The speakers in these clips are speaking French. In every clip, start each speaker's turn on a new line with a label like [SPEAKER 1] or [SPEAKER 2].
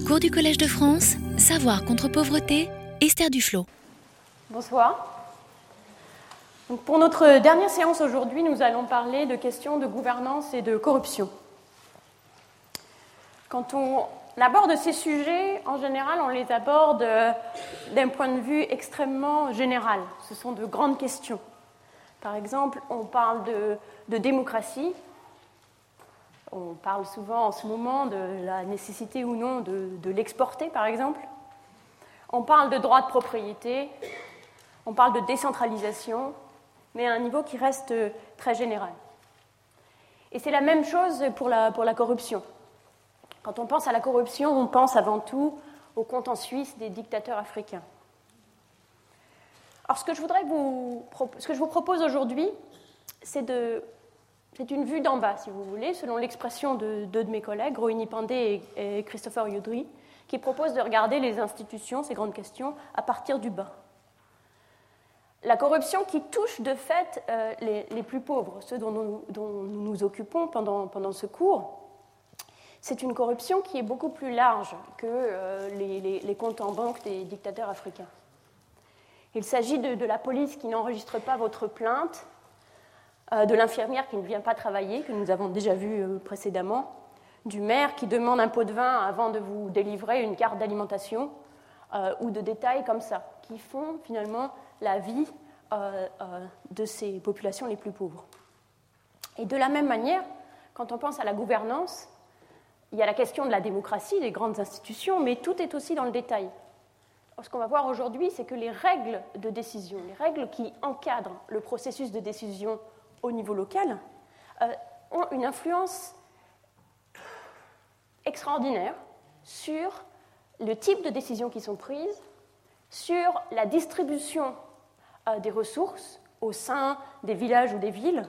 [SPEAKER 1] Cours du Collège de France, Savoir contre pauvreté, Esther Duflo.
[SPEAKER 2] Bonsoir. pour notre dernière séance aujourd'hui, nous allons parler de questions de gouvernance et de corruption. Quand on aborde ces sujets, en général, on les aborde d'un point de vue extrêmement général. Ce sont de grandes questions. Par exemple, on parle de démocratie, on parle souvent en ce moment de la nécessité ou non de, l'exporter, par exemple. On parle de droit de propriété, on parle de décentralisation, mais à un niveau qui reste très général. Et c'est la même chose pour la, corruption. Quand on pense à la corruption, on pense avant tout au compte en Suisse des dictateurs africains. Alors ce que je, voudrais vous, ce que je vous propose aujourd'hui, c'est de c'est une vue d'en bas, si vous voulez, selon l'expression de deux de mes collègues, Rohini Pandey et, Christopher Youdry, qui proposent de regarder les institutions, ces grandes questions, à partir du bas. La corruption qui touche de fait euh, les, plus pauvres, ceux dont nous nous, occupons pendant, ce cours, c'est une corruption qui est beaucoup plus large que euh, les, comptes en banque des dictateurs africains. Il s'agit de la police qui n'enregistre pas votre plainte, de l'infirmière qui ne vient pas travailler, que nous avons déjà vu euh, précédemment, du maire qui demande un pot de vin avant de vous délivrer une carte d'alimentation, euh, ou de détails comme ça, qui font finalement la vie de ces populations les plus pauvres. Et de la même manière, quand on pense à la gouvernance, il y a la question de la démocratie, des grandes institutions, mais tout est aussi dans le détail. Ce qu'on va voir aujourd'hui, c'est que les règles de décision, les règles qui encadrent le processus de décision au niveau local euh, ont une influence extraordinaire sur le type de décisions qui sont prises, sur la distribution euh, des ressources au sein des villages ou des villes,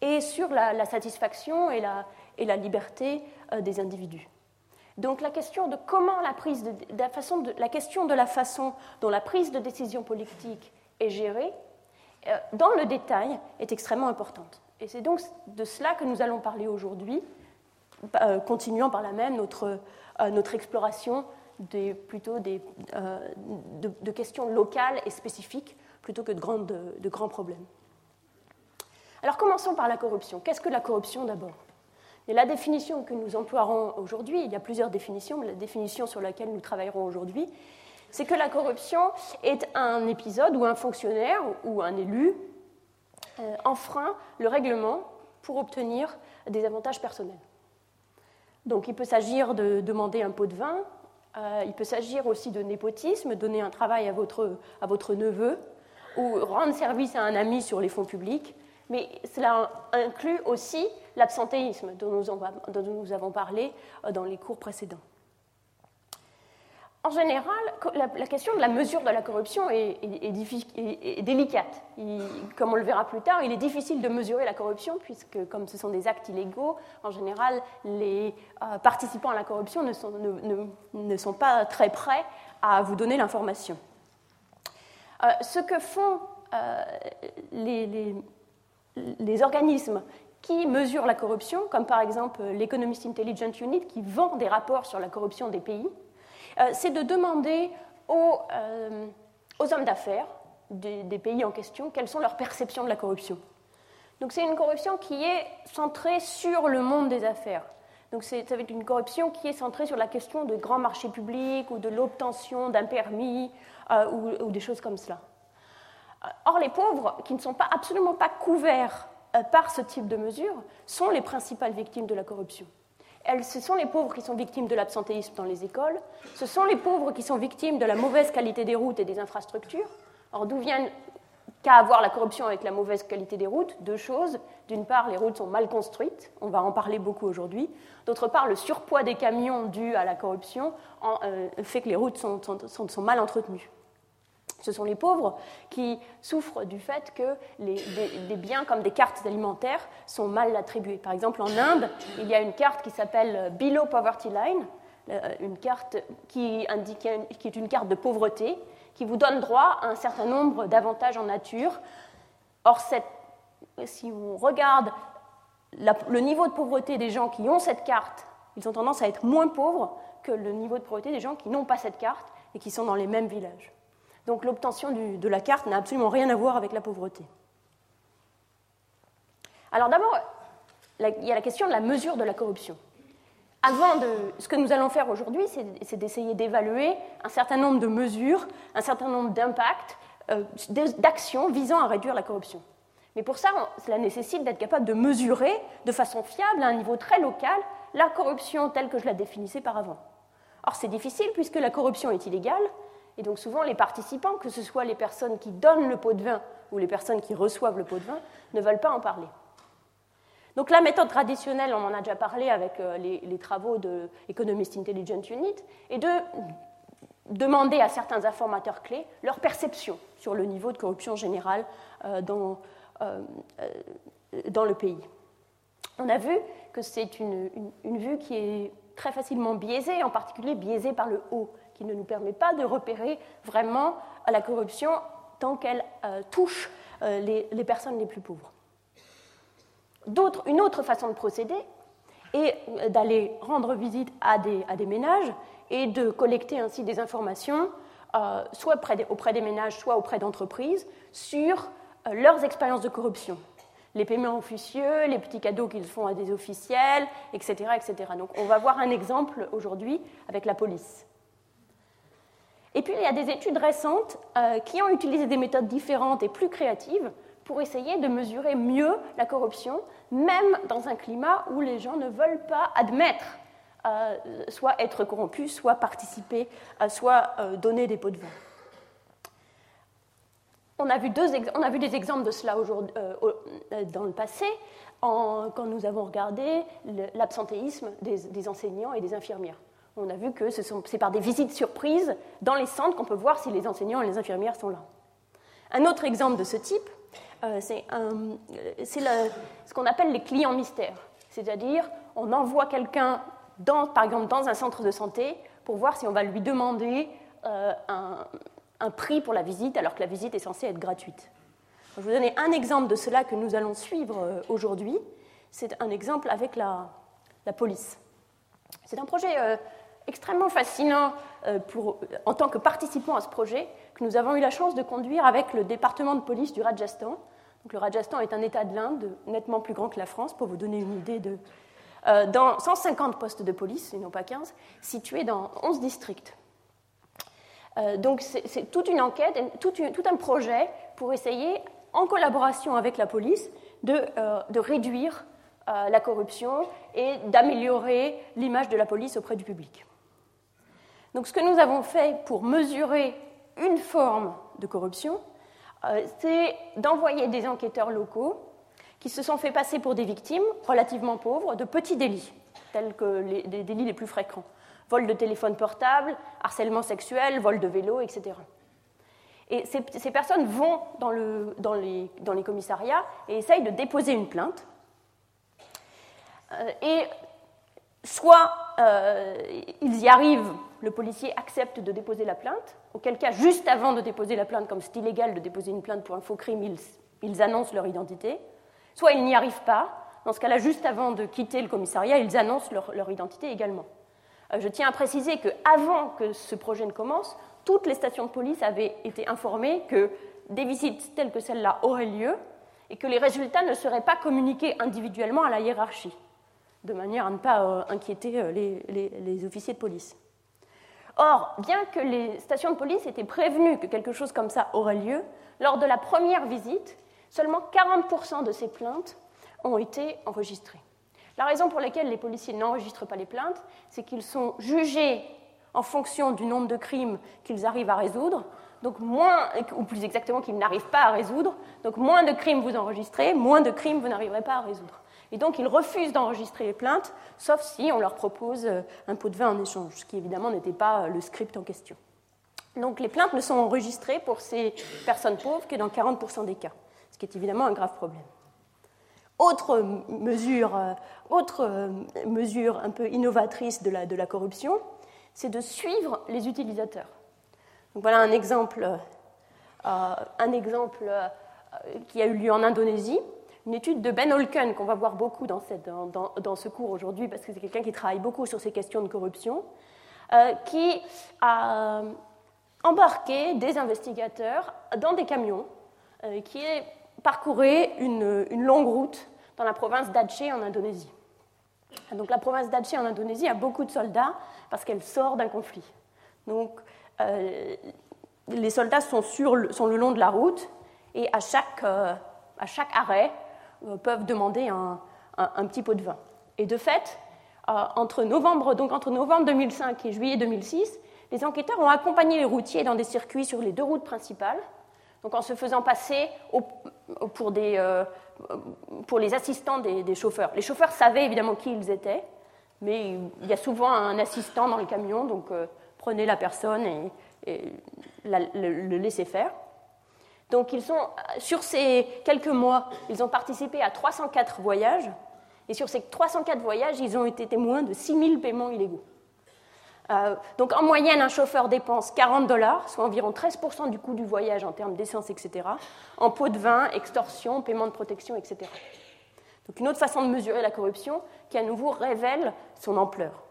[SPEAKER 2] et sur la, satisfaction et la, liberté euh, des individus. Donc la question de comment la prise de, la façon de, la question de la façon dont la prise de décision politique est gérée dans le détail est extrêmement importante. Et c'est donc de cela que nous allons parler aujourd'hui, euh, continuant par là même notre, euh, exploration des, plutôt de, questions locales et spécifiques plutôt que de, grands problèmes. Alors commençons par la corruption. Qu'est-ce que la corruption d'abord? La définition que nous emploierons aujourd'hui, il y a plusieurs définitions, mais la définition sur laquelle nous travaillerons aujourd'hui, c'est que la corruption est un épisode où un fonctionnaire ou un élu euh, enfreint le règlement pour obtenir des avantages personnels. Donc il peut s'agir de demander un pot de vin, euh, il peut s'agir aussi de népotisme, donner un travail à votre, à votre neveu, ou rendre service à un ami sur les fonds publics, mais cela inclut aussi l'absentéisme dont, dont nous avons parlé euh, dans les cours précédents en général, la, question de la mesure de la corruption est, délicate. comme on le verra plus tard, il est difficile de mesurer la corruption puisque, comme ce sont des actes illégaux, en général, les euh, participants à la corruption ne sont, pas très prêts à vous donner l'information. Euh, ce que font euh, les, les, organismes qui mesurent la corruption, comme par exemple l'Economist Intelligence Unit, qui vend des rapports sur la corruption des pays, c'est de demander euh, aux, hommes d'affaires des, pays en question quelles sont leurs perceptions de la corruption. Donc c'est une corruption qui est centrée sur le monde des affaires. Donc c'est une corruption qui est centrée sur la question de grands marchés publics ou de l'obtention d'un permis euh, ou, des choses comme cela. Or, les pauvres, qui ne sont pas, absolument pas couverts par ce type de mesures, sont les principales victimes de la corruption ce sont les pauvres qui sont victimes de l'absentéisme dans les écoles, ce sont les pauvres qui sont victimes de la mauvaise qualité des routes et des infrastructures. Or, d'où vient qu'à avoir la corruption avec la mauvaise qualité des routes? Deux choses. D'une part, les routes sont mal construites, on va en parler beaucoup aujourd'hui. D'autre part, le surpoids des camions dû à la corruption euh, fait que les routes sont mal entretenues. Ce sont les pauvres qui souffrent du fait que des, biens comme des cartes alimentaires sont mal attribués. Par exemple, en Inde, il y a une carte qui s'appelle Below Poverty Line, euh, une carte qui, est une carte de pauvreté, qui vous donne droit à un certain nombre d'avantages en nature. Or, si on regarde le niveau de pauvreté des gens qui ont cette carte, ils ont tendance à être moins pauvres que le niveau de pauvreté des gens qui n'ont pas cette carte et qui sont dans les mêmes villages. Donc l'obtention de la carte n'a absolument rien à voir avec la pauvreté. Alors d'abord, il y a la question de la mesure de la corruption. Avant de, ce que nous allons faire aujourd'hui, c'est d'essayer d'évaluer un certain nombre de mesures, un certain nombre d'impacts, euh, d'actions visant à réduire la corruption. Mais pour ça, cela nécessite d'être capable de mesurer de façon fiable, à un niveau très local, la corruption telle que je la définissais par avant. Or, c'est difficile puisque la corruption est illégale, et donc souvent les participants, que ce soit les personnes qui donnent le pot de vin ou les personnes qui reçoivent le pot de vin, ne veulent pas en parler. Donc la méthode traditionnelle, on en a déjà parlé avec euh, les, travaux de Economist Intelligence Unit, est de demander à certains informateurs clés leur perception sur le niveau de corruption générale euh, dans, euh, dans le pays. On a vu que c'est une, vue qui est très facilement biaisée, en particulier biaisée par le haut, qui ne nous permet pas de repérer vraiment la corruption tant qu'elle touche les personnes les plus pauvres une autre façon de procéder est d'aller rendre visite à des, ménages et de collecter ainsi des informations, euh, soit auprès des, ménages, soit auprès d'entreprises, sur euh, leurs expériences de corruption. Les paiements officieux, les petits cadeaux qu'ils font à des officiels, etc., etc. Donc on va voir un exemple aujourd'hui avec la police. Et puis il y a des études récentes euh, qui ont utilisé des méthodes différentes et plus créatives pour essayer de mesurer mieux la corruption, même dans un climat où les gens ne veulent pas admettre euh, soit être corrompus, soit participer, euh, soit donner des pots de vin. On a vu, deux, on a vu des exemples de cela dans le passé, quand nous avons regardé l'absentéisme des, enseignants et des infirmières. On a vu que c'est par des visites surprises dans les centres qu'on peut voir si les enseignants et les infirmières sont là. Un autre exemple de ce type, euh, c'est ce qu'on appelle les clients mystères. C'est-à-dire, on envoie quelqu'un, par exemple, dans un centre de santé pour voir si on va lui demander euh, un, prix pour la visite, alors que la visite est censée être gratuite. Je vais vous donner un exemple de cela que nous allons suivre euh, aujourd'hui. C'est un exemple avec la, police. C'est un projet extrêmement fascinant pour, en tant que participant à ce projet, que nous avons eu la chance de conduire avec le département de police du Rajasthan. Donc, le Rajasthan est un État de l'Inde, nettement plus grand que la France, pour vous donner une idée de. Euh, dans 150 postes de police, et non pas 15, situés dans 11 districts. Euh, donc c'est toute une enquête, tout, un projet pour essayer, en collaboration avec la police, euh, de réduire la corruption et d'améliorer l'image de la police auprès du public. Donc ce que nous avons fait pour mesurer une forme de corruption, euh, c'est d'envoyer des enquêteurs locaux qui se sont fait passer pour des victimes relativement pauvres de petits délits, tels que les, délits les plus fréquents vol de téléphone portable, harcèlement sexuel, vol de vélo, etc. Et ces, personnes vont dans, le, dans, les, dans, les, commissariats et essayent de déposer une plainte. Euh, et soit euh, ils y arrivent, le policier accepte de déposer la plainte, auquel cas, juste avant de déposer la plainte, comme c'est illégal de déposer une plainte pour un faux crime, ils, annoncent leur identité, soit ils n'y arrivent pas, dans ce cas-là, juste avant de quitter le commissariat, ils annoncent leur, identité également. Euh, je tiens à préciser qu'avant que ce projet ne commence, toutes les stations de police avaient été informées que des visites telles que celle-là auraient lieu et que les résultats ne seraient pas communiqués individuellement à la hiérarchie de manière à ne pas euh, inquiéter euh, les, officiers de police. Or, bien que les stations de police étaient prévenues que quelque chose comme ça aurait lieu, lors de la première visite, seulement 40% de ces plaintes ont été enregistrées. La raison pour laquelle les policiers n'enregistrent pas les plaintes, c'est qu'ils sont jugés en fonction du nombre de crimes qu'ils arrivent à résoudre, donc moins, ou plus exactement qu'ils n'arrivent pas à résoudre. Donc moins de crimes vous enregistrez, moins de crimes vous n'arriverez pas à résoudre. Et donc, ils refusent d'enregistrer les plaintes, sauf si on leur propose euh, un pot de vin en échange, ce qui évidemment n'était pas euh, le script en question. Donc, les plaintes ne sont enregistrées pour ces personnes pauvres que dans 40% des cas, ce qui est évidemment un grave problème. Autre mesure, euh, autre mesure un peu innovatrice de la, corruption, c'est de suivre les utilisateurs. Voilà un exemple, un exemple qui a eu lieu en Indonésie une étude de Ben Holken qu'on va voir beaucoup dans, ce cours aujourd'hui parce que c'est quelqu'un qui travaille beaucoup sur ces questions de corruption, qui a embarqué des investigateurs dans des camions qui parcouraient une, une longue route dans la province d'Aceh en Indonésie. Donc la province d'Aceh en Indonésie a beaucoup de soldats parce qu'elle sort d'un conflit. Donc euh, les soldats sont, sur le, long de la route et à chaque, euh, arrêt euh, peuvent demander un, petit pot de vin. Et de fait, entre novembre, donc entre novembre 2005 et juillet 2006, les enquêteurs ont accompagné les routiers dans des circuits sur les deux routes principales, donc en se faisant passer pour des, pour les assistants des, chauffeurs. Les chauffeurs savaient évidemment qui ils étaient, mais il y a souvent un assistant dans le camion, donc euh, prenez la personne et, le, laissez faire. Donc ils sont, sur ces quelques mois, ils ont participé à 304 voyages, et sur ces 304 voyages, ils ont été témoins de 6000 paiements illégaux. Euh, donc en moyenne, un chauffeur dépense 40 dollars, soit environ 13% du coût du voyage en termes d'essence, etc., en pot de vin, extorsion, paiement de protection, etc. Donc une autre façon de mesurer la corruption qui à nouveau révèle son ampleur.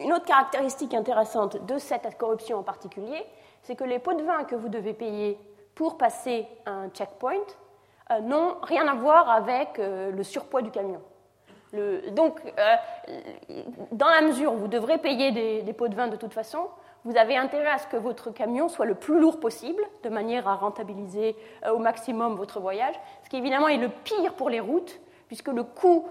[SPEAKER 2] Une autre caractéristique intéressante de cette corruption en particulier, c'est que les pots de vin que vous devez payer pour passer un checkpoint euh, n'ont rien à voir avec euh, le surpoids du camion donc, euh, dans la mesure où vous devrez payer des, pots de vin de toute façon, vous avez intérêt à ce que votre camion soit le plus lourd possible, de manière à rentabiliser au maximum votre voyage, ce qui évidemment est le pire pour les routes, puisque le coût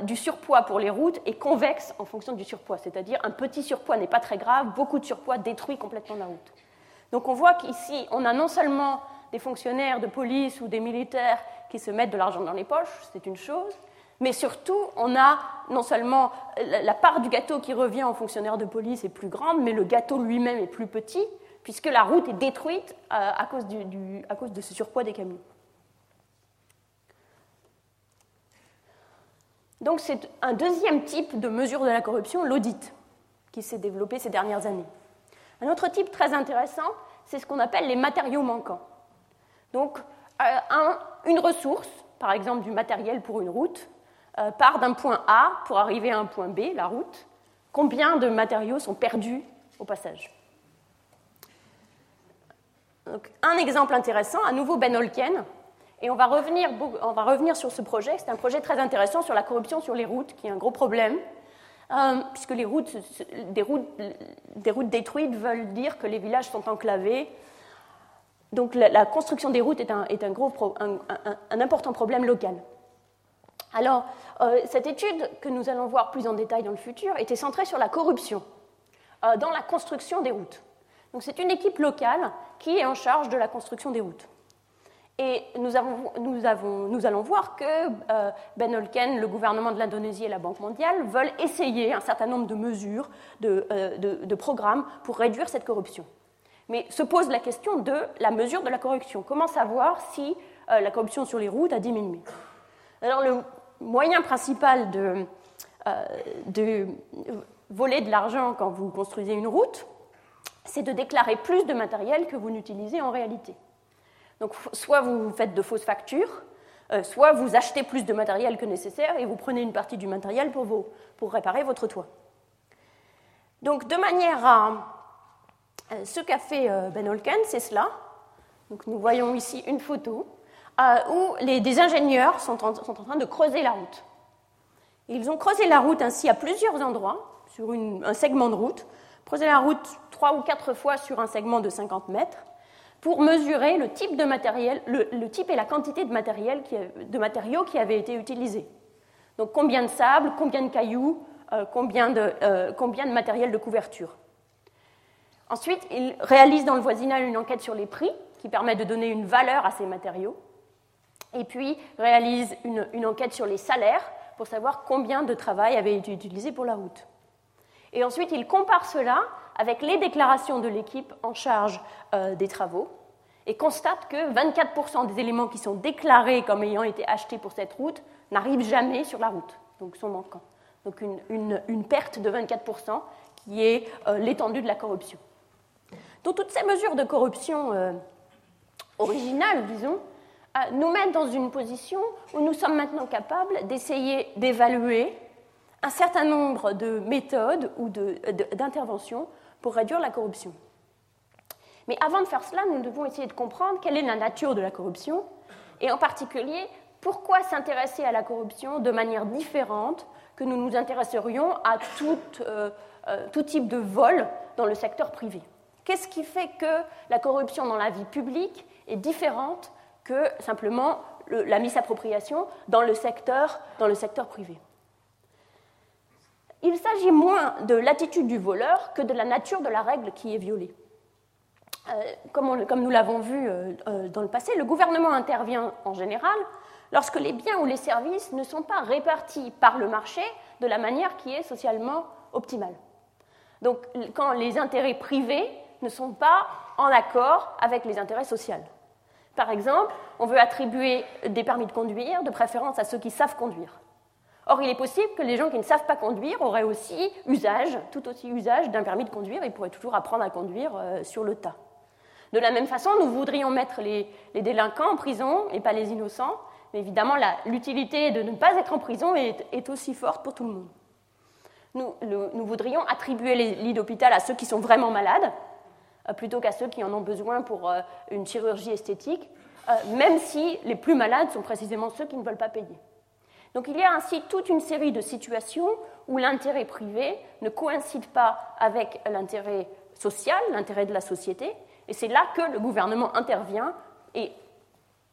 [SPEAKER 2] du surpoids pour les routes est convexe en fonction du surpoids, c'est-à-dire un petit surpoids n'est pas très grave, beaucoup de surpoids détruit complètement la route. Donc on voit qu'ici, on a non seulement des fonctionnaires de police ou des militaires qui se mettent de l'argent dans les poches, c'est une chose, mais surtout, on a non seulement la part du gâteau qui revient aux fonctionnaires de police est plus grande, mais le gâteau lui-même est plus petit, puisque la route est détruite euh, à cause, à cause de ce surpoids des camions. Donc c'est un deuxième type de mesure de la corruption, l'audit, qui s'est développé ces dernières années. Un autre type très intéressant, c'est ce qu'on appelle les matériaux manquants. Donc euh, une ressource, par exemple du matériel pour une route, euh, part d'un point A pour arriver à un point B, la route, combien de matériaux sont perdus au passage? un exemple intéressant, à nouveau Ben Holken, et on va revenir, on va revenir sur ce projet. C'est un projet très intéressant sur la corruption sur les routes, qui est un gros problème, euh, puisque les routes, des, routes, détruites veulent dire que les villages sont enclavés. Donc la, construction des routes est un, gros un important problème local. Alors, euh, cette étude que nous allons voir plus en détail dans le futur était centrée sur la corruption euh, dans la construction des routes. Donc, c'est une équipe locale qui est en charge de la construction des routes. Et nous, allons voir que euh, Ben Holken, le gouvernement de l'Indonésie et la Banque mondiale veulent essayer un certain nombre de mesures, de programmes pour réduire cette corruption. Mais se pose la question de la mesure de la corruption. Comment savoir si la corruption sur les routes a diminué? Alors le moyen principal de, euh, voler de l'argent quand vous construisez une route, c'est de déclarer plus de matériel que vous n'utilisez en réalité. Donc soit vous faites de fausses factures, euh, soit vous achetez plus de matériel que nécessaire et vous prenez une partie du matériel pour, réparer votre toit. Donc de manière à... Euh, ce qu'a fait Ben Holken, c'est cela. Donc nous voyons ici une photo euh, où les, des ingénieurs sont en, train de creuser la route. Ils ont creusé la route ainsi à plusieurs endroits, sur un segment de route, creusé la route trois ou quatre fois sur un segment de 50 mètres, pour mesurer le type et la quantité de, matériel de matériaux qui avaient été utilisés. Donc combien de sable, combien de cailloux, euh, combien, de, euh, combien de matériel de couverture. Ensuite, ils réalisent dans le voisinage une enquête sur les prix qui permet de donner une valeur à ces matériaux et puis réalise une, enquête sur les salaires pour savoir combien de travail avait été utilisé pour la route. Et ensuite, il compare cela avec les déclarations de l'équipe en charge euh, des travaux et constate que 24% des éléments qui sont déclarés comme ayant été achetés pour cette route n'arrivent jamais sur la route, donc sont manquants. Donc une, perte de 24% qui est euh, l'étendue de la corruption. Donc toutes ces mesures de corruption euh, originales, disons, nous mettre dans une position où nous sommes maintenant capables d'essayer d'évaluer un certain nombre de méthodes ou d'interventions pour réduire la corruption. Mais avant de faire cela, nous devons essayer de comprendre quelle est la nature de la corruption et en particulier pourquoi s'intéresser à la corruption de manière différente que nous nous intéresserions à tout, euh, euh, type de vol dans le secteur privé. Qu'est-ce qui fait que la corruption dans la vie publique est différente que simplement la misappropriation dans le dans le secteur privé? Il s'agit moins de l'attitude du voleur que de la nature de la règle qui est violée. Euh, comme, comme, nous l'avons vu dans le passé, le gouvernement intervient en général lorsque les biens ou les services ne sont pas répartis par le marché de la manière qui est socialement optimale. Donc quand les intérêts privés ne sont pas en accord avec les intérêts sociaux. Par exemple, on veut attribuer des permis de conduire, de préférence à ceux qui savent conduire. Or, il est possible que les gens qui ne savent pas conduire auraient aussi usage, tout aussi usage d'un permis de conduire, ils pourraient toujours apprendre à conduire euh, sur le tas. De la même façon, nous voudrions mettre les délinquants en prison et pas les innocents, mais évidemment, l'utilité de ne pas être en prison est, aussi forte pour tout le monde. Nous, voudrions attribuer les lits d'hôpital à ceux qui sont vraiment malades, euh, plutôt qu'à ceux qui en ont besoin pour euh, une chirurgie esthétique, même si les plus malades sont précisément ceux qui ne veulent pas payer. Donc il y a ainsi toute une série de situations où l'intérêt privé ne coïncide pas avec l'intérêt social, l'intérêt de la société, et c'est là que le gouvernement intervient et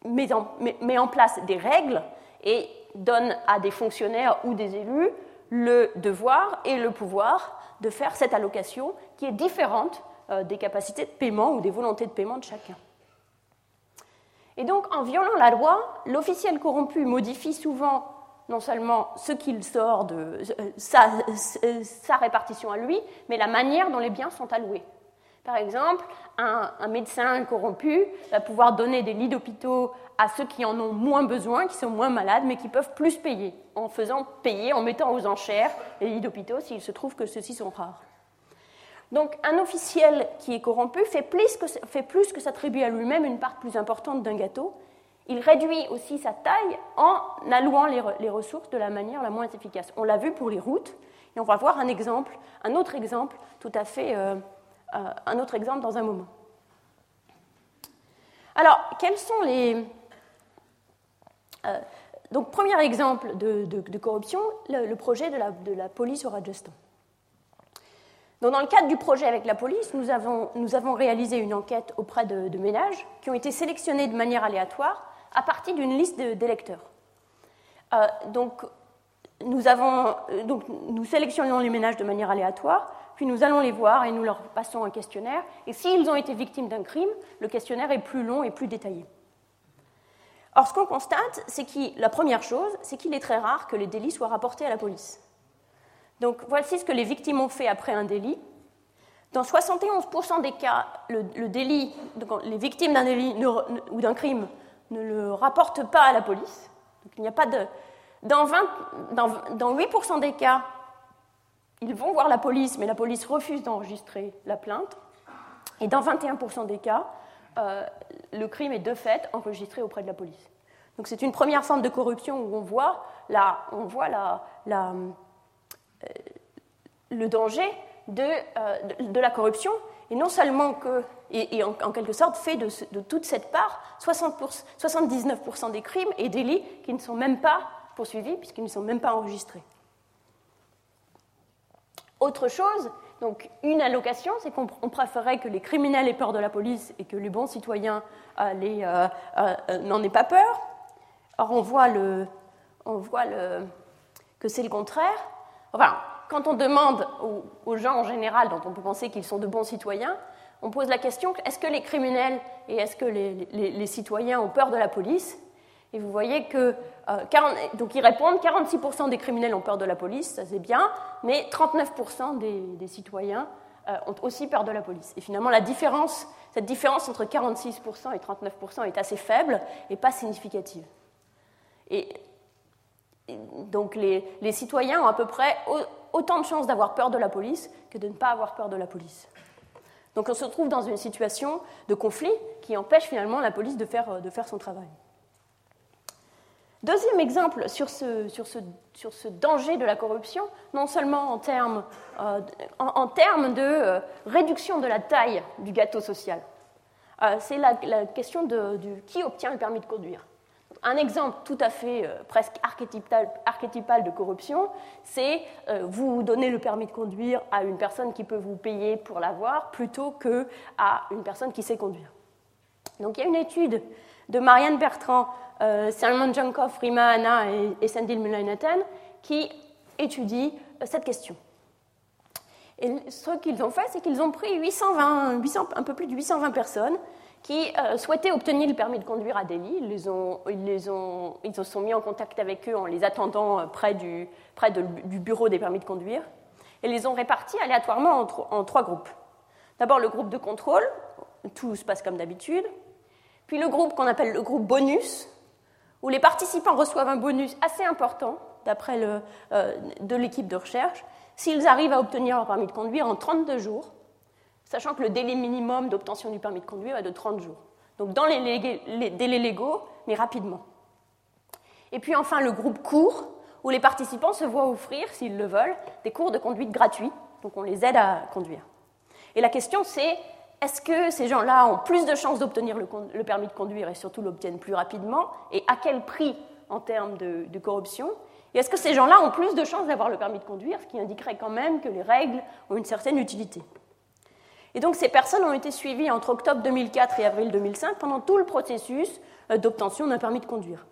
[SPEAKER 2] met en, place des règles et donne à des fonctionnaires ou des élus le devoir et le pouvoir de faire cette allocation qui est différente euh, des capacités de paiement ou des volontés de paiement de chacun. Et donc, en violant la loi, l'officiel corrompu modifie souvent non seulement ce qu'il sort de sa, répartition à lui, mais la manière dont les biens sont alloués. Par exemple, un, médecin corrompu va pouvoir donner des lits d'hôpitaux à ceux qui en ont moins besoin, qui sont moins malades, mais qui peuvent plus payer, en faisant payer, en mettant aux enchères les lits d'hôpitaux s'il se trouve que ceux-ci sont rares. Donc un officiel qui est corrompu fait plus que, fait plus que s'attribuer à lui-même une part plus importante d'un gâteau. Il réduit aussi sa taille en allouant les, ressources de la manière la moins efficace. On l'a vu pour les routes, et on va voir un exemple, un autre exemple tout à fait euh, euh, un autre exemple dans un moment. Alors, quels sont les... Euh, donc, premier exemple de, corruption, le, projet de la, police au Rajasthan. Dans le cadre du projet avec la police, nous avons, nous avons réalisé une enquête auprès de, ménages qui ont été sélectionnés de manière aléatoire à partir d'une liste d'électeurs. Euh, donc, nous, avons, donc, nous sélectionnons les ménages de manière aléatoire puis nous allons les voir et nous leur passons un questionnaire. Et s'ils ont été victimes d'un crime, le questionnaire est plus long et plus détaillé. Or, ce qu'on constate, c'est que la première chose, c'est qu'il est très rare que les délits soient rapportés à la police. Donc, voici ce que les victimes ont fait après un délit. Dans 71% des cas, les victimes d'un délit ou d'un crime ne le rapportent pas à la police. Donc, il n'y a pas de. Dans, 20, dans, dans 8% des cas, ils vont voir la police, mais la police refuse d'enregistrer la plainte. Et dans 21% des cas, euh, le crime est de fait enregistré auprès de la police. Donc c'est une première forme de corruption où on voit, on voit euh, le danger de, euh, de, la corruption, et non seulement que, et, en, quelque sorte fait de, toute cette part 60 79% des crimes et délits qui ne sont même pas poursuivis puisqu'ils ne sont même pas enregistrés. Autre chose, donc une allocation, c'est qu'on préférait que les criminels aient peur de la police et que les bons citoyens euh, euh, euh, n'en aient pas peur. Or, on voit, que c'est le contraire. Enfin, quand on demande aux, gens en général, dont on peut penser qu'ils sont de bons citoyens, on pose la question est-ce que les criminels et est-ce que les, citoyens ont peur de la police? Et vous voyez que euh, donc ils répondent 46% des criminels ont peur de la police, ça c'est bien, mais 39% des, citoyens euh, ont aussi peur de la police. Et finalement, la différence, cette différence entre 46% et 39% est assez faible et pas significative. Et, donc les, citoyens ont à peu près autant de chances d'avoir peur de la police que de ne pas avoir peur de la police. Donc on se trouve dans une situation de conflit qui empêche finalement la police de faire, faire son travail. Deuxième exemple sur ce, danger de la corruption, non seulement en termes, euh, de euh, réduction de la taille du gâteau social, euh, c'est la, question de, qui obtient le permis de conduire. Un exemple tout à fait presque archétypal, de corruption, c'est vous donner le permis de conduire à une personne qui peut vous payer pour l'avoir plutôt qu'à une personne qui sait conduire. Donc il y a une étude de Marianne Bertrand euh, Salman Jankov, Rima Anna et, Sandil Mullainathan, qui étudient euh, cette question. Et ce qu'ils ont fait, c'est qu'ils ont pris 820, un peu plus de 820 personnes qui euh, souhaitaient obtenir le permis de conduire à Delhi. Ils, se sont mis en contact avec eux en les attendant près, du, près du bureau des permis de conduire et les ont répartis aléatoirement en, trois groupes. D'abord le groupe de contrôle, tout se passe comme d'habitude. Puis le groupe qu'on appelle le groupe bonus, où les participants reçoivent un bonus assez important, d'après euh, de l'équipe de recherche, s'ils arrivent à obtenir leur permis de conduire en 32 jours, sachant que le délai minimum d'obtention du permis de conduire est de 30 jours. Donc dans les, délais légaux, mais rapidement. Et puis enfin le groupe court, où les participants se voient offrir, s'ils le veulent, des cours de conduite gratuits, donc on les aide à conduire. Et la question c'est, est-ce que ces gens-là ont plus de chances d'obtenir le, permis de conduire et surtout l'obtiennent plus rapidement? Et à quel prix en termes de, corruption? Et est-ce que ces gens-là ont plus de chances d'avoir le permis de conduire, ce qui indiquerait quand même que les règles ont une certaine utilité Et donc ces personnes ont été suivies entre octobre 2004 et avril 2005 pendant tout le processus euh, d'obtention d'un permis de conduire.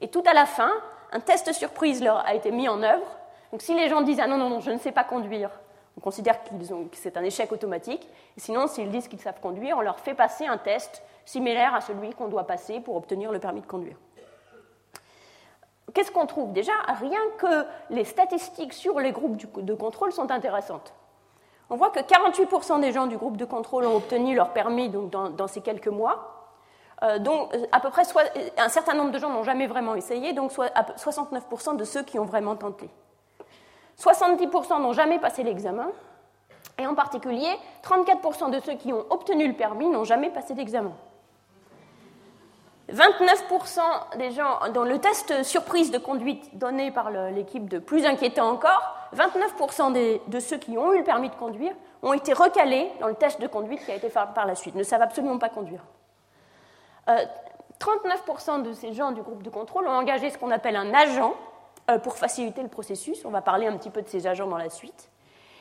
[SPEAKER 2] Et tout à la fin, un test surprise leur a été mis en œuvre. Donc si les gens disent Ah non, non, non, je ne sais pas conduire, on considère que c'est un échec automatique. sinon, s'ils disent qu'ils savent conduire, on leur fait passer un test similaire à celui qu'on doit passer pour obtenir le permis de conduire. Qu'est-ce qu'on trouve? Déjà, rien que les statistiques sur les groupes de contrôle sont intéressantes. On voit que 48% des gens du groupe de contrôle ont obtenu leur permis donc, dans, ces quelques mois, euh, dont euh, à peu près un certain nombre de gens n'ont jamais vraiment essayé, donc 69% de ceux qui ont vraiment tenté. 70% n'ont jamais passé l'examen, et en particulier, 34% de ceux qui ont obtenu le permis n'ont jamais passé l'examen. 29% des gens, dans le test surprise de conduite donné par l'équipe de plus inquiétant encore, 29% de ceux qui ont eu le permis de conduire ont été recalés dans le test de conduite qui a été fait par la suite, ne savent absolument pas conduire. 39% euh, de ces gens du groupe de contrôle ont engagé ce qu'on appelle un agent euh, pour faciliter le processus. On va parler un petit peu de ces agents dans la suite.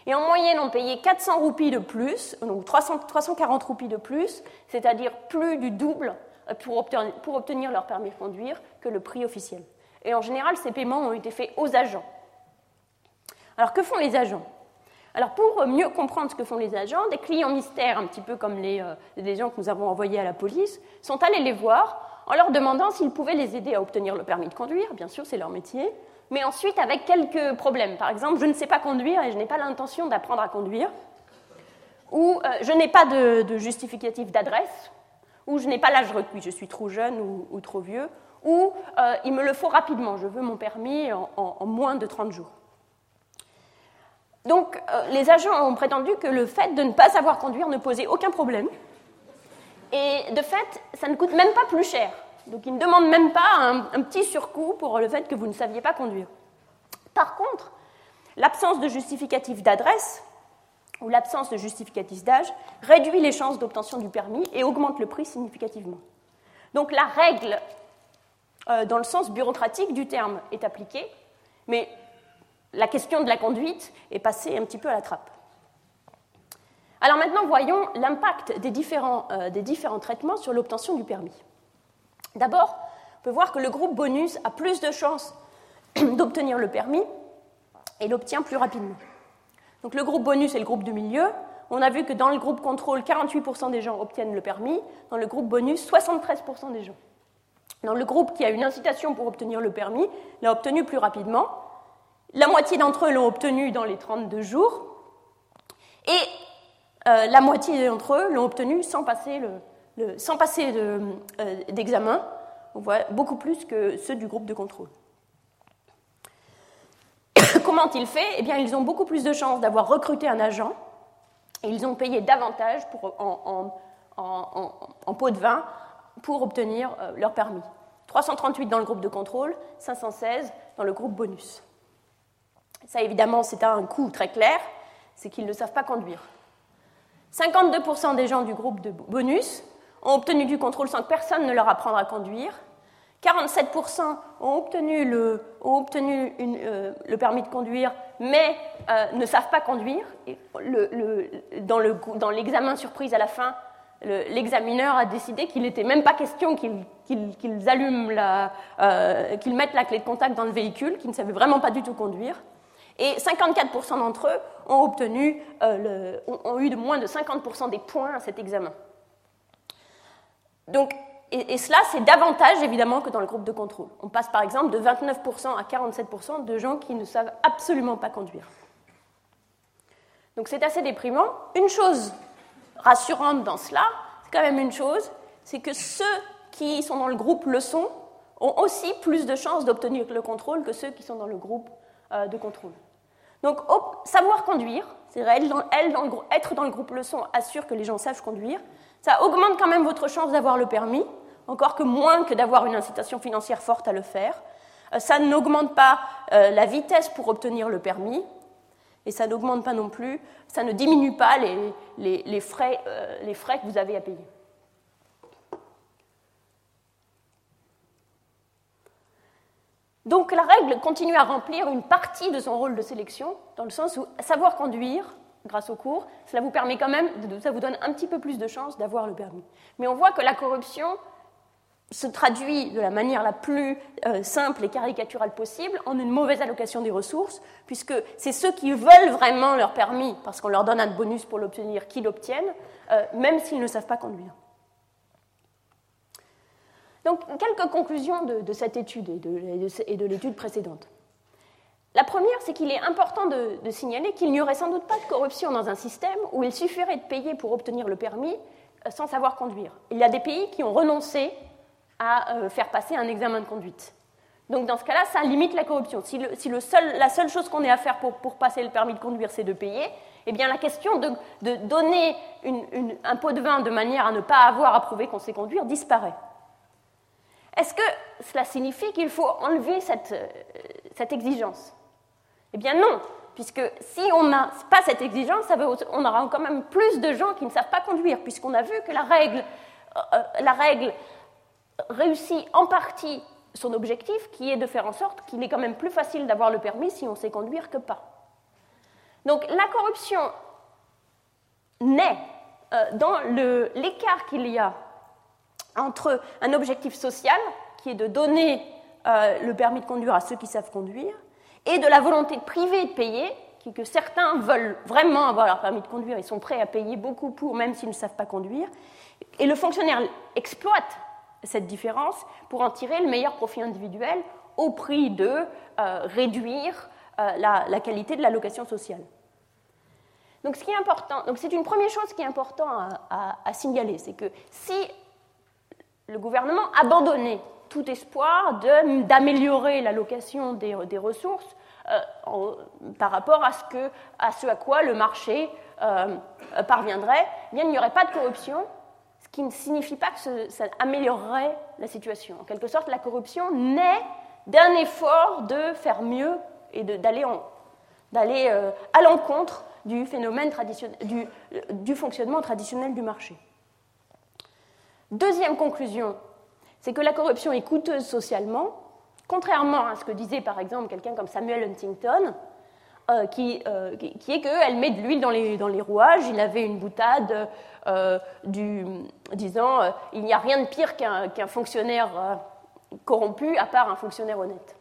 [SPEAKER 2] Et en moyenne, on payait 400 roupies de plus, donc 340 roupies de plus, c'est-à-dire plus du double pour obtenir, pour obtenir leur permis de conduire que le prix officiel. Et en général, ces paiements ont été faits aux agents. Alors, que font les agents? Alors pour mieux comprendre ce que font les agents, des clients mystères, un petit peu comme les, euh, gens que nous avons envoyés à la police, sont allés les voir en leur demandant s'ils pouvaient les aider à obtenir le permis de conduire, bien sûr c'est leur métier, mais ensuite avec quelques problèmes. Par exemple, je ne sais pas conduire et je n'ai pas l'intention d'apprendre à conduire, ou euh, je n'ai pas de, justificatif d'adresse, ou je n'ai pas l'âge requis, je suis trop jeune ou, trop vieux, ou euh, il me le faut rapidement, je veux mon permis en, moins de 30 jours. Donc euh, les agents ont prétendu que le fait de ne pas savoir conduire ne posait aucun problème, et de fait, ça ne coûte même pas plus cher. Donc ils ne demandent même pas un, petit surcoût pour le fait que vous ne saviez pas conduire. Par contre, l'absence de justificatif d'adresse ou l'absence de justificatif d'âge réduit les chances d'obtention du permis et augmente le prix significativement. Donc la règle, euh, dans le sens bureaucratique du terme, est appliquée, mais la question de la conduite est passée un petit peu à la trappe. Alors maintenant, voyons l'impact des euh, des différents traitements sur l'obtention du permis. D'abord, on peut voir que le groupe bonus a plus de chances d'obtenir le permis et l'obtient plus rapidement. Donc le groupe bonus est le groupe du milieu. On a vu que dans le groupe contrôle, 48% des gens obtiennent le permis. Dans le groupe bonus, 73% des gens. Dans le groupe qui a une incitation pour obtenir le permis, l'a obtenu plus rapidement. La moitié d'entre eux l'ont obtenu dans les 32 jours. Et euh, la moitié d'entre eux l'ont obtenu sans passer le, sans passer euh, d'examen, on voit beaucoup plus que ceux du groupe de contrôle. Comment ont-ils fait Eh bien, ils ont beaucoup plus de chances d'avoir recruté un agent et ils ont payé davantage pour, en, pot de vin pour obtenir euh, leur permis. 338 dans le groupe de contrôle, 516 dans le groupe bonus. Ça, évidemment, c'est un coût très clair, c'est qu'ils ne savent pas conduire. 52% des gens du groupe de bonus ont obtenu du contrôle sans que personne ne leur apprendre à conduire. 47% ont obtenu euh, le permis de conduire, mais euh, ne savent pas conduire. dans l'examen surprise à la fin, l'examineur a décidé qu'il n'était même pas question qu'ils allument la, euh, qu'ils mettent la clé de contact dans le véhicule, qu'ils ne savaient vraiment pas du tout conduire. Et 54% d'entre eux ont, obtenu, ont eu de moins de 50% des points à cet examen. Donc, et, cela, c'est davantage évidemment que dans le groupe de contrôle. On passe par exemple de 29% à 47% de gens qui ne savent absolument pas conduire. Donc c'est assez déprimant. Une chose rassurante dans cela, c'est quand même une chose, c'est que ceux qui sont dans le groupe leçon ont aussi plus de chances d'obtenir le contrôle que ceux qui sont dans le groupe euh, de contrôle. Donc savoir conduire, c'est être dans le groupe leçon assure que les gens savent conduire, ça augmente quand même votre chance d'avoir le permis, encore que moins que d'avoir une incitation financière forte à le faire. Euh, ça n'augmente pas euh, la vitesse pour obtenir le permis, et ça n'augmente pas non plus, ça ne diminue pas les, frais, euh, les frais que vous avez à payer. Donc la règle continue à remplir une partie de son rôle de sélection, dans le sens où savoir conduire grâce au cours, cela vous permet quand même, ça vous donne un petit peu plus de chances d'avoir le permis. Mais on voit que la corruption se traduit de la manière la plus euh, simple et caricaturale possible en une mauvaise allocation des ressources, puisque c'est ceux qui veulent vraiment leur permis, parce qu'on leur donne un bonus pour l'obtenir, qui l'obtiennent, euh, même s'ils ne savent pas conduire. Donc, quelques conclusions de, cette étude et de l'étude précédente. La première, c'est qu'il est important de, signaler qu'il n'y aurait sans doute pas de corruption dans un système où il suffirait de payer pour obtenir le permis euh, sans savoir conduire. Il y a des pays qui ont renoncé à euh, faire passer un examen de conduite. Donc dans ce cas-là, ça limite la corruption. Si, la seule chose qu'on ait à faire pour, passer le permis de conduire, c'est de payer, eh bien la question de, donner un pot de vin de manière à ne pas avoir à prouver qu'on sait conduire disparaît. Est-ce que cela signifie qu'il faut enlever cette euh, exigence? Eh bien non, puisque si on n'a pas cette exigence, on aura quand même plus de gens qui ne savent pas conduire, puisqu'on a vu que la règle, euh, la règle réussit en partie son objectif, qui est de faire en sorte qu'il est quand même plus facile d'avoir le permis si on sait conduire que pas. Donc la corruption naît euh, dans l'écart qu'il y a entre un objectif social, qui est de donner le permis de conduire à ceux qui savent conduire, et de la volonté privée de payer, que certains veulent vraiment avoir leur permis de conduire et sont prêts à payer beaucoup pour, même s'ils ne savent pas conduire. Et le fonctionnaire exploite cette différence pour en tirer le meilleur profit individuel au prix de euh, réduire euh, la, qualité de l'allocation sociale. Donc, ce qui est important, donc c'est une première chose qui est importante à, signaler, c'est que si le gouvernement abandonnait tout espoir d'améliorer l'allocation des, ressources, euh, par rapport à ce, à quoi le marché parviendrait, eh bien, il n'y aurait pas de corruption, qui ne signifie pas que ça améliorerait la situation. En quelque sorte, la corruption naît d'un effort de faire mieux et d'aller euh, à l'encontre du phénomène traditionnel, du, du, fonctionnement traditionnel du marché. Deuxième conclusion, c'est que la corruption est coûteuse socialement Contrairement à ce que disait par exemple quelqu'un comme Samuel Huntington, euh, qui, euh, qui, est qu'elle met de l'huile dans les, rouages. Il avait une boutade euh, du, disant il n'y a rien de pire qu'un fonctionnaire corrompu à part un fonctionnaire honnête.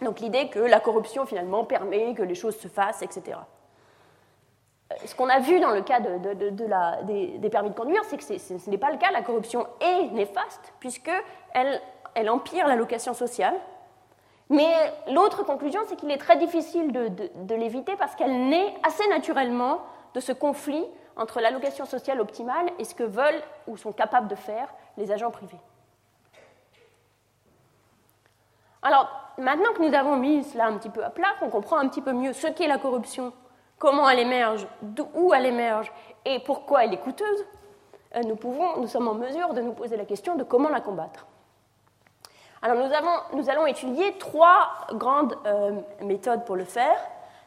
[SPEAKER 2] Donc l'idée que la corruption finalement permet que les choses se fassent, etc. Ce qu'on a vu dans le cas de, de, la, des, permis de conduire, c'est que ce n'est pas le cas. La corruption est néfaste puisqu'elle elle empire l'allocation sociale. Mais l'autre conclusion, c'est qu'il est très difficile de, l'éviter parce qu'elle naît assez naturellement de ce conflit entre l'allocation sociale optimale et ce que veulent ou sont capables de faire les agents privés. Alors, maintenant que nous avons mis cela un petit peu à plat, qu'on comprend un petit peu mieux ce qu'est la corruption, comment elle émerge, d'où elle émerge et pourquoi elle est coûteuse, euh, nous, pouvons, nous sommes en mesure de nous poser la question de comment la combattre. Alors nous, avons, nous, allons étudier trois grandes euh, méthodes pour le faire.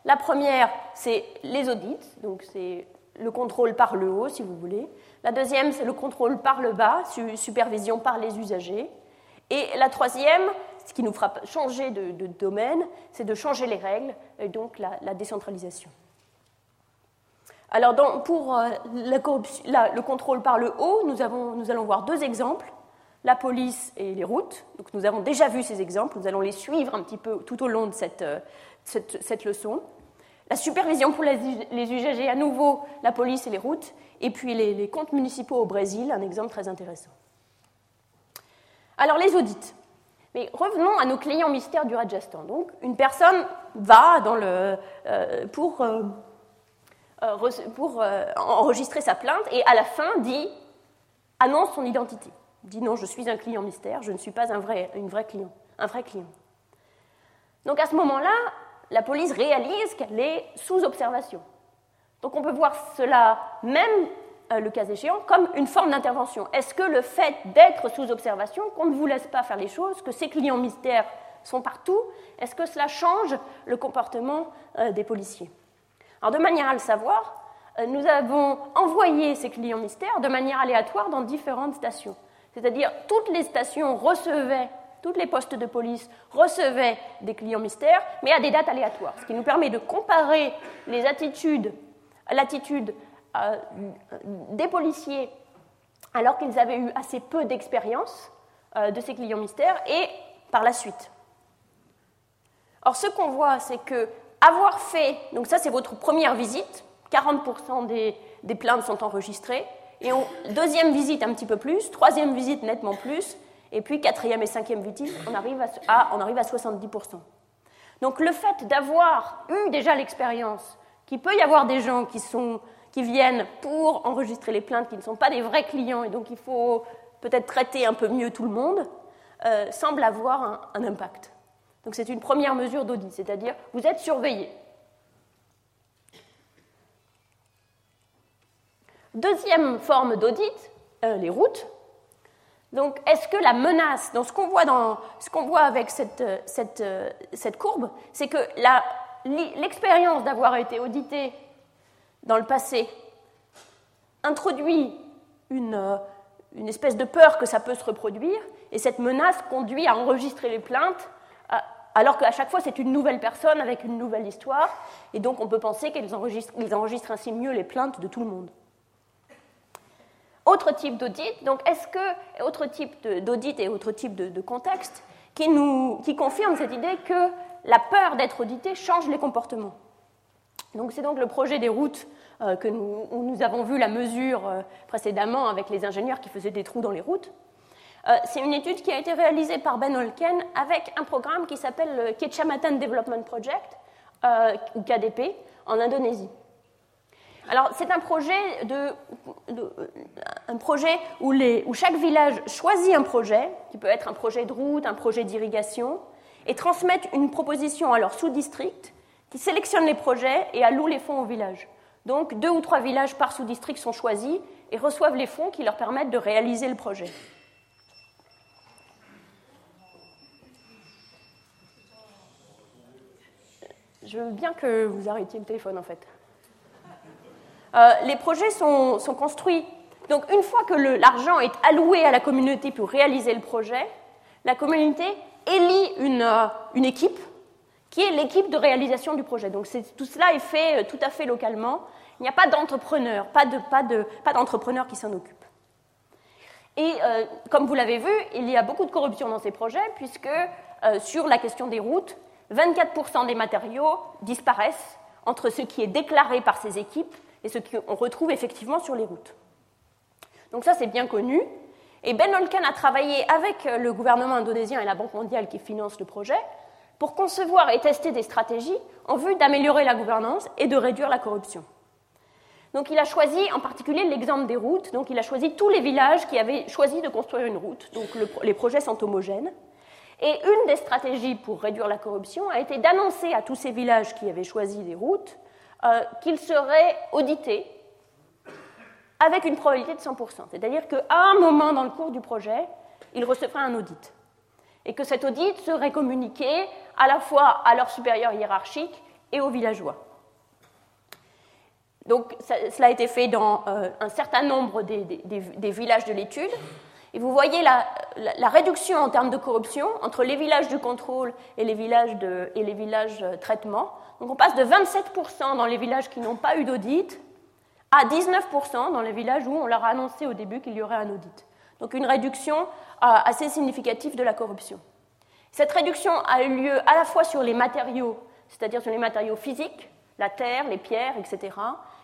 [SPEAKER 2] La première, c'est les audits, donc c'est le contrôle par le haut, si vous voulez. La deuxième, c'est le contrôle par le bas, supervision par les usagers. Et la troisième, ce qui nous fera changer de, domaine, c'est de changer les règles, et donc la, décentralisation. Alors, pour euh, le contrôle par le haut, nous, nous, allons voir deux exemples, la police et les routes. Nous avons déjà vu ces exemples, nous allons les suivre un petit peu tout au long de cette, euh, leçon. La supervision pour les, usagers, à nouveau, la police et les routes. Et puis les, comptes municipaux au Brésil, un exemple très intéressant. Alors, les audits. Mais revenons à nos clients mystères du Rajasthan. Donc, une personne va euh, pour, euh, pour enregistrer sa plainte et à la fin dit annonce son identité. Dit non, je suis un client mystère, je ne suis pas un vrai, client, un vrai client. Donc à ce moment-là, la police réalise qu'elle est sous observation. Donc on peut voir cela même euh, le cas échéant, comme une forme d'intervention. Est-ce que le fait d'être sous observation, qu'on ne vous laisse pas faire les choses, que ces clients mystères sont partout, est-ce que cela change le comportement euh, des policiers? Alors de manière à le savoir, euh, nous avons envoyé ces clients mystères de manière aléatoire dans différentes stations. C'est-à-dire toutes les stations recevaient, toutes les postes de police recevaient des clients mystères, mais à des dates aléatoires, ce qui nous permet de comparer les attitudes, l'attitude euh, des policiers alors qu'ils avaient eu assez peu d'expérience euh, de ces clients mystères et par la suite. Or, ce qu'on voit, c'est que avoir fait, donc ça c'est votre première visite, 40% des, des, plaintes sont enregistrées, et deuxième visite un petit peu plus, troisième visite nettement plus, et puis quatrième et cinquième visite, on arrive à, on arrive à 70%. Donc le fait d'avoir eu déjà l'expérience qu'il peut y avoir des gens qui sont qui viennent pour enregistrer les plaintes, qui ne sont pas des vrais clients, et donc il faut peut-être traiter un peu mieux tout le monde, euh, semble avoir un, impact. Donc c'est une première mesure d'audit, c'est-à-dire vous êtes surveillé. Deuxième forme d'audit, euh, les routes. Donc, est-ce que la menace, dans ce qu'on voit, voit avec cette, cette, cette courbe, c'est que l'expérience d'avoir été audité dans le passé introduit une, euh, espèce de peur que ça peut se reproduire, et cette menace conduit à enregistrer les plaintes, alors qu'à chaque fois c'est une nouvelle personne avec une nouvelle histoire, et donc on peut penser qu'ils enregistrent ainsi mieux les plaintes de tout le monde. Autre type d'audit, donc est-ce que, autre type d'audit et autre type de, contexte, qui, nous, qui confirme cette idée que la peur d'être audité change les comportements? Donc c'est donc le projet des routes euh, que nous, où nous avons vu la mesure euh, précédemment avec les ingénieurs qui faisaient des trous dans les routes. Euh, c'est une étude qui a été réalisée par Ben Holken avec un programme qui s'appelle le Kecamatan Development Project, ou KDP, en Indonésie. Alors, c'est un projet, de, un projet où, les, où, chaque village choisit un projet, qui peut être un projet de route, un projet d'irrigation, et transmettent une proposition à leur sous-district qui sélectionne les projets et alloue les fonds au village. Donc deux ou trois villages par sous-district sont choisis et reçoivent les fonds qui leur permettent de réaliser le projet. Je veux bien que vous arrêtiez le téléphone en fait. Euh, les projets sont, construits. Donc une fois que l'argent est alloué à la communauté pour réaliser le projet, la communauté élit une, euh, une équipe qui est l'équipe de réalisation du projet. Donc tout cela est fait euh, tout à fait localement. Il n'y a pas d'entrepreneur, pas, de, pas, de, pas qui s'en occupe. Et comme vous l'avez vu, il y a beaucoup de corruption dans ces projets, puisque sur la question des routes, 24% des matériaux disparaissent entre ce qui est déclaré par ces équipes et ce qu'on retrouve effectivement sur les routes. Donc ça, c'est bien connu. Et Ben Olkan a travaillé avec le gouvernement indonésien et la Banque mondiale qui finance le projet pour concevoir et tester des stratégies en vue d'améliorer la gouvernance et de réduire la corruption. Donc il a choisi en particulier l'exemple des routes, donc il a choisi tous les villages qui avaient choisi de construire une route, donc les projets sont homogènes. Et une des stratégies pour réduire la corruption a été d'annoncer à tous ces villages qui avaient choisi des routes euh, qu'ils seraient audités avec une probabilité de 100%. C'est-à-dire qu'à un moment dans le cours du projet, ils recevraient un audit. et que cet audit serait communiqué à la fois à leur supérieur hiérarchique et aux villageois. Donc cela a été fait dans euh, un certain nombre des, villages de l'étude. Et vous voyez la, réduction en termes de corruption entre les villages de contrôle et les villages de, et les villages de traitement. Donc on passe de 27% dans les villages qui n'ont pas eu d'audit à 19% dans les villages où on leur a annoncé au début qu'il y aurait un audit. Donc une réduction euh, assez significative de la corruption. Cette réduction a eu lieu à la fois sur les matériaux, c'est-à-dire sur les matériaux physiques, la terre, les pierres, etc.,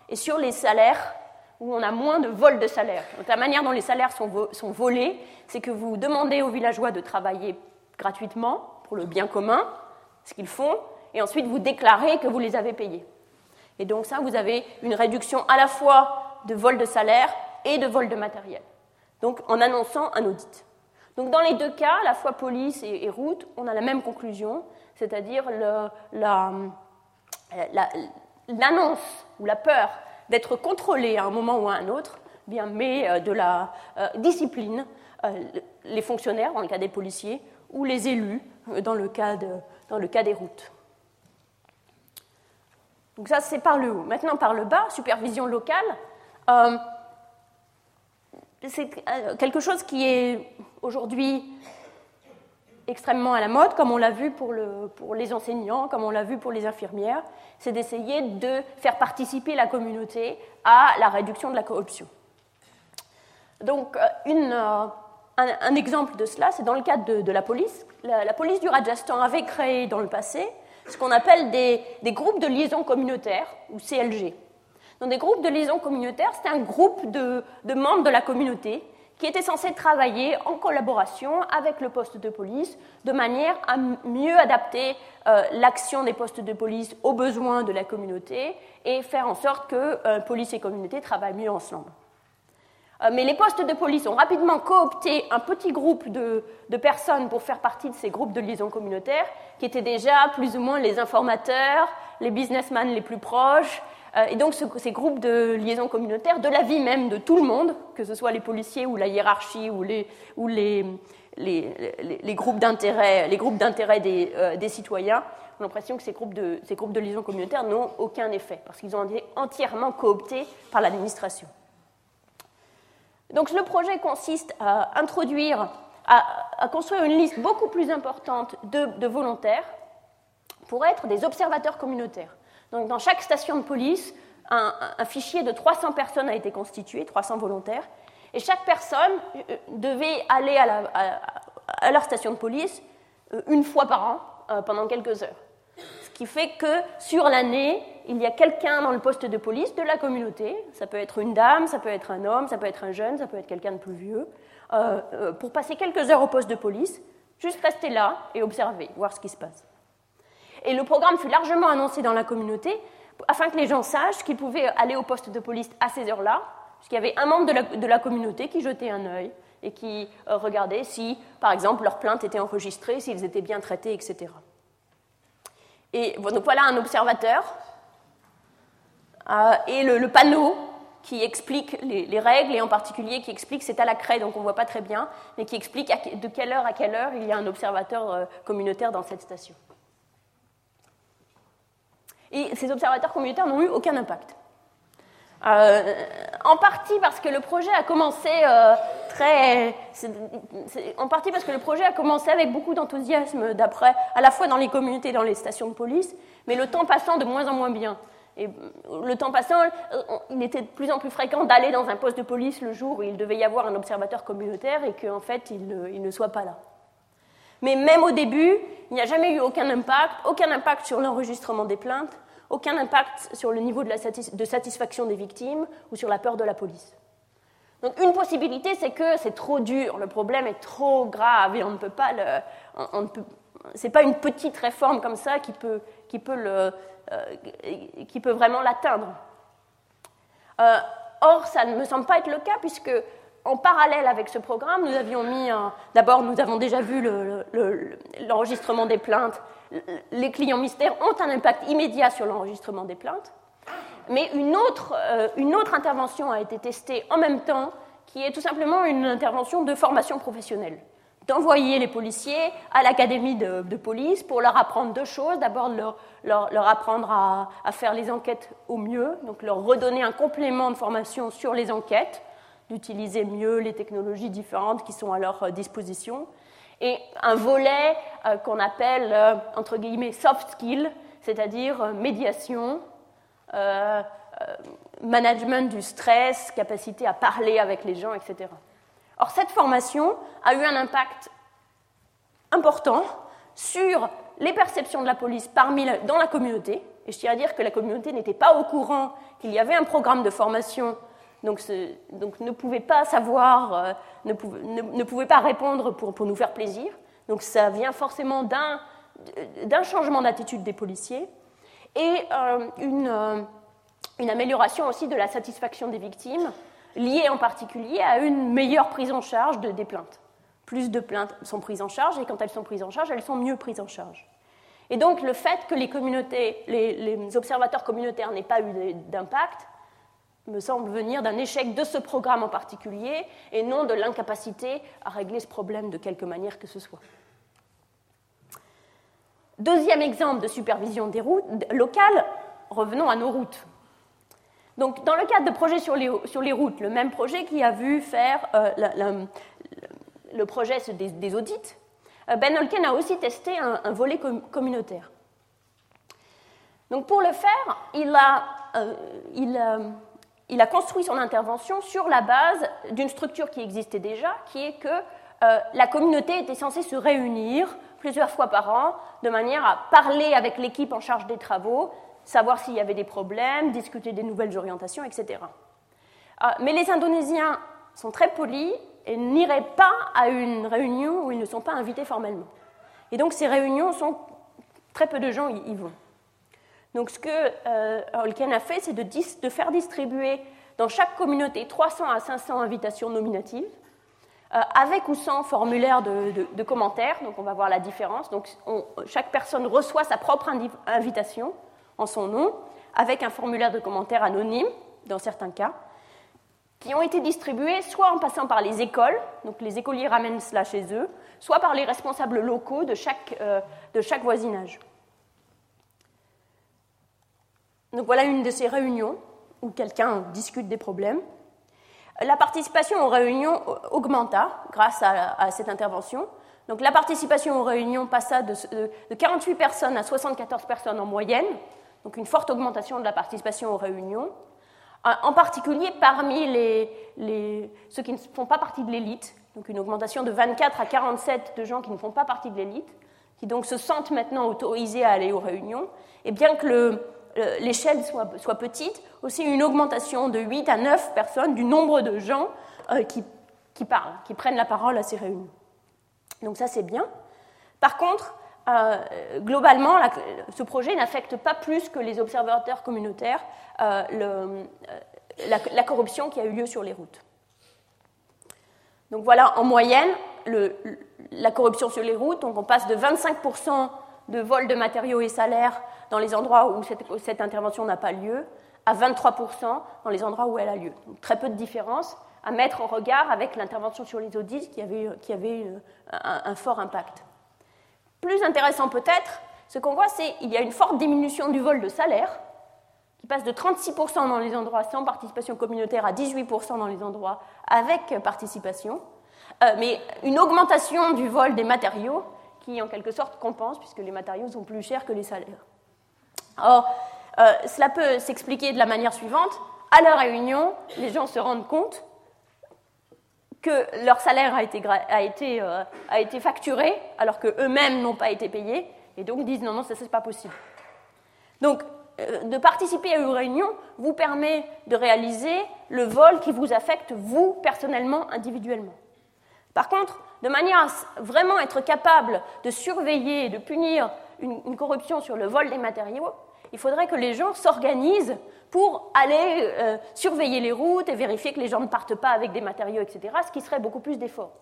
[SPEAKER 2] et sur les salaires, où on a moins de vols de salaires. Donc la manière dont les salaires sont, sont volés, c'est que vous demandez aux villageois de travailler gratuitement pour le bien commun, ce qu'ils font, et ensuite vous déclarez que vous les avez payés. Et donc ça, vous avez une réduction à la fois de vol de salaire et de vol de matériel. Donc en annonçant un audit. Donc dans les deux cas, à la fois police et, route, on a la même conclusion, c'est-à-dire l'annonce ou la peur d'être contrôlé à un moment ou à un autre, bien, mais euh, de la euh, discipline euh, les fonctionnaires, dans le cas des policiers, ou les élus, dans le cas des routes. Donc ça, c'est par le haut. Maintenant, par le bas, supervision locale, euh, c'est euh, quelque chose qui est aujourd'hui extrêmement à la mode, comme on l'a vu pour, le, pour, les enseignants, comme on l'a vu pour les infirmières, c'est d'essayer de faire participer la communauté à la réduction de la corruption. Donc, euh, un, exemple de cela, c'est dans le cadre de, la police. La, la, police du Rajasthan avait créé dans le passé ce qu'on appelle des, groupes de liaison communautaires, ou CLG. Dans des groupes de liaison communautaires, c'est un groupe de, membres de la communauté qui était censé travailler en collaboration avec le poste de police de manière à mieux adapter euh, l'action des postes de police aux besoins de la communauté et faire en sorte que euh, police et communauté travaillent mieux ensemble. Euh, mais les postes de police ont rapidement coopté un petit groupe de, personnes pour faire partie de ces groupes de liaison communautaire, qui étaient déjà plus ou moins les informateurs, les businessmen les plus proches, euh, et donc ces groupes de liaison communautaire, de la vie même de tout le monde, que ce soit les policiers ou la hiérarchie ou les, ou les, les, groupes d'intérêt, les groupes d'intérêt des, euh, citoyens, on a l'impression que ces groupes, de, ces groupes de liaison communautaire n'ont aucun effet, parce qu'ils ont été entièrement cooptés par l'administration. Donc le projet consiste à introduire, à, construire une liste beaucoup plus importante de, volontaires pour être des observateurs communautaires. Donc dans chaque station de police, un, fichier de 300 personnes a été constitué, 300 volontaires, et chaque personne euh, devait aller à, leur station de police euh, une fois par an euh, pendant quelques heures. Ce qui fait que sur l'année, il y a quelqu'un dans le poste de police de la communauté, ça peut être une dame, ça peut être un homme, ça peut être un jeune, ça peut être quelqu'un de plus vieux, euh, euh, pour passer quelques heures au poste de police, juste rester là et observer, voir ce qui se passe. Et le programme fut largement annoncé dans la communauté afin que les gens sachent qu'ils pouvaient aller au poste de police à ces heures-là, puisqu'il y avait un membre de la, communauté qui jetait un œil et qui euh, regardait si, par exemple, leurs plaintes étaient enregistrées, s'ils étaient bien traités, etc. Et donc voilà un observateur et le, panneau qui explique les, règles, et en particulier qui explique, c'est à la craie, donc on ne voit pas très bien, mais qui explique de quelle heure à quelle heure il y a un observateur euh, communautaire dans cette station. Et ces observateurs communautaires n'ont eu aucun impact. Euh, en partie parce que le projet a commencé très, en partie parce que le projet a commencé avec beaucoup d'enthousiasme, d'après, à la fois dans les communautés et dans les stations de police, mais le temps passant de moins en moins bien. Et le temps passant, il était de plus en plus fréquent d'aller dans un poste de police le jour où il devait y avoir un observateur communautaire et qu'en fait, il ne, soit pas là. Mais même au début, il n'y a jamais eu aucun impact, aucun impact sur l'enregistrement des plaintes, aucun impact sur le niveau de, satisfaction des victimes ou sur la peur de la police. Donc une possibilité, c'est que c'est trop dur, le problème est trop grave et on ne peut pas le... C'est pas une petite réforme comme ça qui peut, qui peut le, qui peut vraiment l'atteindre. Euh, or, ça ne me semble pas être le cas, puisque en parallèle avec ce programme, nous avions mis D'abord, nous avons déjà vu l'enregistrement des plaintes. Les clients mystères ont un impact immédiat sur l'enregistrement des plaintes. Mais une autre, euh, une autre intervention a été testée en même temps, qui est tout simplement une intervention de formation professionnelle. D'envoyer les policiers à l'académie de, police pour leur apprendre deux choses. D'abord, leur, apprendre à, à, faire les enquêtes au mieux, donc leur redonner un complément de formation sur les enquêtes, d'utiliser mieux les technologies différentes qui sont à leur euh, disposition, et un volet euh, qu'on appelle, euh, entre guillemets, soft skill, c'est-à-dire médiation, management du stress, capacité à parler avec les gens, etc. Or, cette formation a eu un impact important sur les perceptions de la police parmi dans la communauté. Et je tiens à dire que la communauté n'était pas au courant qu'il y avait un programme de formation, donc, ne pouvait pas savoir, euh, ne, pouvait, pas répondre pour, nous faire plaisir. Donc ça vient forcément d'un changement d'attitude des policiers et euh, euh, une amélioration aussi de la satisfaction des victimes liées en particulier à une meilleure prise en charge de, des plaintes. Plus de plaintes sont prises en charge et quand elles sont prises en charge, elles sont mieux prises en charge. Et donc le fait que les, communautés, les, observateurs communautaires n'aient pas eu d'impact me semble venir d'un échec de ce programme en particulier et non de l'incapacité à régler ce problème de quelque manière que ce soit. Deuxième exemple de supervision des routes locales, revenons à nos routes. Donc, dans le cadre de projets sur les, routes, le même projet qui a vu faire euh, le projet des, audits, euh, Ben Holken a aussi testé un, volet communautaire. Donc, pour le faire, euh, il a, construit son intervention sur la base d'une structure qui existait déjà, qui est que la communauté était censée se réunir plusieurs fois par an de manière à parler avec l'équipe en charge des travaux, savoir s'il y avait des problèmes, discuter des nouvelles orientations, etc. Ah, mais les Indonésiens sont très polis et n'iraient pas à une réunion où ils ne sont pas invités formellement. Et donc ces réunions sont très peu de gens y, vont. Donc ce que euh, Holken a fait, c'est de, faire distribuer dans chaque communauté 300 à 500 invitations nominatives, euh, avec ou sans formulaire de, commentaires. Donc on va voir la différence. Donc chaque personne reçoit sa propre invitation en son nom, avec un formulaire de commentaires anonyme, dans certains cas, qui ont été distribués soit en passant par les écoles, donc les écoliers ramènent cela chez eux, soit par les responsables locaux de chaque, euh, de chaque voisinage. Donc voilà une de ces réunions où quelqu'un discute des problèmes. La participation aux réunions augmenta grâce à, cette intervention. Donc la participation aux réunions passa de, de 48 personnes à 74 personnes en moyenne, donc une forte augmentation de la participation aux réunions, euh, en particulier parmi ceux qui ne font pas partie de l'élite, donc une augmentation de 24 à 47 de gens qui ne font pas partie de l'élite, qui donc se sentent maintenant autorisés à aller aux réunions, et bien que l'échelle soit, petite, aussi une augmentation de 8 à 9 personnes du nombre de gens euh, qui parlent, qui prennent la parole à ces réunions. Donc ça c'est bien. Par contre, euh, globalement, ce projet n'affecte pas plus que les observateurs communautaires euh, euh, la, corruption qui a eu lieu sur les routes. Donc voilà, en moyenne, la corruption sur les routes, on passe de 25% de vol de matériaux et salaires dans les endroits où cette, intervention n'a pas lieu à 23% dans les endroits où elle a lieu. Donc, très peu de différence à mettre en regard avec l'intervention sur les audits qui avait, qui avait un fort impact. Plus intéressant peut-être, ce qu'on voit, c'est qu'il y a une forte diminution du vol de salaire, qui passe de 36% dans les endroits sans participation communautaire à 18% dans les endroits avec participation, euh, mais une augmentation du vol des matériaux qui en quelque sorte compense, puisque les matériaux sont plus chers que les salaires. Or, euh, cela peut s'expliquer de la manière suivante. À la réunion, les gens se rendent compte que leur salaire a été, a été, euh, a été facturé alors qu'eux-mêmes n'ont pas été payés, et donc disent non, non, ça, c'est pas possible. Donc, euh, de participer à une réunion vous permet de réaliser le vol qui vous affecte vous personnellement, individuellement. Par contre, de manière à vraiment être capable de surveiller et de punir une corruption sur le vol des matériaux, il faudrait que les gens s'organisent pour aller euh, surveiller les routes et vérifier que les gens ne partent pas avec des matériaux, etc., ce qui serait beaucoup plus d'efforts.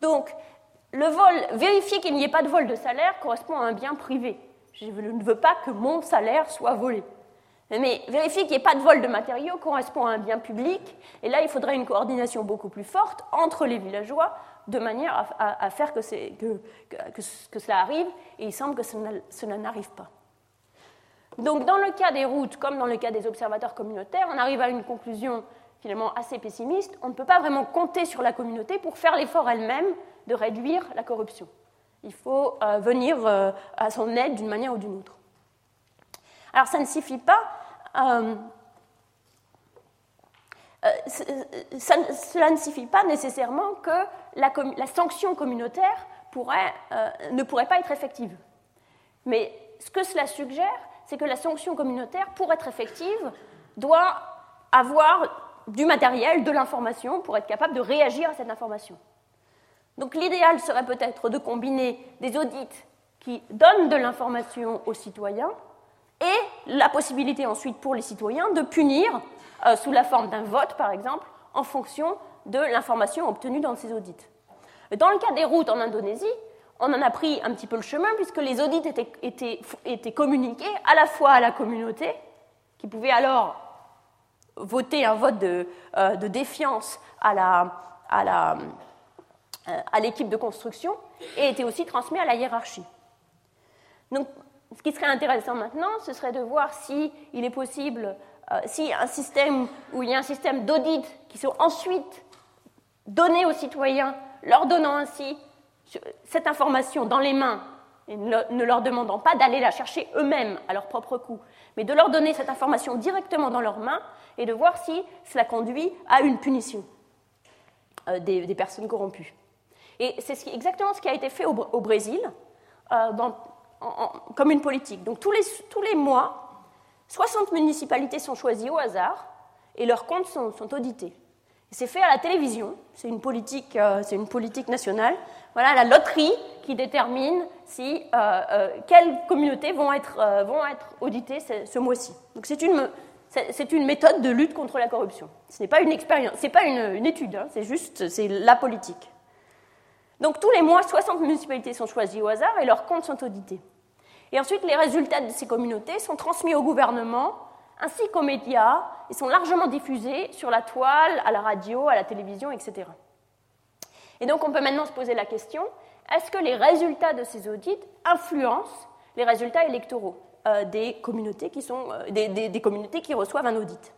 [SPEAKER 2] Donc, le vol, vérifier qu'il n'y ait pas de vol de salaire correspond à un bien privé. Je ne veux pas que mon salaire soit volé. Mais vérifier qu'il n'y ait pas de vol de matériaux correspond à un bien public, et là, il faudrait une coordination beaucoup plus forte entre les villageois de manière à, faire que, cela arrive, et il semble que cela n'arrive pas. Donc, dans le cas des routes, comme dans le cas des observateurs communautaires, on arrive à une conclusion finalement assez pessimiste. On ne peut pas vraiment compter sur la communauté pour faire l'effort elle-même de réduire la corruption. Il faut euh, venir euh, à son aide d'une manière ou d'une autre. Alors, ça ne suffit pas euh, cela ne suffit pas nécessairement que la, sanction communautaire ne pourrait pas être effective. Mais ce que cela suggère, c'est que la sanction communautaire, pour être effective, doit avoir du matériel, de l'information, pour être capable de réagir à cette information. Donc l'idéal serait peut-être de combiner des audits qui donnent de l'information aux citoyens et la possibilité ensuite pour les citoyens de punir euh, sous la forme d'un vote, par exemple, en fonction de l'information obtenue dans ces audits. Dans le cas des routes en Indonésie, on en a pris un petit peu le chemin puisque les audits étaient, communiqués à la fois à la communauté, qui pouvait alors voter un vote de, euh, défiance euh, à l'équipe de construction, et était aussi transmis à la hiérarchie. Donc, ce qui serait intéressant maintenant, ce serait de voir si il est possible, euh, si un système où il y a un système d'audit qui sont ensuite donnés aux citoyens, leur donnant ainsi cette information dans les mains et ne leur demandant pas d'aller la chercher eux-mêmes à leur propre coût, mais de leur donner cette information directement dans leurs mains et de voir si cela conduit à une punition euh, des, personnes corrompues. Et c'est exactement ce qui a été fait au, Brésil. Euh, comme une politique. Donc tous les, tous les mois, 60 municipalités sont choisies au hasard et leurs comptes sont, audités. C'est fait à la télévision, c'est une, euh, une politique nationale. Voilà la loterie qui détermine si, euh, euh, quelles communautés vont être, être auditées ce, mois-ci. Donc c'est une, méthode de lutte contre la corruption. Ce n'est pas une expérience, c'est pas une, étude, hein, c'est juste la politique. Donc tous les mois, 60 municipalités sont choisies au hasard et leurs comptes sont audités. Et ensuite, les résultats de ces communautés sont transmis au gouvernement ainsi qu'aux médias et sont largement diffusés sur la toile, à la radio, à la télévision, etc. Et donc on peut maintenant se poser la question, est-ce que les résultats de ces audits influencent les résultats électoraux euh, des, communautés qui sont, euh, des, communautés qui reçoivent un audit?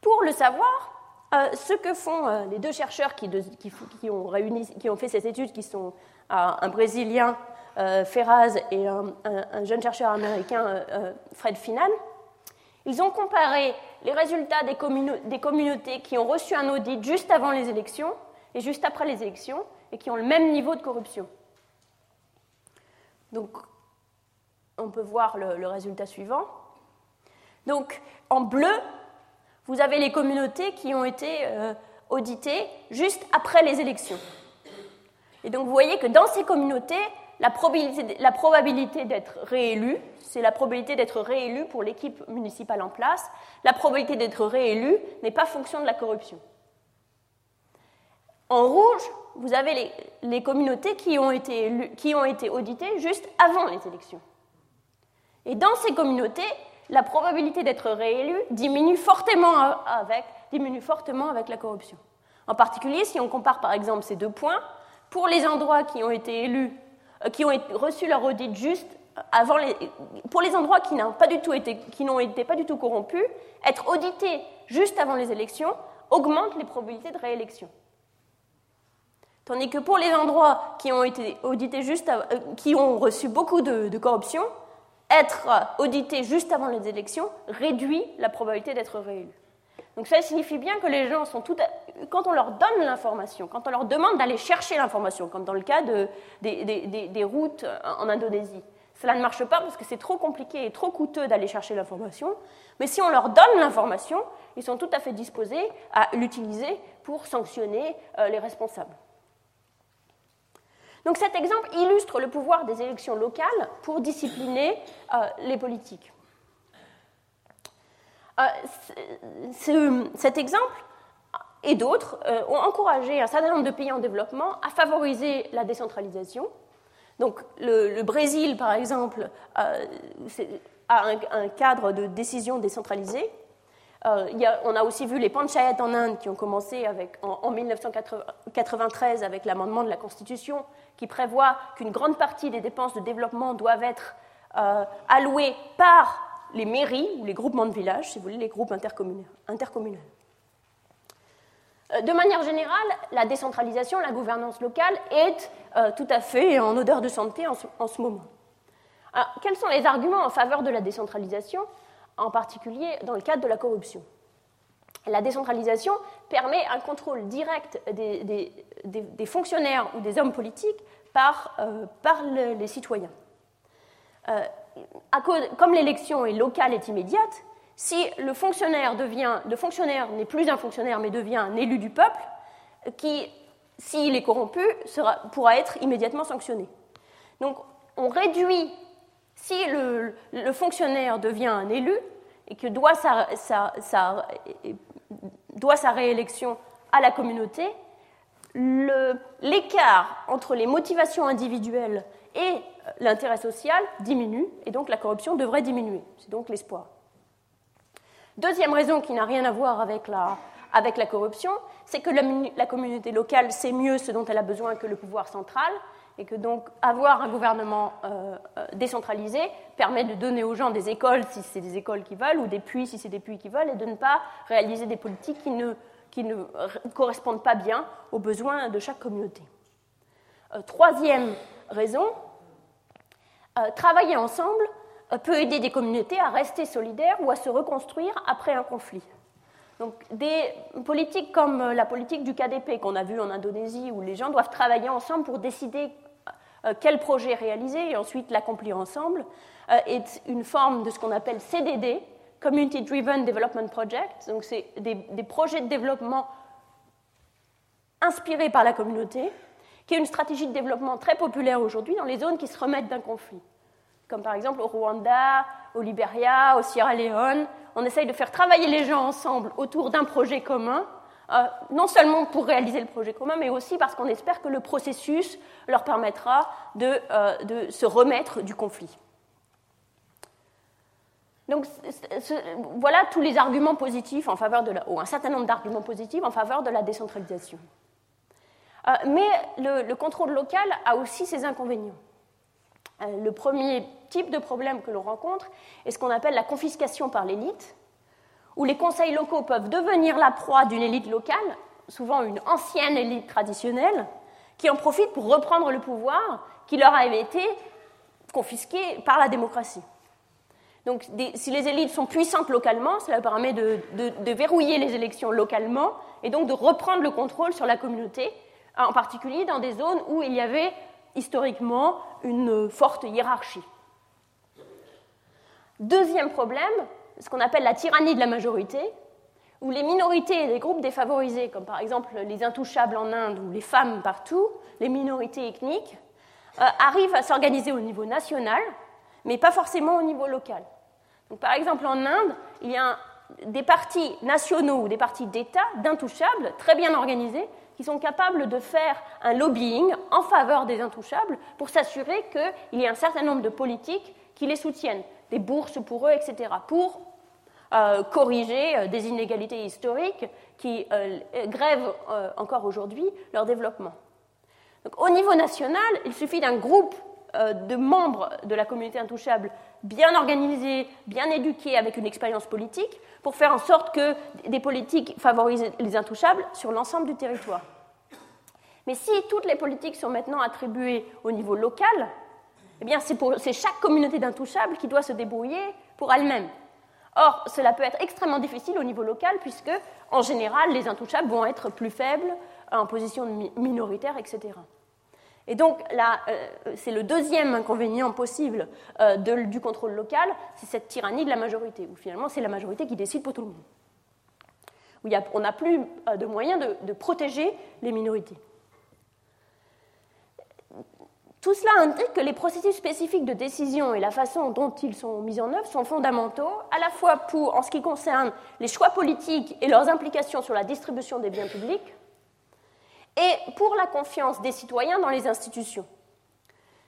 [SPEAKER 2] Pour le savoir, euh, ce que font les deux chercheurs qui, ont fait cette étude, qui sont un Brésilien Ferraz et un, jeune chercheur américain, Fred Finan, ils ont comparé les résultats des, communautés qui ont reçu un audit juste avant les élections et juste après les élections et qui ont le même niveau de corruption. Donc, on peut voir le, résultat suivant. Donc, en bleu, vous avez les communautés qui ont été auditées juste après les élections. Et donc, vous voyez que dans ces communautés, la probabilité, d'être réélu, c'est la probabilité d'être réélu pour l'équipe municipale en place. La probabilité d'être réélu n'est pas fonction de la corruption. En rouge, vous avez les, communautés qui ont, été auditées juste avant les élections. Et dans ces communautés, la probabilité d'être réélu diminue fortement avec, diminue fortement avec la corruption. En particulier, si on compare par exemple ces deux points, pour les endroits qui ont été élus qui ont reçu leur audit juste avant les, pour les endroits qui n'ont pas du tout été, qui n'ont été pas du tout corrompus, être audités juste avant les élections augmente les probabilités de réélection. Tandis que pour les endroits qui ont été audités juste, euh, qui ont reçu beaucoup de, corruption, être audités juste avant les élections réduit la probabilité d'être réélu. Donc ça signifie bien que les gens sont tout quand on leur donne l'information, quand on leur demande d'aller chercher l'information, comme dans le cas des, routes en Indonésie, cela ne marche pas parce que c'est trop compliqué et trop coûteux d'aller chercher l'information. Mais si on leur donne l'information, ils sont tout à fait disposés à l'utiliser pour sanctionner euh, les responsables. Donc cet exemple illustre le pouvoir des élections locales pour discipliner euh, les politiques. Euh, cet exemple et d'autres euh, ont encouragé un certain nombre de pays en développement à favoriser la décentralisation. Donc le, Brésil, par exemple, euh, à un, cadre de décision décentralisée. Euh, on a aussi vu les panchayats en Inde qui ont commencé en, 1993 avec l'amendement de la Constitution qui prévoit qu'une grande partie des dépenses de développement doivent être allouées par les mairies ou les groupements de villages, si vous voulez, les groupes intercommunaux. Euh, de manière générale, la décentralisation, la gouvernance locale est tout à fait en odeur de santé en ce moment. Alors, quels sont les arguments en faveur de la décentralisation, en particulier dans le cadre de la corruption? La décentralisation permet un contrôle direct des, fonctionnaires ou des hommes politiques par, euh, les citoyens. Euh, comme l'élection est locale et immédiate, si le fonctionnaire devient, le fonctionnaire n'est plus un fonctionnaire mais devient un élu du peuple, qui, s'il est corrompu, pourra être immédiatement sanctionné. Donc, on réduit si le, fonctionnaire devient un élu et que doit sa, doit sa réélection à la communauté, l'écart entre les motivations individuelles et l'intérêt social diminue, et donc la corruption devrait diminuer. C'est donc l'espoir. Deuxième raison qui n'a rien à voir avec la, corruption, c'est que la, communauté locale sait mieux ce dont elle a besoin que le pouvoir central, et que donc avoir un gouvernement euh, euh, décentralisé permet de donner aux gens des écoles si c'est des écoles qui veulent, ou des puits si c'est des puits qui veulent, et de ne pas réaliser des politiques qui ne, qui ne correspondent pas bien aux besoins de chaque communauté. Euh, troisième raison, travailler ensemble peut aider des communautés à rester solidaires ou à se reconstruire après un conflit. Donc, des politiques comme la politique du KDP qu'on a vu en Indonésie, où les gens doivent travailler ensemble pour décider euh, quel projet réaliser et ensuite l'accomplir ensemble, euh, est une forme de ce qu'on appelle CDD, Community Driven Development Project. Donc, c'est des, projets de développement inspirés par la communauté, une stratégie de développement très populaire aujourd'hui dans les zones qui se remettent d'un conflit. Comme par exemple au Rwanda, au Liberia, au Sierra Leone. On essaye de faire travailler les gens ensemble autour d'un projet commun euh, non seulement pour réaliser le projet commun, mais aussi parce qu'on espère que le processus leur permettra de, euh, se remettre du conflit. Donc voilà tous les arguments positifs en faveur de certain nombre positifs en faveur de la décentralisation. Euh, mais le, contrôle local a aussi ses inconvénients. le premier type de problème que l'on rencontre est ce qu'on appelle la confiscation par l'élite, où les conseils locaux peuvent devenir la proie d'une élite locale, souvent une ancienne élite traditionnelle, qui en profite pour reprendre le pouvoir qui leur avait été confisqué par la démocratie. Donc, si les élites sont puissantes localement, cela permet de, verrouiller les élections localement et donc de reprendre le contrôle sur la communauté, en particulier dans des zones où il y avait historiquement une forte hiérarchie. Deuxième problème, ce qu'on appelle la tyrannie de la majorité, où les minorités et les groupes défavorisés, comme par exemple les intouchables en Inde ou les femmes partout, les minorités ethniques, euh, arrivent à s'organiser au niveau national, mais pas forcément au niveau local. Par exemple, en Inde, il y a des partis nationaux ou des partis d'État d'intouchables très bien organisés qui sont capables de faire un lobbying en faveur des intouchables pour s'assurer qu'il y ait un certain nombre de politiques qui les soutiennent, des bourses pour eux, etc., pour euh, corriger euh, des inégalités historiques qui euh, grèvent encore aujourd'hui leur développement. au niveau national, il suffit d'un groupe de membres de la communauté intouchable bien organisés, bien éduqués, avec une expérience politique, pour faire en sorte que des politiques favorisent les intouchables sur l'ensemble du territoire. Mais si toutes les politiques sont maintenant attribuées au niveau local, eh bien c'est chaque communauté d'intouchables qui doit se débrouiller pour elle-même. Or, cela peut être extrêmement difficile au niveau local, puisque, en général, les intouchables vont être plus faibles, en position minoritaire, etc. Et donc, là, euh, c'est le deuxième inconvénient possible euh, du contrôle local, c'est cette tyrannie de la majorité, où finalement, c'est la majorité qui décide pour tout le monde. Où on n'a plus euh, de moyens de protéger les minorités. Tout cela indique que les processus spécifiques de décision et la façon dont ils sont mis en œuvre sont fondamentaux, à la fois pour, en ce qui concerne les choix politiques et leurs implications sur la distribution des biens publics, et pour la confiance des citoyens dans les institutions.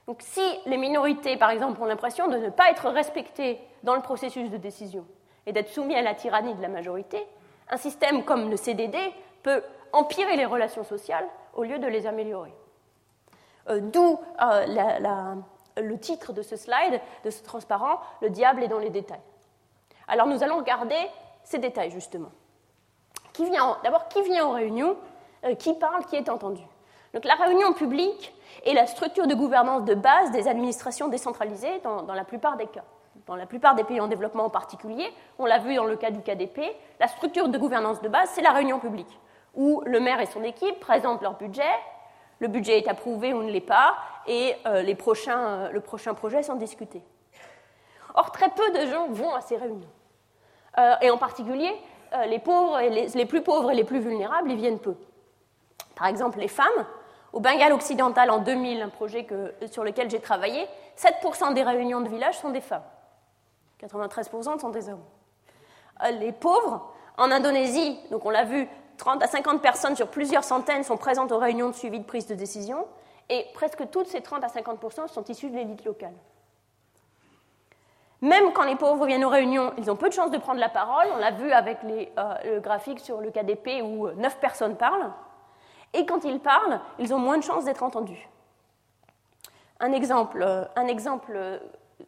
[SPEAKER 2] Donc si les minorités, par exemple, ont l'impression de ne pas être respectées dans le processus de décision et d'être soumis à la tyrannie de la majorité, un système comme le CDD peut empirer les relations sociales au lieu de les améliorer. Euh, d'où euh, le titre de ce slide, de ce transparent, Le diable est dans les détails. Alors nous allons regarder ces détails justement. D'abord, qui vient aux réunions Qui parle Qui est entendu Donc la réunion publique est la structure de gouvernance de base des administrations décentralisées dans la plupart des cas dans la plupart des pays en développement en particulier, on l'a vu dans le cas du KDP, la structure de gouvernance de base, c'est la réunion publique, où le maire et son équipe présentent leur budget, le budget est approuvé ou ne l'est pas, et euh, les prochains, euh, le prochain projet sont discutés. Or, très peu de gens vont à ces réunions. Euh, et en particulier, les, pauvres les, plus pauvres et les plus vulnérables y viennent peu. Par exemple, les femmes. Au Bengale occidental, en 2000, un projet sur lequel j'ai travaillé, 7% des réunions de village sont des femmes. 93% sont des hommes. Euh, les pauvres, en Indonésie, donc on l'a vu, 30 à 50 personnes sur plusieurs centaines sont présentes aux réunions de suivi de prise de décision, et presque toutes ces 30 à 50% sont issues de l'élite locale. Même quand les pauvres viennent aux réunions, ils ont peu de chances de prendre la parole. On l'a vu avec euh, le graphique sur le KDP où 9 euh, personnes parlent. Et quand ils parlent, ils ont moins de chances d'être entendus. Un exemple, un exemple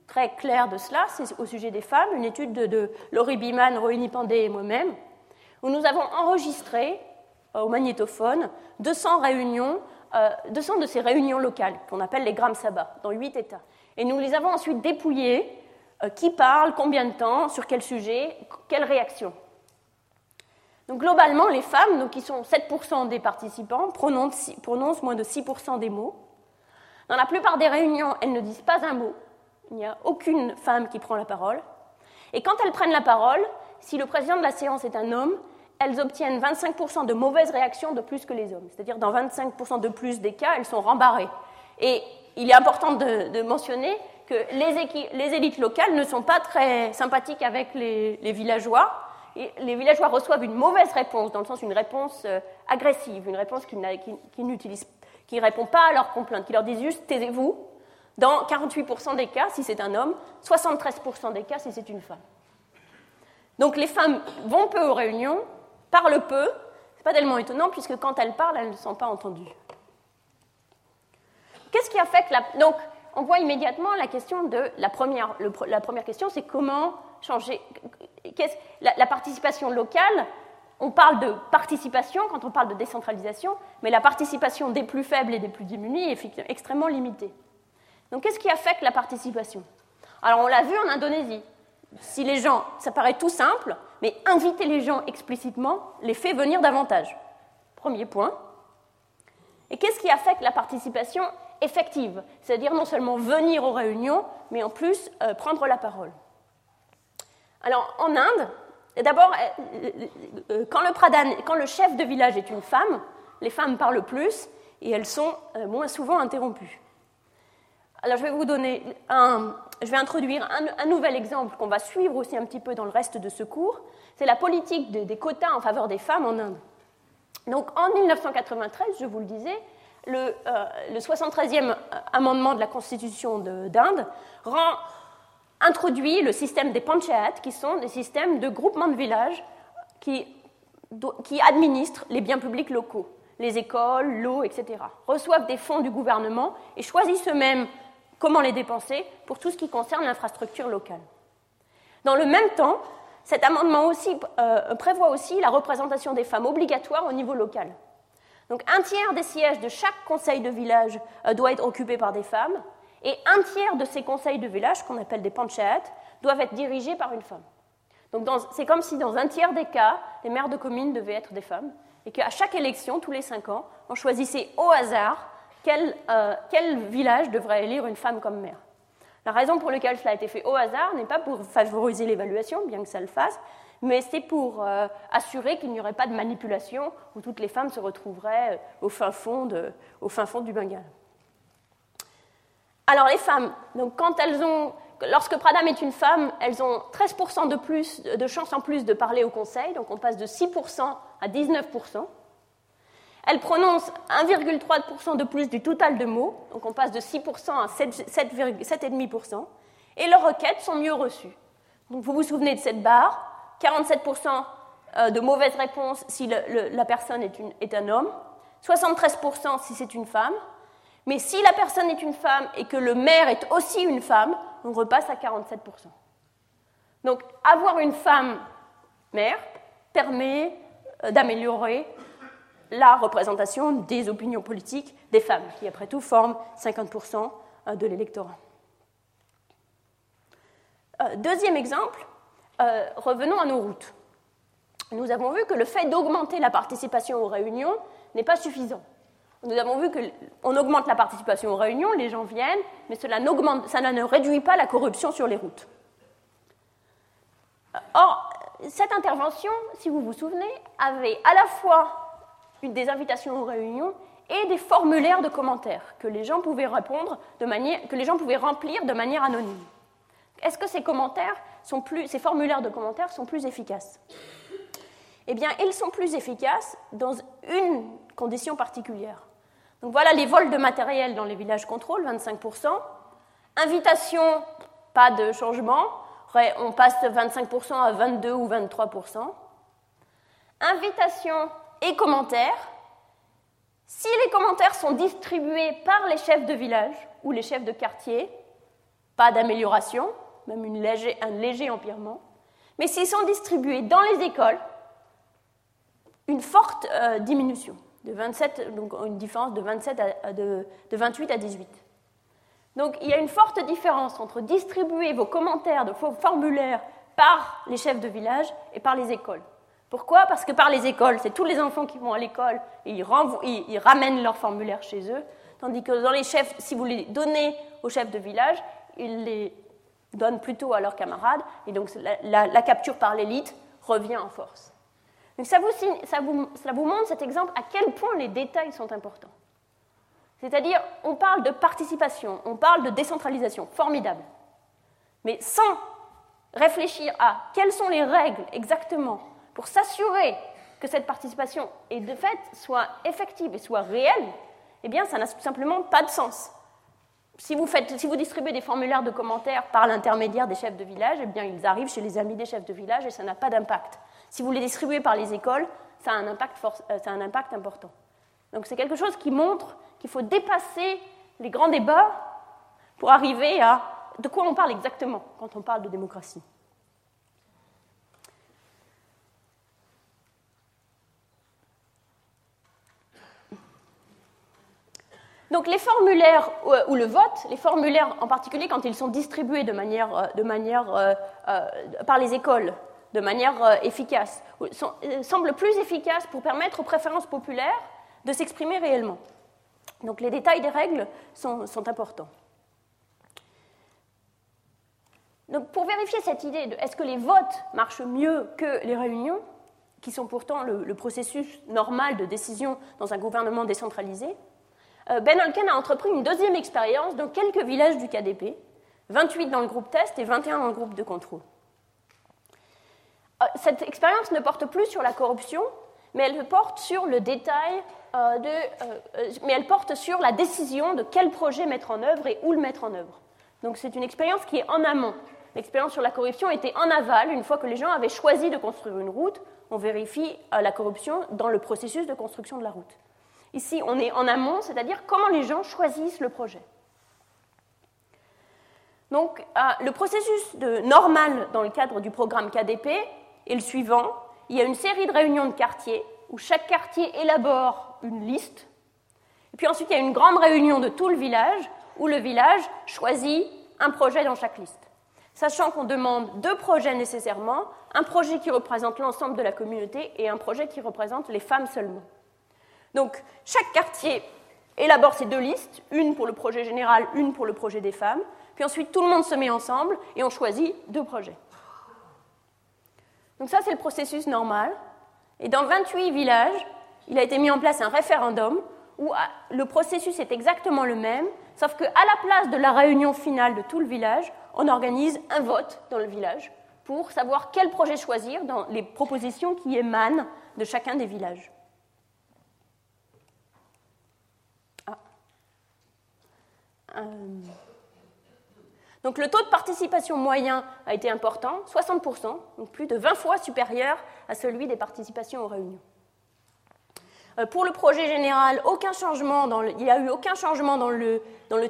[SPEAKER 2] très clair de cela, c'est au sujet des femmes, une étude de, Laurie Biman, Rohini Pandey et moi-même, où nous avons enregistré euh, au magnétophone 200 réunions, 200 euh, de ces réunions locales, qu'on appelle les Gram Sabha, dans huit États. Et nous les avons ensuite dépouillées, euh, qui parle, combien de temps, sur quel sujet, quelle réaction. Donc globalement, les femmes, donc, qui sont 7% des participants, prononcent, moins de 6% des mots. Dans la plupart des réunions, elles ne disent pas un mot, il n'y a aucune femme qui prend la parole. Et quand elles prennent la parole, si le président de la séance est un homme, elles obtiennent 25% de mauvaises réactions de plus que les hommes. C'est-à-dire dans 25% de plus des cas, elles sont rembarrées. Et il est important de, mentionner que les, élites locales ne sont pas très sympathiques avec les, villageois. Les villageois reçoivent une mauvaise réponse, dans le sens d'une réponse euh, agressive, une réponse qui, qui, répond pas à leurs complaintes, qui leur dit juste taisez-vous, dans 48% des cas si c'est un homme, 73% des cas si c'est une femme. Donc les femmes vont peu aux réunions, parlent peu, ce n'est pas tellement étonnant puisque quand elles parlent, elles ne sont pas entendues. Qu'est-ce qui affecte la... Donc on voit immédiatement la question de... La première, la première question, c'est comment changer... La, participation locale, on parle de participation quand on parle de décentralisation, mais la participation des plus faibles et des plus démunis est extrêmement limitée. Donc qu'est-ce qui affecte la participation? Alors on l'a vu en Indonésie. Si les gens, ça paraît tout simple, mais inviter les gens explicitement les fait venir davantage. Premier point. Et qu'est-ce qui affecte la participation effective? C'est-à-dire non seulement venir aux réunions, mais en plus euh, prendre la parole. Alors en Inde, d'abord, euh, euh, quand, quand le chef de village est une femme, les femmes parlent plus et elles sont moins souvent interrompues. Alors je vais vous donner un, je vais introduire un, nouvel exemple qu'on va suivre aussi un petit peu dans le reste de ce cours. C'est la politique des quotas en faveur des femmes en Inde. Donc en 1993, je vous le disais, le, 73e euh, amendement de la Constitution d'Inde introduit le système des panchayats, qui sont des systèmes de groupements de villages qui, administrent les biens publics locaux, les écoles, l'eau, etc. Reçoivent des fonds du gouvernement et choisissent eux-mêmes comment les dépenser pour tout ce qui concerne l'infrastructure locale. Dans le même temps, cet amendement aussi, euh, prévoit aussi la représentation des femmes obligatoire au niveau local. Donc un tiers des sièges de chaque conseil de village euh, doit être occupé par des femmes, et un tiers de ces conseils de village, qu'on appelle des panchayats, doivent être dirigés par une femme. Donc c'est comme si dans un tiers des cas, les maires de communes devaient être des femmes, et qu'à chaque élection, tous les cinq ans, on choisissait au hasard euh, quel, village devrait élire une femme comme maire. La raison pour laquelle cela a été fait au hasard n'est pas pour favoriser l'évaluation, bien que ça le fasse, mais c'est pour euh, assurer qu'il n'y aurait pas de manipulation où toutes les femmes se retrouveraient euh, au fin fond, au fin fond du Bengale. Alors les femmes, donc quand elles ont, lorsque Pradam est une femme, elles ont 13% de, plus, de chances en plus de parler au conseil, donc on passe de 6% à 19%. Elle prononce 1,3% de plus du total de mots, donc on passe de 6% à 7,5%, et leurs requêtes sont mieux reçues. Donc vous vous souvenez de cette barre? 47% euh, de mauvaises réponses si la personne est un homme, 73% si c'est une femme. Mais si la personne est une femme et que le maire est aussi une femme, on repasse à 47%. Donc avoir une femme maire permet euh, d'améliorer la représentation des opinions politiques des femmes, qui après tout forment 50% euh, de l'électorat. Euh, deuxième exemple, revenons à nos routes. Nous avons vu que le fait d'augmenter la participation aux réunions n'est pas suffisant. Nous avons vu qu'on augmente la participation aux réunions, les gens viennent, mais cela, ne réduit pas la corruption sur les routes. Or, cette intervention, si vous vous souvenez, avait à la fois des invitations aux réunions et des formulaires de commentaires que les gens pouvaient répondre que les gens pouvaient remplir de manière anonyme. Est-ce que ces commentaires ces formulaires de commentaires sont plus efficaces? Eh bien, ils sont plus efficaces dans une condition particulière. Donc voilà les vols de matériel dans les villages contrôle, 25%. Invitation, pas de changement on passe de 25% à 22 ou 23%. Invitation et commentaires. Si les commentaires sont distribués par les chefs de village ou les chefs de quartier, pas d'amélioration, même un léger empirement. Mais s'ils sont distribués dans les écoles, une forte euh, diminution, de 27, donc une différence de, 27 de 28 à 18. Donc il y a une forte différence entre distribuer vos commentaires de vos formulaires par les chefs de village et par les écoles. Pourquoi? Parce que par les écoles, c'est tous les enfants qui vont à l'école et ils, ramènent leurs formulaires chez eux, tandis que dans les chefs, si vous les donnez aux chefs de village, ils les donnent plutôt à leurs camarades, et donc la, capture par l'élite revient en force. Ça vous montre cet exemple à quel point les détails sont importants. C'est-à-dire, on parle de participation, on parle de décentralisation, formidable. Mais sans réfléchir à quelles sont les règles exactement pour s'assurer que cette participation est de fait soit effective et soit réelle, eh bien, ça n'a tout simplement pas de sens. Si vous, si vous distribuez des formulaires de commentaires par l'intermédiaire des chefs de village, eh bien, ils arrivent chez les amis des chefs de village et ça n'a pas d'impact. Si vous les distribuez par les écoles, ça a un impact, euh, ça a un impact important. Donc c'est quelque chose qui montre qu'il faut dépasser les grands débats pour arriver à de quoi on parle exactement quand on parle de démocratie. Donc les formulaires euh, ou le vote, les formulaires en particulier quand ils sont distribués de manière, euh, de manière par les écoles de manière efficace, semblent plus efficaces pour permettre aux préférences populaires de s'exprimer réellement. Donc les détails des règles sont, importants. Donc pour vérifier cette idée de est-ce que les votes marchent mieux que les réunions, qui sont pourtant le, processus normal de décision dans un gouvernement décentralisé, euh, Ben Holken a entrepris une deuxième expérience dans quelques villages du KDP, 28 dans le groupe test et 21 dans le groupe de contrôle. Euh, cette expérience ne porte plus sur la corruption, mais elle porte sur le détail euh, de, euh, mais elle porte sur la décision de quel projet mettre en œuvre et où le mettre en œuvre. Donc c'est une expérience qui est en amont. L'expérience sur la corruption était en aval, une fois que les gens avaient choisi de construire une route, on vérifie la corruption dans le processus de construction de la route. Ici, on est en amont, c'est-à-dire comment les gens choisissent le projet. Donc, le processus de normal dans le cadre du programme KDP est le suivant. Il y a une série de réunions de quartier où chaque quartier élabore une liste. Et puis ensuite, il y a une grande réunion de tout le village où le village choisit un projet dans chaque liste. Sachant qu'on demande deux projets nécessairement, un projet qui représente l'ensemble de la communauté et un projet qui représente les femmes seulement. Donc chaque quartier élabore ces deux listes, une pour le projet général, une pour le projet des femmes, puis ensuite tout le monde se met ensemble et on choisit deux projets. Donc ça c'est le processus normal. Et dans 28 villages, il a été mis en place un référendum où ah, le processus est exactement le même, sauf qu'à la place de la réunion finale de tout le village, on organise un vote dans le village pour savoir quel projet choisir dans les propositions qui émanent de chacun des villages. Ah. Euh. Donc le taux de participation moyen a été important, 60%, donc plus de 20 fois supérieur à celui des participations aux réunions. Euh, pour le projet général, il n'y a eu aucun changement dans le,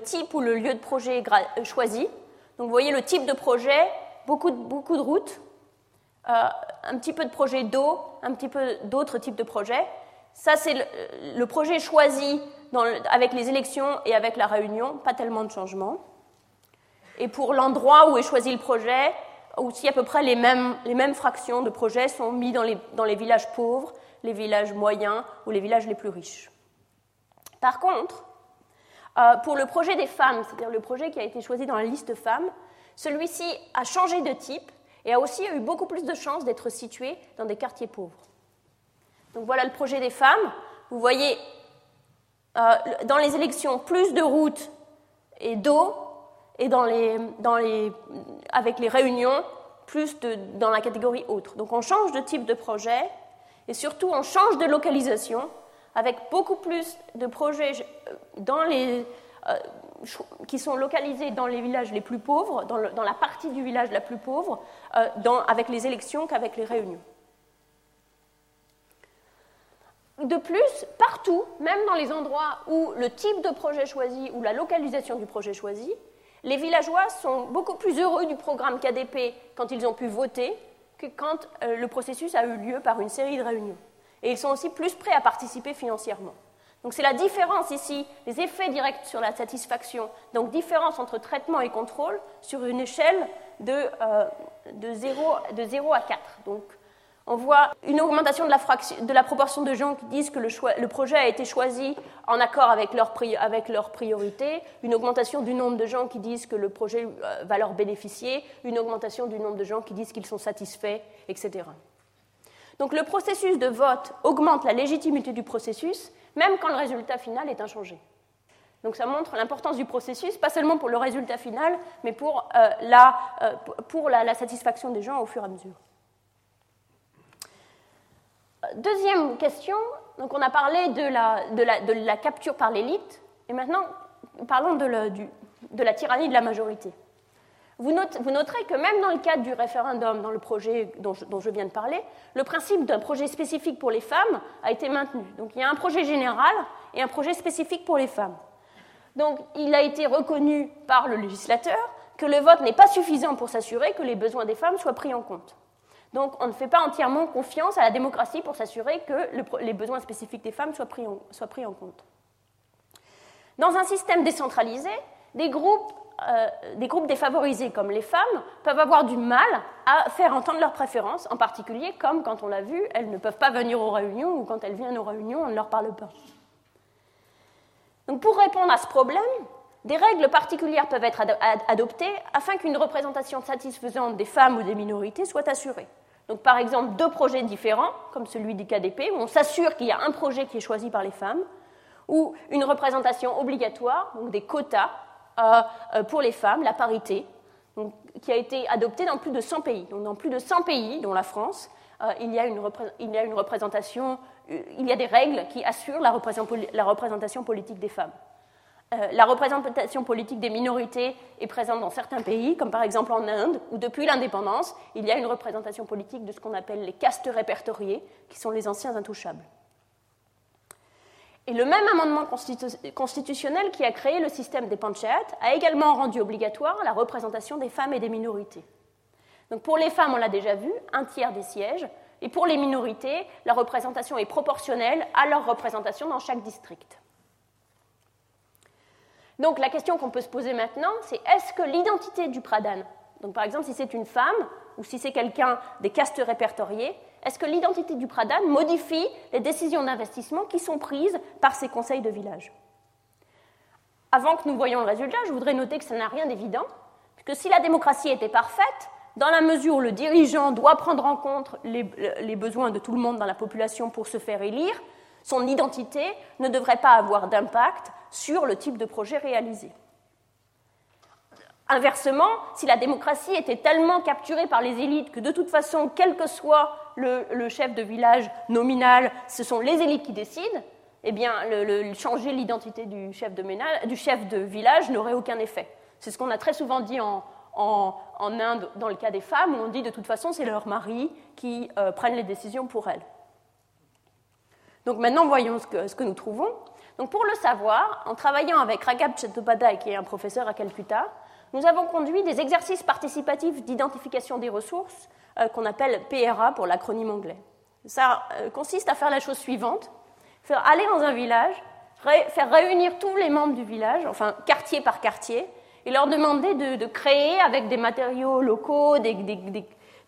[SPEAKER 2] type ou le lieu de projet euh, choisi. Donc vous voyez le type de projet, beaucoup de, routes, euh, un petit peu de projet d'eau, un petit peu d'autres types de projets. Ça, c'est le, projet choisi avec les élections et avec la réunion, pas tellement de changements. Et pour l'endroit où est choisi le projet, aussi à peu près les mêmes, les mêmes fractions de projets sont mis dans les, dans les villages pauvres, les villages moyens ou les villages les plus riches. Par contre, euh, pour le projet des femmes, c'est-à-dire le projet qui a été choisi dans la liste femmes, celui-ci a changé de type et a aussi eu beaucoup plus de chances d'être situé dans des quartiers pauvres. Donc voilà le projet des femmes. Vous voyez euh, dans les élections plus de routes et d'eau et dans les, dans les, avec les réunions plus dans la catégorie autre. Donc on change de type de projet et surtout, on change de localisation avec beaucoup plus de projets euh, dans les, euh, qui sont localisés dans les villages les plus pauvres, dans, la partie du village la plus pauvre, euh, avec les élections qu'avec les réunions. De plus, partout, même dans les endroits où le type de projet choisi ou la localisation du projet choisi, les villageois sont beaucoup plus heureux du programme KDP quand ils ont pu voter que quand euh, le processus a eu lieu par une série de réunions. Et ils sont aussi plus prêts à participer financièrement. Donc c'est la différence ici, les effets directs sur la satisfaction, donc différence entre traitement et contrôle sur une échelle de, euh, de, 0, de 0 à 4. Donc on voit une augmentation de la, proportion de gens qui disent que le, projet a été choisi en accord avec leurs priorités, une augmentation du nombre de gens qui disent que le projet euh, va leur bénéficier, une augmentation du nombre de gens qui disent qu'ils sont satisfaits, etc. Donc le processus de vote augmente la légitimité du processus, même quand le résultat final est inchangé. Donc ça montre l'importance du processus, pas seulement pour le résultat final, mais pour, euh, euh, pour la satisfaction des gens au fur et à mesure. Deuxième question, donc on a parlé de la, capture par l'élite, et maintenant parlons de, la tyrannie de la majorité. Vous, vous, noterez que même dans le cadre du référendum, dans le projet dont je, dont je viens de parler, le principe d'un projet spécifique pour les femmes a été maintenu. Donc il y a un projet général et un projet spécifique pour les femmes. Donc il a été reconnu par le législateur que le vote n'est pas suffisant pour s'assurer que les besoins des femmes soient pris en compte. Donc on ne fait pas entièrement confiance à la démocratie pour s'assurer que les besoins spécifiques des femmes soient pris, en, compte. Dans un système décentralisé, des groupes, euh, des groupes défavorisés comme les femmes peuvent avoir du mal à faire entendre leurs préférences, en particulier comme quand on l'a vu, elles ne peuvent pas venir aux réunions ou quand elles viennent aux réunions, on ne leur parle pas. Donc pour répondre à ce problème, des règles particulières peuvent être adoptées afin qu'une représentation satisfaisante des femmes ou des minorités soit assurée. Donc, par exemple, deux projets différents, comme celui du KDP, où on s'assure qu'il y a un projet qui est choisi par les femmes, ou une représentation obligatoire, donc des quotas euh, euh, pour les femmes, la parité, qui a été adoptée dans plus de 100 pays. Donc, dans plus de 100 pays, dont la France, euh, il, y a une il, y a une représentation, il y a des règles qui assurent la représentation politique des femmes. Euh, la représentation politique des minorités est présente dans certains pays, comme par exemple en Inde, où depuis l'indépendance, il y a une représentation politique de ce qu'on appelle les castes répertoriés, qui sont les anciens intouchables. Et le même amendement constitutionnel qui a créé le système des panchayats a également rendu obligatoire la représentation des femmes et des minorités. Donc pour les femmes, on l'a déjà vu, un tiers des sièges, et pour les minorités, la représentation est proportionnelle à leur représentation dans chaque district. Donc la question qu'on peut se poser maintenant, c'est est-ce que l'identité du pradhan, donc par exemple si c'est une femme ou si c'est quelqu'un des castes répertoriées, est-ce que l'identité du pradhan modifie les décisions d'investissement qui sont prises par ces conseils de village? Avant que nous voyions le résultat, je voudrais noter que ça n'a rien d'évident, puisque si la démocratie était parfaite, dans la mesure où le dirigeant doit prendre en compte les, les besoins de tout le monde dans la population pour se faire élire, son identité ne devrait pas avoir d'impact sur le type de projet réalisé. Inversement, si la démocratie était tellement capturée par les élites que de toute façon, quel que soit le, chef de village nominal, ce sont les élites qui décident, eh bien, changer l'identité du, chef de village n'aurait aucun effet. C'est ce qu'on a très souvent dit en, Inde dans le cas des femmes, où on dit de toute façon c'est leur mari qui euh, prennent les décisions pour elles. Donc maintenant, voyons ce que, nous trouvons. Donc pour le savoir, en travaillant avec Ragab Chattopadhyay, qui est un professeur à Calcutta, nous avons conduit des exercices participatifs d'identification des ressources euh, qu'on appelle PRA pour l'acronyme anglais. Ça euh, consiste à faire la chose suivante faire aller dans un village, faire réunir tous les membres du village, enfin quartier par quartier, et leur demander de, créer avec des matériaux locaux, des,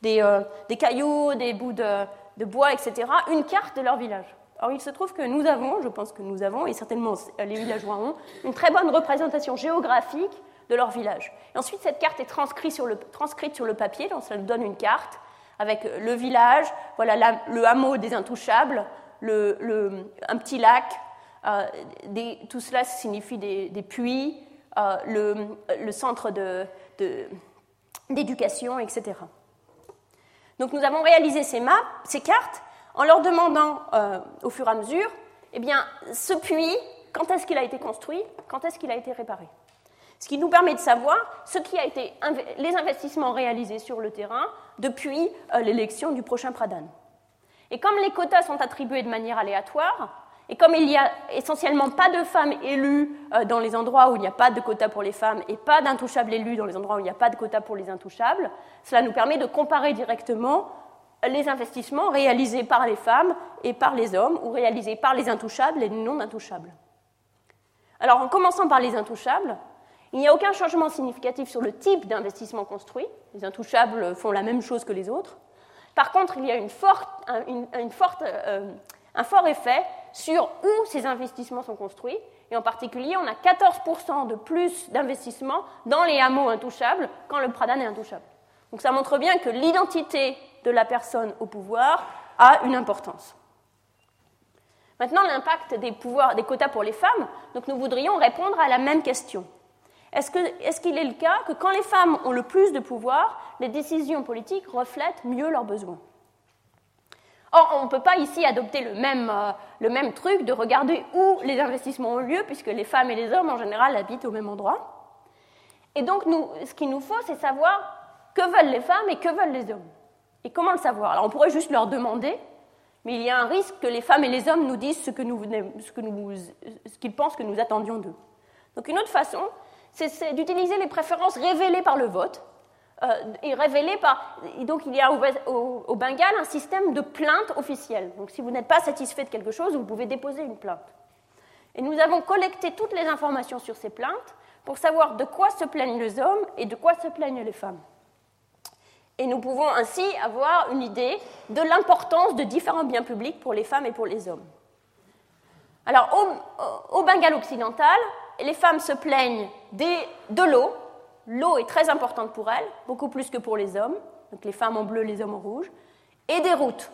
[SPEAKER 2] euh, cailloux, des bouts de, bois, etc., une carte de leur village. Or, il se trouve que nous avons, je pense que nous avons, et certainement les villageois ont, une très bonne représentation géographique de leur village. Ensuite, cette carte est transcrite sur le, papier, donc ça nous donne une carte avec le village, voilà le hameau des intouchables, le, un petit lac, euh, tout cela signifie des, puits, euh, le, centre d'éducation, etc. Donc nous avons réalisé ces ces cartes, en leur demandant euh, au fur et à mesure, eh bien, ce puits, quand est-ce qu'il a été construit, quand est-ce qu'il a été réparé? Ce qui nous permet de savoir ce qui a été les investissements réalisés sur le terrain depuis euh, l'élection du prochain Pradhan. Et comme les quotas sont attribués de manière aléatoire, et comme il n'y a essentiellement pas de femmes élues euh, dans les endroits où il n'y a pas de quotas pour les femmes et pas d'intouchables élus dans les endroits où il n'y a pas de quotas pour les intouchables, cela nous permet de comparer directement les investissements réalisés par les femmes et par les hommes ou réalisés par les intouchables et les non intouchables. Alors en commençant par les intouchables, il n'y a aucun changement significatif sur le type d'investissement construit. Les intouchables font la même chose que les autres. Par contre, il y a une forte, un, forte, euh, un fort effet sur où ces investissements sont construits. Et en particulier, on a 14% de plus d'investissements dans les hameaux intouchables quand le Pradhan est intouchable. Donc ça montre bien que l'identité de la personne au pouvoir a une importance. Maintenant, l'impact des quotas pour les femmes. Donc nous voudrions répondre à la même question. Est-ce qu'il est, le cas que quand les femmes ont le plus de pouvoir, les décisions politiques reflètent mieux leurs besoins? Or, on ne peut pas ici adopter le même, euh, le même, truc de regarder où les investissements ont lieu, puisque les femmes et les hommes, en général, habitent au même endroit. Et donc, nous, ce qu'il nous faut, c'est savoir que veulent les femmes et que veulent les hommes. Et comment le savoir? Alors, on pourrait juste leur demander, mais il y a un risque que les femmes et les hommes nous disent ce qu'ils pensent que nous attendions d'eux. Donc, une autre façon, c'est d'utiliser les préférences révélées par le vote. Euh, et révélées par, donc il y a au, au, Bengale un système de plainte officielle. Donc si vous n'êtes pas satisfait de quelque chose, vous pouvez déposer une plainte. Et nous avons collecté toutes les informations sur ces plaintes pour savoir de quoi se plaignent les hommes et de quoi se plaignent les femmes. Et nous pouvons ainsi avoir une idée de l'importance de différents biens publics pour les femmes et pour les hommes. Alors, au, Bengale occidental, les femmes se plaignent de l'eau. L'eau est très importante pour elles, beaucoup plus que pour les hommes. Donc les femmes en bleu, les hommes en rouge. Et des routes.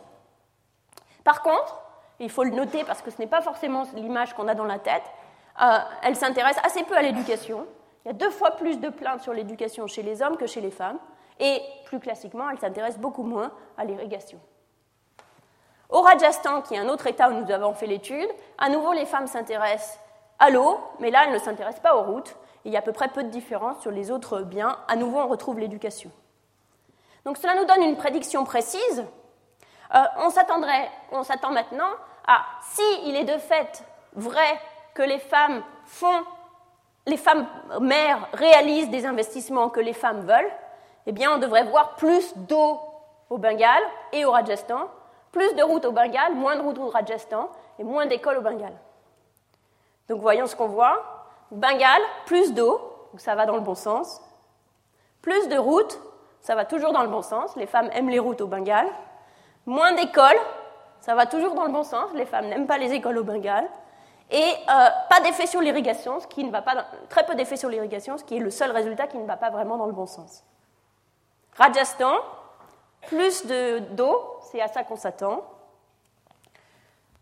[SPEAKER 2] Par contre, il faut le noter parce que ce n'est pas forcément l'image qu'on a dans la tête, euh, elles s'intéressent assez peu à l'éducation. Il y a deux fois plus de plaintes sur l'éducation chez les hommes que chez les femmes. Et plus classiquement, elles s'intéressent beaucoup moins à l'irrigation. Au Rajasthan, qui est un autre État où nous avons fait l'étude, à nouveau les femmes s'intéressent à l'eau, mais là, elle ne s'intéresse pas aux routes. il y a à peu près peu de différence sur les autres biens. À nouveau, on retrouve l'éducation. Donc cela nous donne une prédiction précise. Euh, on s'attendrait, on s'attend maintenant à si il est de fait vrai que les femmes font, les femmes mères réalisent des investissements que les femmes veulent, eh bien on devrait voir plus d'eau au Bengale et au Rajasthan, plus de routes au Bengale, moins de routes au Rajasthan et moins d'écoles au Bengale. Donc voyons ce qu'on voit. Bengale, plus d'eau, ça va dans le bon sens. Plus de routes, ça va toujours dans le bon sens. Les femmes aiment les routes au Bengale. Moins d'écoles, ça va toujours dans le bon sens. Les femmes n'aiment pas les écoles au Bengale. Et euh, pas d'effet sur l'irrigation, ce qui ne va pas très peu d'effet sur l'irrigation, ce qui est le seul résultat qui ne va pas vraiment dans le bon sens. Rajasthan, plus d'eau, c'est à ça qu'on s'attend.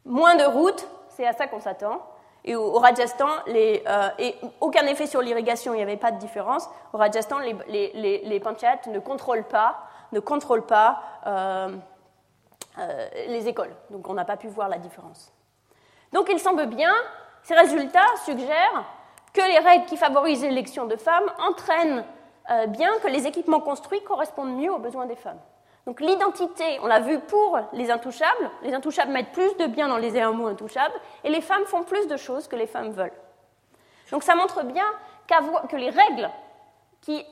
[SPEAKER 2] Moins de routes, c'est à ça qu'on s'attend. Et au, Rajasthan, euh, aucun effet sur l'irrigation, il n'y avait pas de différence. Au Rajasthan, les, panchayats ne contrôlent pas, ne contrôlent pas euh, euh, les écoles. Donc on n'a pas pu voir la différence. Donc il semble bien, ces résultats suggèrent que les règles qui favorisent l'élection de femmes entraînent euh, bien que les équipements construits correspondent mieux aux besoins des femmes. Donc l'identité, on l'a vu pour les intouchables, les intouchables mettent plus de biens dans les mots intouchables, et les femmes font plus de choses que les femmes veulent. Donc ça montre bien que les règles qui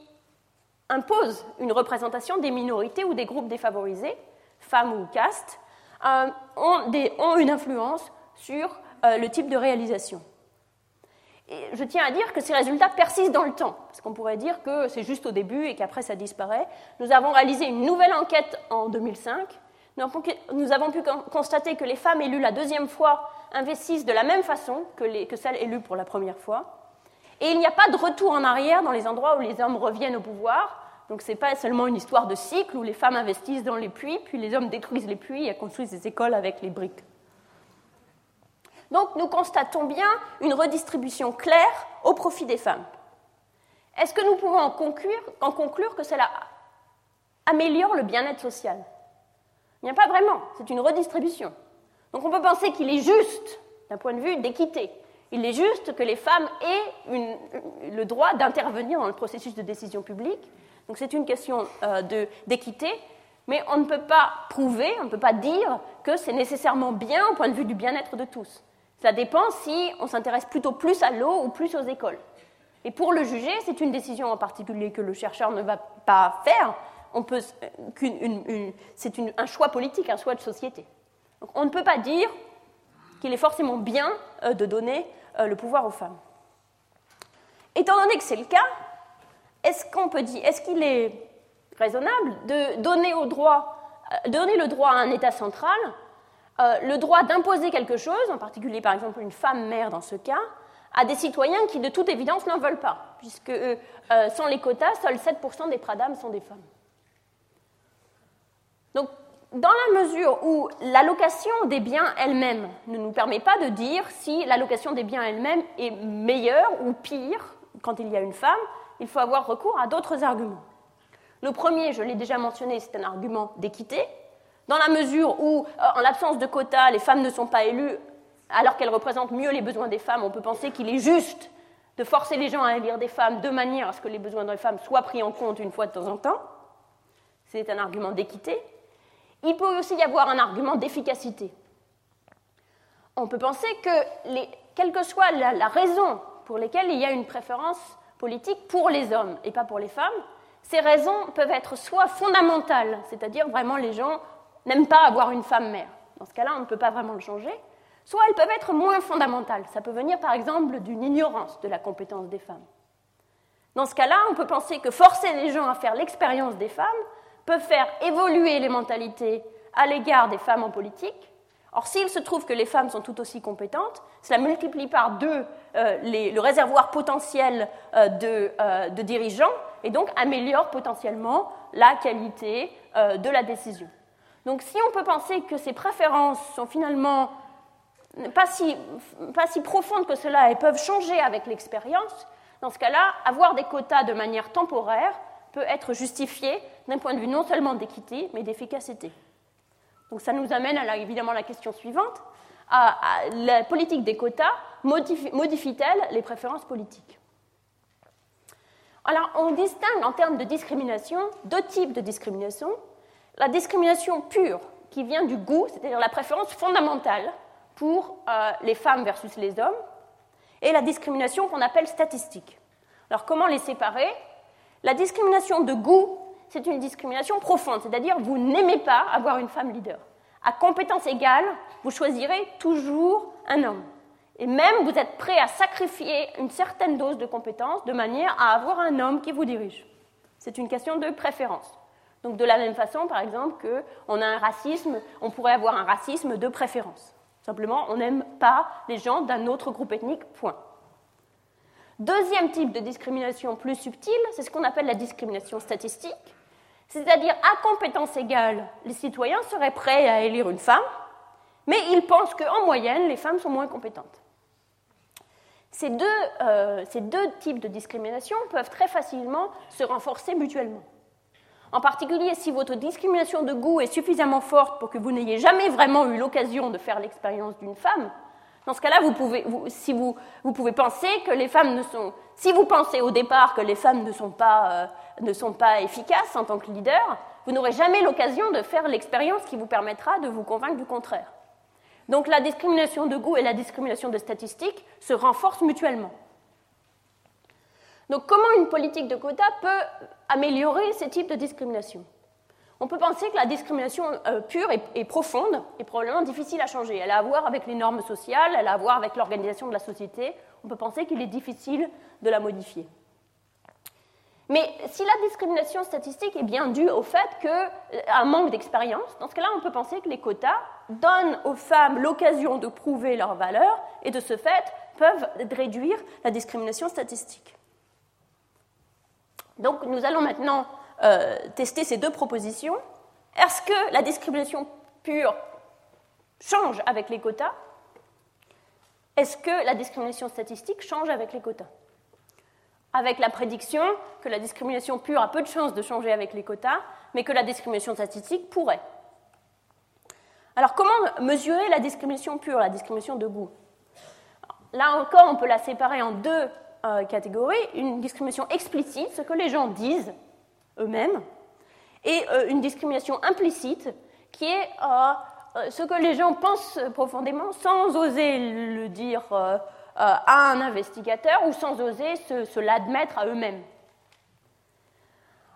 [SPEAKER 2] imposent une représentation des minorités ou des groupes défavorisés, femmes ou castes, euh, ont, une influence sur euh, le type de réalisation. Et je tiens à dire que ces résultats persistent dans le temps, parce qu'on pourrait dire que c'est juste au début et qu'après ça disparaît. Nous avons réalisé une nouvelle enquête en 2005. Nous avons pu constater que les femmes élues la deuxième fois investissent de la même façon que, que celles élues pour la première fois. Et il n'y a pas de retour en arrière dans les endroits où les hommes reviennent au pouvoir. Donc ce n'est pas seulement une histoire de cycle où les femmes investissent dans les puits, puis les hommes détruisent les puits et construisent des écoles avec les briques. Donc nous constatons bien une redistribution claire au profit des femmes. Est-ce que nous pouvons en conclure, que cela améliore le bien-être social? Il n'y a pas vraiment, c'est une redistribution. Donc on peut penser qu'il est juste, d'un point de vue d'équité, il est juste que les femmes aient le droit d'intervenir dans le processus de décision publique. Donc c'est une question euh, d'équité, mais on ne peut pas prouver, on ne peut pas dire que c'est nécessairement bien au point de vue du bien-être de tous. Ça dépend si on s'intéresse plutôt plus à l'eau ou plus aux écoles. Et pour le juger, c'est une décision en particulier que le chercheur ne va pas faire. c'est un choix politique, un choix de société. Donc on ne peut pas dire qu'il est forcément bien euh, de donner euh, le pouvoir aux femmes. Étant donné que c'est le cas, est-ce qu'on peut dire, est-ce qu'il est raisonnable de euh, donner le droit à un État central, euh, le droit d'imposer quelque chose, en particulier par exemple une femme mère dans ce cas, à des citoyens qui de toute évidence n'en veulent pas, puisque sans les quotas, seuls 7% des pradames sont des femmes. Donc dans la mesure où l'allocation des biens elle-même ne nous permet pas de dire si l'allocation des biens elle-même est meilleure ou pire quand il y a une femme, il faut avoir recours à d'autres arguments. Le premier, je l'ai déjà mentionné, c'est un argument d'équité. Dans la mesure où, euh, en l'absence de quotas, les femmes ne sont pas élues alors qu'elles représentent mieux les besoins des femmes, on peut penser qu'il est juste de forcer les gens à élire des femmes de manière à ce que les besoins des femmes soient pris en compte une fois de temps en temps. C'est un argument d'équité. Il peut aussi y avoir un argument d'efficacité. On peut penser que, quelle que soit la, raison pour laquelle il y a une préférence politique pour les hommes et pas pour les femmes, ces raisons peuvent être soit fondamentales, c'est-à-dire vraiment les gens n'aiment pas avoir une femme mère. Dans ce cas-là, on ne peut pas vraiment le changer. Soit elles peuvent être moins fondamentales. Ça peut venir par exemple d'une ignorance de la compétence des femmes. Dans ce cas-là, on peut penser que forcer les gens à faire l'expérience des femmes peut faire évoluer les mentalités à l'égard des femmes en politique. Or, s'il se trouve que les femmes sont tout aussi compétentes, cela multiplie par deux euh, le réservoir potentiel euh, euh, de, dirigeants et donc améliore potentiellement la qualité de la décision. Donc, si on peut penser que ces préférences sont finalement pas si, pas si profondes que cela et peuvent changer avec l'expérience, dans ce cas-là, avoir des quotas de manière temporaire peut être justifié d'un point de vue non seulement d'équité, mais d'efficacité. Donc ça nous amène à évidemment la question suivante. la politique des quotas modifie-t-elle les préférences politiques? Alors on distingue en termes de discrimination deux types de discrimination. La discrimination pure, qui vient du goût, c'est-à-dire la préférence fondamentale pour euh, les femmes versus les hommes, et la discrimination qu'on appelle statistique. Alors comment les séparer? La discrimination de goût, c'est une discrimination profonde, c'est-à-dire vous n'aimez pas avoir une femme leader. À compétence égale, vous choisirez toujours un homme. Et même vous êtes prêt à sacrifier une certaine dose de compétence de manière à avoir un homme qui vous dirige. C'est une question de préférence. Donc de la même façon, par exemple, qu'on a un racisme, on pourrait avoir un racisme de préférence. Simplement, on n'aime pas les gens d'un autre groupe ethnique, point. Deuxième type de discrimination plus subtile, c'est ce qu'on appelle la discrimination statistique, c'est-à-dire à compétence égale, les citoyens seraient prêts à élire une femme, mais ils pensent qu'en moyenne, les femmes sont moins compétentes. Ces deux, euh, ces deux types de discrimination peuvent très facilement se renforcer mutuellement. En particulier, si votre discrimination de goût est suffisamment forte pour que vous n'ayez jamais vraiment eu l'occasion de faire l'expérience d'une femme, Dans ce cas-là, vous pouvez, si vous, penser que les femmes ne sont, si vous pensez au départ que les femmes ne sont pas, euh, ne sont pas efficaces en tant que leader, vous n'aurez jamais l'occasion de faire l'expérience qui vous permettra de vous convaincre du contraire. Donc la discrimination de goût et la discrimination de statistiques se renforcent mutuellement. Donc comment une politique de quotas peut améliorer ces types de discrimination On peut penser que la discrimination euh, pure est, profonde et probablement difficile à changer. Elle a à voir avec les normes sociales, elle a à voir avec l'organisation de la société. On peut penser qu'il est difficile de la modifier. Mais si la discrimination statistique est bien due au fait qu'un euh, manque d'expérience, dans ce cas-là, on peut penser que les quotas donnent aux femmes l'occasion de prouver leur valeur et de ce fait peuvent réduire la discrimination statistique. Donc nous allons maintenant euh, tester ces deux propositions. Est-ce que la discrimination pure change avec les quotas? Est-ce que la discrimination statistique change avec les quotas? Avec la prédiction que la discrimination pure a peu de chances de changer avec les quotas, mais que la discrimination statistique pourrait. Alors comment mesurer la discrimination pure, la discrimination de goût? Là encore, on peut la séparer en deux euh, une discrimination explicite, ce que les gens disent eux-mêmes, et euh, une discrimination implicite, qui est euh, ce que les gens pensent profondément sans oser le dire à un investigateur ou sans oser se l'admettre à eux-mêmes.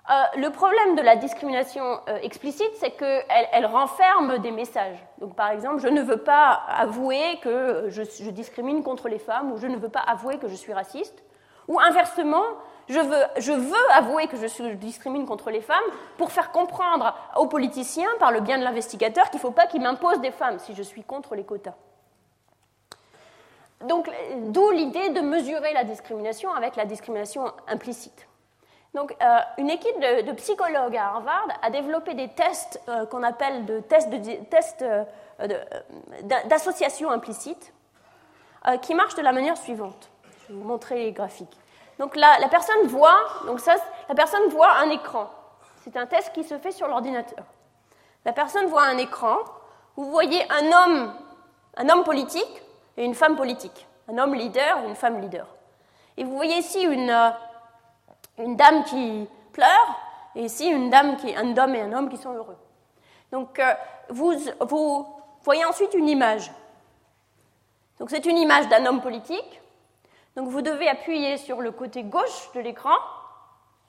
[SPEAKER 2] Euh, le problème de la discrimination euh, explicite, c'est qu'elle elle renferme des messages. Donc, par exemple, je ne veux pas avouer que je, discrimine contre les femmes, ou je ne veux pas avouer que je suis raciste. Ou inversement, je veux, je avouer que je, discrimine contre les femmes pour faire comprendre aux politiciens, par le bien de l'investigateur, qu'il ne faut pas qu'ils m'imposent des femmes si je suis contre les quotas. Donc, d'où l'idée de mesurer la discrimination avec la discrimination implicite. Donc, euh, une équipe de, psychologues à Harvard a développé des tests euh, qu'on appelle de tests, de, euh, d'association implicite qui marchent de la manière suivante. Je vais vous montrer les graphiques. Donc, la, la personne voit, donc ça, la personne voit un écran. C'est un test qui se fait sur l'ordinateur. La personne voit un écran. Vous voyez un homme, un homme politique et une femme politique. Un homme leader et une femme leader. Et vous voyez ici une, une dame qui pleure, et ici une dame qui, un homme et un homme qui sont heureux. Donc euh, vous, vous voyez ensuite une image. Donc c'est une image d'un homme politique. Donc vous devez appuyer sur le côté gauche de l'écran.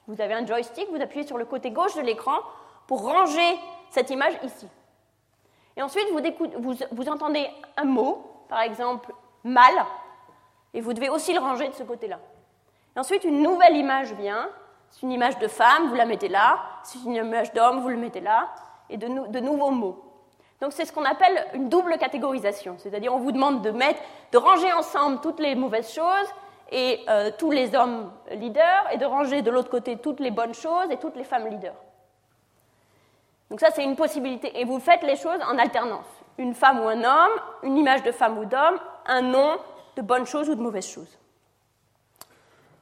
[SPEAKER 2] Vous avez un joystick, vous appuyez sur le côté gauche de l'écran pour ranger cette image ici. Et ensuite, vous, vous, vous, entendez un mot, par exemple mal, et vous devez aussi le ranger de ce côté-là ensuite, une nouvelle image vient. C'est une image de femme, vous la mettez là. C'est une image d'homme, vous le mettez là. Et de, nouveaux mots. Donc c'est ce qu'on appelle une double catégorisation. C'est-à-dire on vous demande de, mettre, de ranger ensemble toutes les mauvaises choses et euh, tous les hommes leaders et de ranger de l'autre côté toutes les bonnes choses et toutes les femmes leaders. Donc ça c'est une possibilité. Et vous faites les choses en alternance. Une femme ou un homme, une image de femme ou d'homme, un nom de bonnes choses ou de mauvaises choses.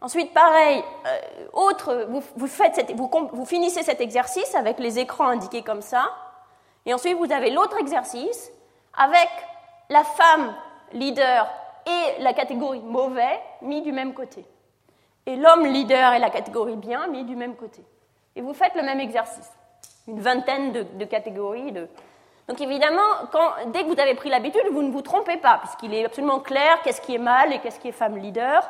[SPEAKER 2] Ensuite, pareil, euh, autre, vous, finissez cet exercice avec les écrans indiqués comme ça, et ensuite vous avez l'autre exercice avec la femme leader et la catégorie mauvais mis du même côté, et l'homme leader et la catégorie bien mis du même côté. Et vous faites le même exercice, une vingtaine de, catégories. De... Donc évidemment, dès que vous avez pris l'habitude, vous ne vous trompez pas, puisqu'il est absolument clair qu'est-ce qui est mal et qu'est-ce qui est femme leader.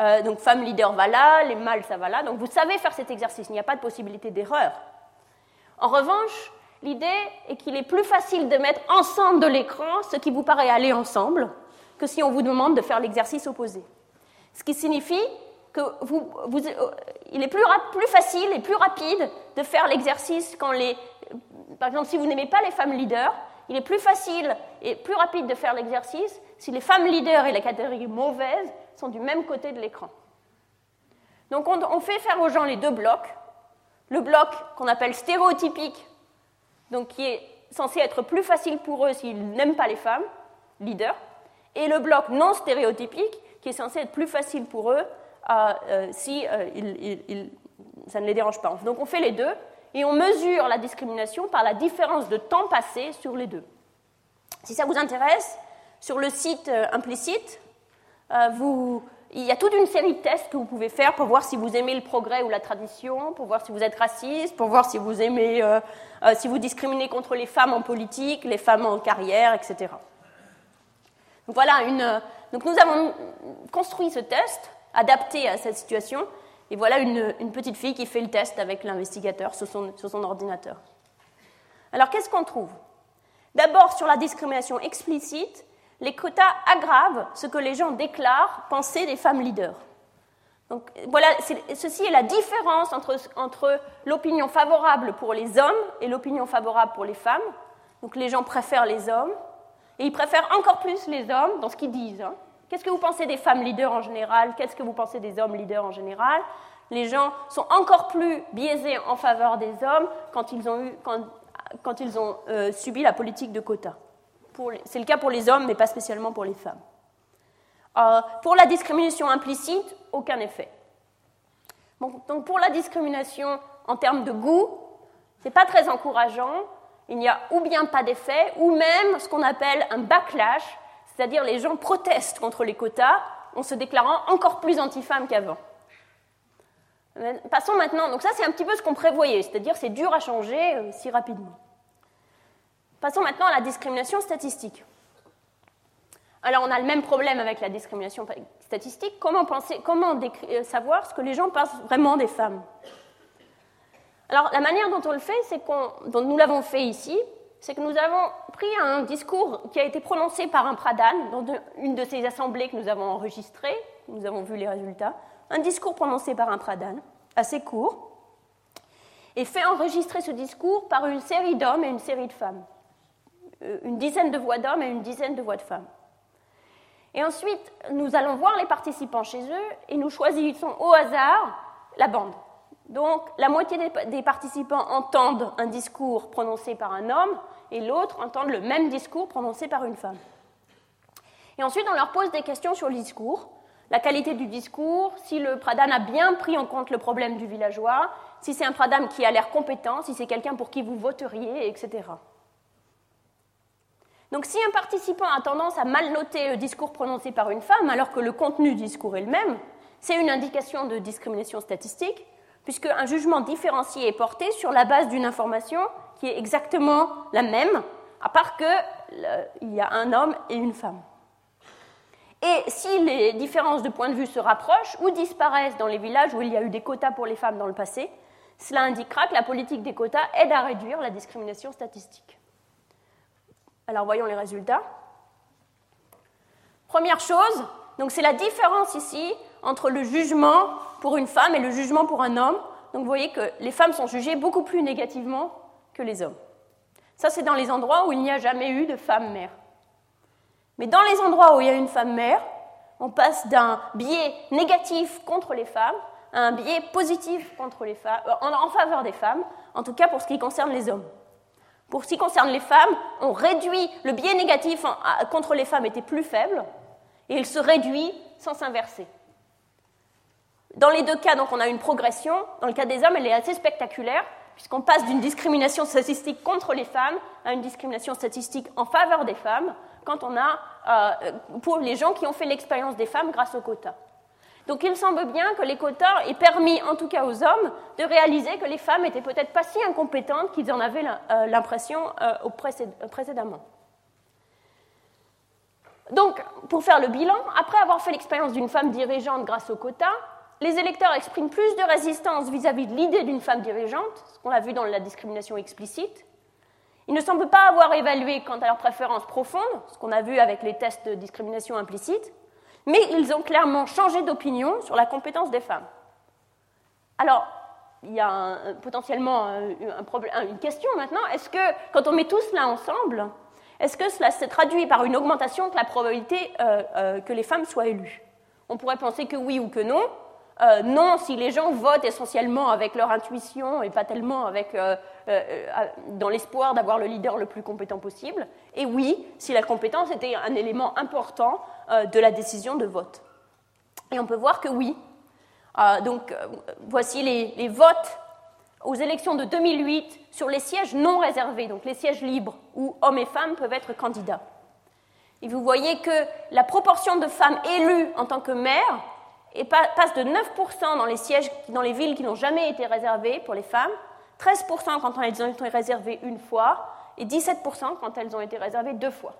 [SPEAKER 2] Euh, donc femme leader va là, les mâles ça va là. Donc vous savez faire cet exercice, il n'y a pas de possibilité d'erreur. En revanche, l'idée est qu'il est plus facile de mettre ensemble de l'écran ce qui vous paraît aller ensemble que si on vous demande de faire l'exercice opposé. Ce qui signifie que il est plus, facile et plus rapide de faire l'exercice quand les... Par exemple, si vous n'aimez pas les femmes leaders, il est plus facile et plus rapide de faire l'exercice si les femmes leaders et la catégorie mauvaise sont du même côté de l'écran. Donc on, fait faire aux gens les deux blocs. Le bloc qu'on appelle stéréotypique, donc qui est censé être plus facile pour eux s'ils n'aiment pas les femmes, leaders, et le bloc non stéréotypique, qui est censé être plus facile pour eux euh, si euh, ça ne les dérange pas. Donc on fait les deux, et on mesure la discrimination par la différence de temps passé sur les deux. Si ça vous intéresse, sur le site implicite, vous, il y a toute une série de tests que vous pouvez faire pour voir si vous aimez le progrès ou la tradition, pour voir si vous êtes raciste, pour voir si vous aimez, euh, euh, si vous discriminez contre les femmes en politique, les femmes en carrière, etc. Donc euh, nous avons construit ce test adapté à cette situation, et voilà une, petite fille qui fait le test avec l'investigateur sur son ordinateur. Alors qu'est-ce qu'on trouve? D'abord sur la discrimination explicite, les quotas aggravent ce que les gens déclarent penser des femmes leaders. Donc voilà, ceci est la différence entre, l'opinion favorable pour les hommes et l'opinion favorable pour les femmes. Donc les gens préfèrent les hommes, et ils préfèrent encore plus les hommes dans ce qu'ils disent. Hein. Qu'est-ce que vous pensez des femmes leaders en général? Qu'est-ce que vous pensez des hommes leaders en général? Les gens sont encore plus biaisés en faveur des hommes quand ils ont, eu, quand, quand ils ont euh, subi la politique de quotas. C'est le cas pour les hommes, mais pas spécialement pour les femmes. Euh, pour la discrimination implicite, aucun effet. donc pour la discrimination en termes de goût, ce n'est pas très encourageant. Il n'y a ou bien pas d'effet, ou même ce qu'on appelle un backlash, c'est-à-dire les gens protestent contre les quotas en se déclarant encore plus anti-femmes qu'avant. Passons maintenant, donc ça c'est un petit peu ce qu'on prévoyait, c'est-à-dire c'est dur à changer euh, si rapidement. Passons maintenant à la discrimination statistique. Alors on a le même problème avec la discrimination statistique. Comment, penser, comment euh, savoir ce que les gens pensent vraiment des femmes? Alors la manière dont on le fait, c'est dont nous l'avons fait ici, c'est que nous avons pris un discours qui a été prononcé par un pradhan dans une de ces assemblées que nous avons enregistrées, nous avons vu les résultats, un discours prononcé par un pradhan, assez court, et fait enregistrer ce discours par une série d'hommes et une série de femmes. Euh, une dizaine de voix d'hommes et une dizaine de voix de femmes. Et ensuite, nous allons voir les participants chez eux et nous choisissons au hasard la bande. Donc, la moitié des, participants entendent un discours prononcé par un homme et l'autre entendent le même discours prononcé par une femme. Et ensuite, on leur pose des questions sur le discours, la qualité du discours, si le pradhan a bien pris en compte le problème du villageois, si c'est un pradhan qui a l'air compétent, si c'est quelqu'un pour qui vous voteriez, etc. Donc si un participant a tendance à mal noter le discours prononcé par une femme alors que le contenu du discours est le même, c'est une indication de discrimination statistique, puisque un jugement différencié est porté sur la base d'une information qui est exactement la même, à part qu'il y a un homme et une femme. Et si les différences de point de vue se rapprochent ou disparaissent dans les villages où il y a eu des quotas pour les femmes dans le passé, cela indiquera que la politique des quotas aide à réduire la discrimination statistique. Alors voyons les résultats. Première chose, donc c'est la différence ici entre le jugement pour une femme et le jugement pour un homme. Donc vous voyez que les femmes sont jugées beaucoup plus négativement que les hommes. Ça, c'est dans les endroits où il n'y a jamais eu de femme mère. Mais dans les endroits où il y a une femme mère, on passe d'un biais négatif contre les femmes à un biais positif euh, en faveur des femmes, en tout cas pour ce qui concerne les hommes. Pour ce qui concerne les femmes, on réduit, le biais négatif contre les femmes était plus faible, et il se réduit sans s'inverser. Dans les deux cas, donc, on a une progression. Dans le cas des hommes, elle est assez spectaculaire, puisqu'on passe d'une discrimination statistique contre les femmes à une discrimination statistique en faveur des femmes, quand on a, euh, pour les gens qui ont fait l'expérience des femmes grâce au quota. Donc il semble bien que les quotas aient permis, en tout cas aux hommes, de réaliser que les femmes n'étaient peut-être pas si incompétentes qu'ils en avaient euh, l'impression euh, précédemment. Donc, pour faire le bilan, après avoir fait l'expérience d'une femme dirigeante grâce aux quotas, les électeurs expriment plus de résistance vis-à-vis de l'idée d'une femme dirigeante, ce qu'on a vu dans la discrimination explicite. Ils ne semblent pas avoir évalué quant à leurs préférences profondes, ce qu'on a vu avec les tests de discrimination implicite mais ils ont clairement changé d'opinion sur la compétence des femmes. Alors, il y a potentiellement une question maintenant. Est-ce que, quand on met tout cela ensemble, est-ce que cela se traduit par une augmentation de la probabilité euh, euh, que les femmes soient élues? On pourrait penser que oui ou que non. Euh, non, si les gens votent essentiellement avec leur intuition et pas tellement avec, dans l'espoir d'avoir le leader le plus compétent possible. Et oui, si la compétence était un élément important euh, de la décision de vote. Et on peut voir que oui. Euh, donc euh, voici les, votes aux élections de 2008 sur les sièges non réservés, donc les sièges libres où hommes et femmes peuvent être candidats. Et vous voyez que la proportion de femmes élues en tant que maires passe de 9% dans les sièges, dans les villes qui n'ont jamais été réservées pour les femmes, 13% quand elles ont été réservées une fois, et 17% quand elles ont été réservées deux fois.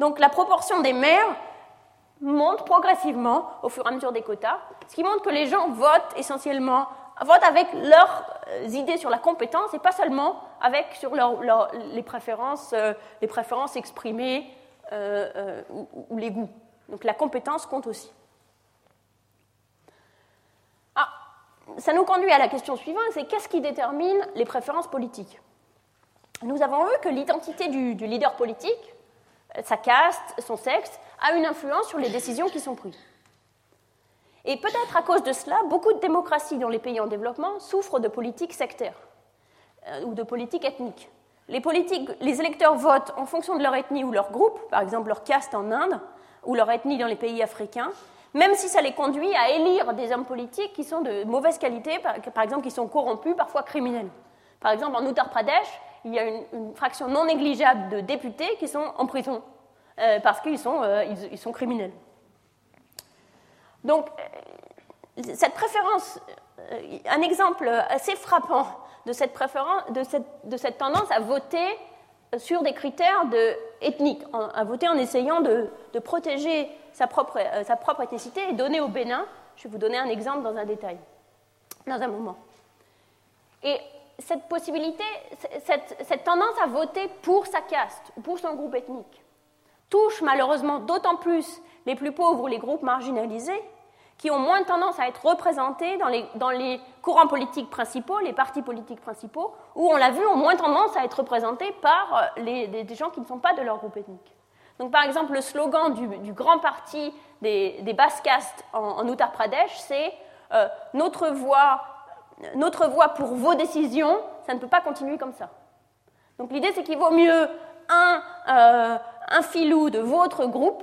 [SPEAKER 2] Donc la proportion des maires monte progressivement au fur et à mesure des quotas, ce qui montre que les gens votent essentiellement, votent avec leurs euh, idées sur la compétence et pas seulement avec sur les, préférences, euh, les préférences exprimées euh, ou, les goûts. Donc la compétence compte aussi. Ah, ça nous conduit à la question suivante, c'est qu'est-ce qui détermine les préférences politiques? Nous avons vu que l'identité du, du leader politique, sa caste, son sexe, a une influence sur les décisions qui sont prises. Et peut-être à cause de cela, beaucoup de démocraties dans les pays en développement souffrent de politiques sectaires euh, ou de politiques ethniques. Les, électeurs votent en fonction de leur ethnie ou leur groupe, par exemple leur caste en Inde, ou leur ethnie dans les pays africains, même si ça les conduit à élire des hommes politiques qui sont de mauvaise qualité, par, exemple qui sont corrompus, parfois criminels. Par exemple, en Uttar Pradesh, il y a une fraction non négligeable de députés qui sont en prison parce qu'ils sont, euh, ils, sont, criminels. Donc, euh, cette préférence, un exemple assez frappant de cette, préférence, de cette, de cette tendance à voter sur des critères de, ethniques, à voter en essayant de, de protéger sa propre, sa propre ethnicité et donner au Bénin. Je vais vous donner un exemple dans un détail, dans un moment. Et cette possibilité, cette, cette tendance à voter pour sa caste ou pour son groupe ethnique, touche malheureusement d'autant plus les plus pauvres ou les groupes marginalisés, qui ont moins tendance à être représentés dans les, dans les courants politiques principaux, les partis politiques principaux, où on l'a vu, ont moins tendance à être représentés par euh, les, des, gens qui ne sont pas de leur groupe ethnique. Donc par exemple, le slogan du, grand parti des, des Basse-Castes en, Uttar Pradesh, c'est euh, notre, voix, notre voix pour vos décisions, ça ne peut pas continuer comme ça. Donc l'idée, c'est qu'il vaut mieux un, euh, un filou de votre groupe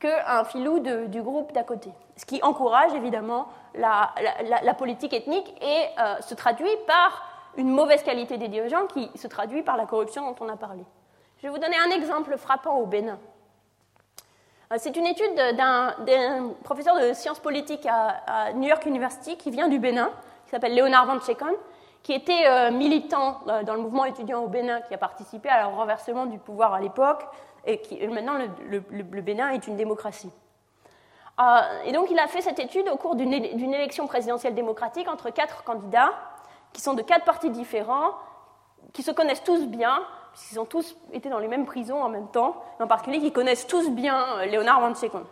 [SPEAKER 2] qu'un filou du groupe d'à côté. Ce qui encourage évidemment la, politique ethnique et euh, se traduit par une mauvaise qualité des dirigeants qui se traduit par la corruption dont on a parlé. Je vais vous donner un exemple frappant au Bénin. Euh, c'est une étude d'un professeur de sciences politiques à, New York University qui vient du Bénin, qui s'appelle Léonard Van Chekon, qui était euh, militant dans le mouvement étudiant au Bénin, qui a participé à renversement du pouvoir à l'époque, et maintenant le, Bénin est une démocratie. Euh, et donc il a fait cette étude au cours d'une élection présidentielle démocratique entre quatre candidats qui sont de quatre partis différents, qui se connaissent tous bien, puisqu'ils ont tous été dans les mêmes prisons en même temps, en particulier qui connaissent tous bien euh, Léonard Van Secon.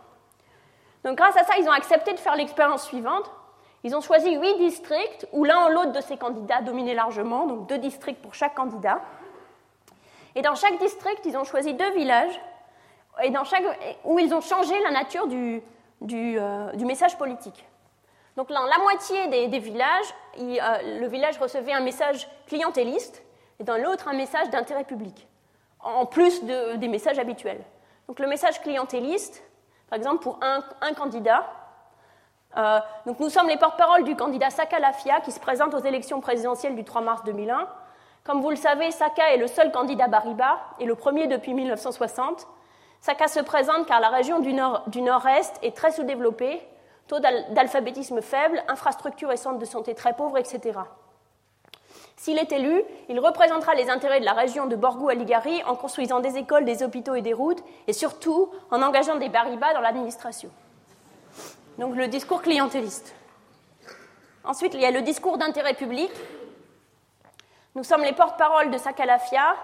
[SPEAKER 2] Donc grâce à ça, ils ont accepté de faire l'expérience suivante. Ils ont choisi huit districts où l'un ou l'autre de ces candidats dominait largement, donc deux districts pour chaque candidat. Et dans chaque district, ils ont choisi deux villages et dans chaque, où ils ont changé la nature du, du, euh, message politique. Donc dans la moitié des, villages, euh, le village recevait un message clientéliste et dans l'autre un message d'intérêt public, en plus des messages habituels. Donc le message clientéliste, par exemple pour un, un candidat, euh, donc nous sommes les porte-parole du candidat Saka Lafia qui se présente aux élections présidentielles du 3 mars 2001 comme vous le savez, Saka est le seul candidat Bariba et le premier depuis 1960. Saka se présente car la région du, nord, est très sous-développée, taux d'alphabétisme faible, infrastructures et centres de santé très pauvres, etc. S'il est élu, il représentera les intérêts de la région de Borgou-Aligari en construisant des écoles, des hôpitaux et des routes, et surtout en engageant des Bariba dans l'administration. Donc le discours clientéliste. Ensuite, il y a le discours d'intérêt public, nous sommes les porte-parole de Sakalafia,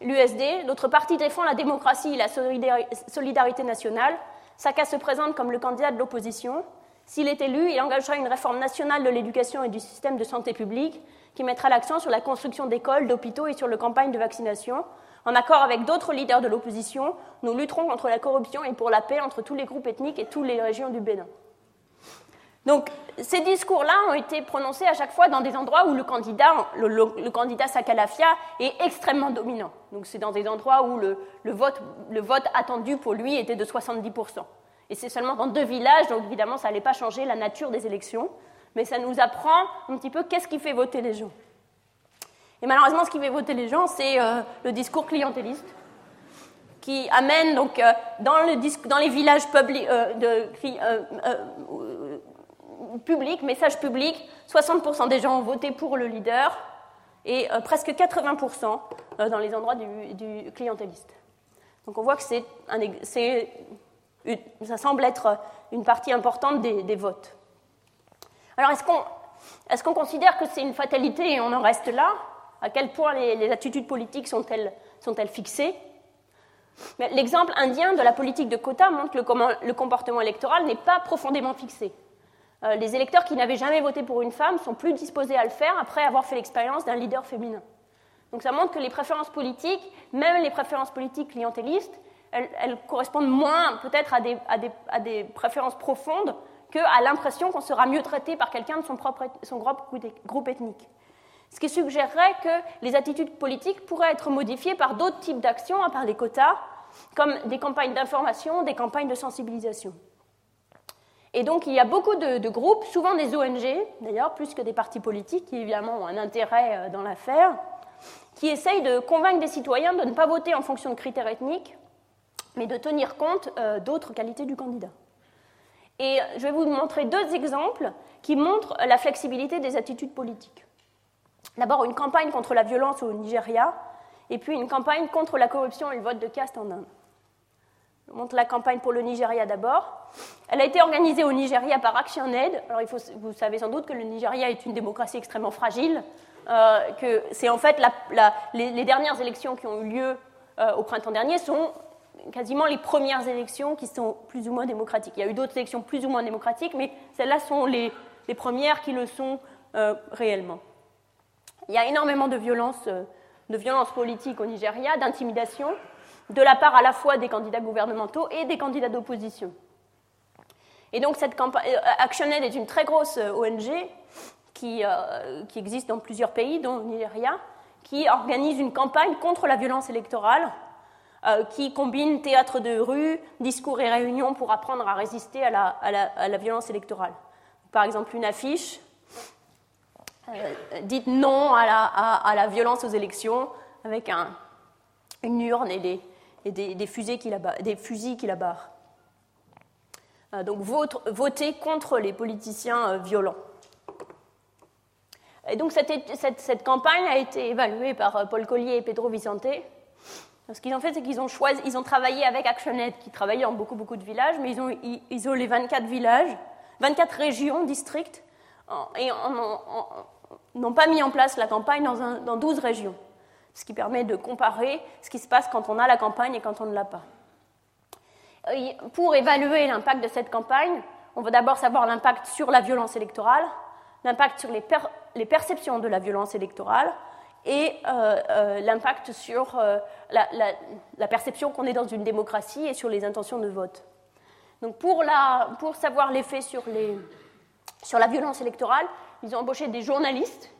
[SPEAKER 2] l'USD. Notre parti défend la démocratie et la solidarité nationale. Saka se présente comme le candidat de l'opposition. S'il est élu, il engagera une réforme nationale de l'éducation et du système de santé publique qui mettra l'accent sur la construction d'écoles, d'hôpitaux et sur la campagne de vaccination. En accord avec d'autres leaders de l'opposition, nous lutterons contre la corruption et pour la paix entre tous les groupes ethniques et toutes les régions du Bénin. Donc, ces discours-là ont été prononcés à chaque fois dans des endroits où le candidat, le, candidat Sakalafia est extrêmement dominant. Donc, c'est dans des endroits où le, vote, le, attendu pour lui était de 70%. Et c'est seulement dans deux villages, donc évidemment, ça n'allait pas changer la nature des élections, mais ça nous apprend un petit peu qu'est-ce qui fait voter les gens. Et malheureusement, ce qui fait voter les gens, c'est euh, le discours clientéliste. qui amène donc dans, le, dans, les villages publics, de, public, message public, 60% des gens ont voté pour le leader et presque 80% dans les endroits du, du clientéliste. Donc on voit que c'est ça semble être une partie importante des, votes. Alors est-ce qu'on considère que c'est une fatalité et on en reste là? À quel point les, attitudes politiques sont-elles sont fixées? L'exemple indien de la politique de quota montre que le comportement électoral n'est pas profondément fixé. Euh, les électeurs qui n'avaient jamais voté pour une femme sont plus disposés à le faire après avoir fait l'expérience d'un leader féminin. Donc ça montre que les préférences politiques, même les préférences politiques clientélistes, elles, correspondent moins peut-être à des, des, préférences profondes qu'à l'impression qu'on sera mieux traité par quelqu'un de son, propre, son groupe ethnique. Ce qui suggérerait que les attitudes politiques pourraient être modifiées par d'autres types d'actions, à part les quotas, comme des campagnes d'information, des campagnes de sensibilisation. Et donc il y a beaucoup de, groupes, souvent des ONG d'ailleurs, plus que des partis politiques, qui évidemment ont un intérêt euh, dans l'affaire, qui essayent de convaincre des citoyens de ne pas voter en fonction de critères ethniques, mais de tenir compte euh, d'autres qualités du candidat. Et je vais vous montrer deux exemples qui montrent la flexibilité des attitudes politiques. D'abord, une campagne contre la violence au Nigeria, et puis une campagne contre la corruption et le vote de caste en Inde. Montre la campagne pour le Nigeria d'abord. Elle a été organisée au Nigeria par ActionAid. Alors, il faut, vous savez sans doute que le Nigeria est une démocratie extrêmement fragile, euh, que c'est en fait les, dernières élections qui ont eu lieu euh, au printemps dernier sont quasiment les premières élections qui sont plus ou moins démocratiques. Il y a eu d'autres élections plus ou moins démocratiques, mais celles-là sont les, premières qui le sont euh, réellement. Il y a énormément de violence, de violence politique au Nigeria, d'intimidation, de la part à la fois des candidats gouvernementaux et des candidats d'opposition. Et donc cette campagne, ActionAid est une très grosse ONG euh, qui, existe dans plusieurs pays, dont le Nigeria, qui organise une campagne contre la violence électorale, euh, qui combine théâtre de rue, discours et réunions pour apprendre à résister à la, violence électorale. Par exemple, une affiche euh, non à la, violence aux élections, avec une urne et des, fusils qui la, barrent. donc voter contre les politiciens violents. Et donc cette, campagne a été évaluée par euh, Paul Collier et Pedro Vicente. Ce qu'ils ont fait, c'est qu'ils ont, travaillé avec ActionAid, qui travaillait dans beaucoup, beaucoup de villages, mais ils ont isolé 24 villages, 24 régions, districts, et n'ont pas mis en place la campagne dans 12 régions, ce qui permet de comparer ce qui se passe quand on a la campagne et quand on ne l'a pas. Pour évaluer l'impact de cette campagne, on va d'abord savoir l'impact sur la violence électorale, l'impact sur les, perceptions de la violence électorale et euh, euh, l'impact sur euh, la, perception qu'on est dans une démocratie et sur les intentions de vote. Donc pour, savoir l'effet sur la violence électorale, ils ont embauché des journalistes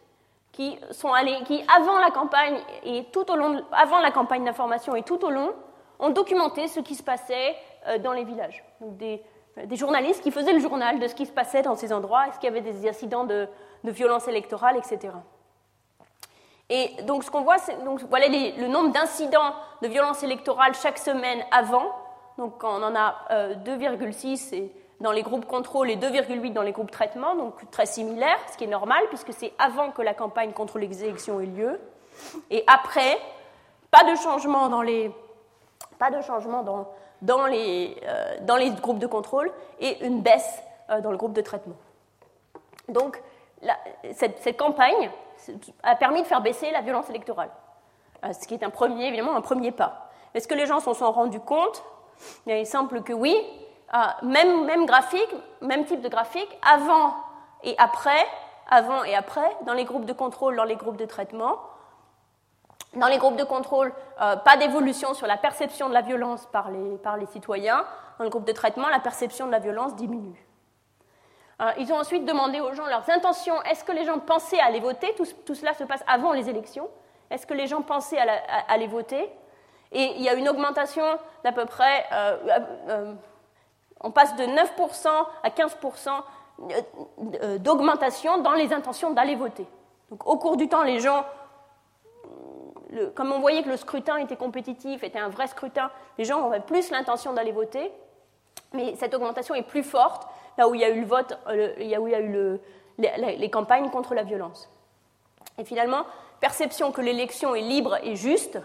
[SPEAKER 2] qui sont allés, qui avant la campagne et tout au long, avant la campagne d'information et tout au long, ont documenté ce qui se passait dans les villages. Donc des, des journalistes qui faisaient le journal de ce qui se passait dans ces endroits, est-ce qu'il y avait des incidents de, violence électorale, etc. Et donc ce qu'on voit, c'est voilà le nombre d'incidents de violence électorale chaque semaine avant. Donc on en a 2,6 euh, dans les groupes contrôle et 2,8 dans les groupes traitement, donc très similaire, ce qui est normal puisque c'est avant que la campagne contre les élections ait lieu. Et après, pas de changement dans les, pas de changement dans, dans les, euh, dans les groupes de contrôle et une baisse euh, dans le groupe de traitement. Donc, cette, campagne a permis de faire baisser la violence électorale, euh, ce qui est un premier, évidemment un premier pas. Est-ce que les gens s'en sont rendus compte? Il simple que oui. Même, même graphique, même type de graphique, avant et après, avant et après, dans les groupes de contrôle, dans les groupes de traitement, dans les groupes de contrôle, euh, pas d'évolution sur la perception de la violence par les, par les, citoyens. Dans le groupe de traitement, la perception de la violence diminue. Euh, ils ont ensuite demandé aux gens leurs intentions. Est-ce que les gens pensaient aller voter? Tout, cela se passe avant les élections. Est-ce que les gens pensaient aller voter? Et il y a une augmentation d'à peu près. Euh, on passe de 9% à 15% d'augmentation dans les intentions d'aller voter. Donc au cours du temps, les gens comme on voyait que le scrutin était compétitif, était un vrai scrutin, les gens auraient plus l'intention d'aller voter, mais cette augmentation est plus forte là où il y a eu le vote, euh, a où il y a eu les, campagnes contre la violence. Et finalement, perception que l'élection est libre et juste.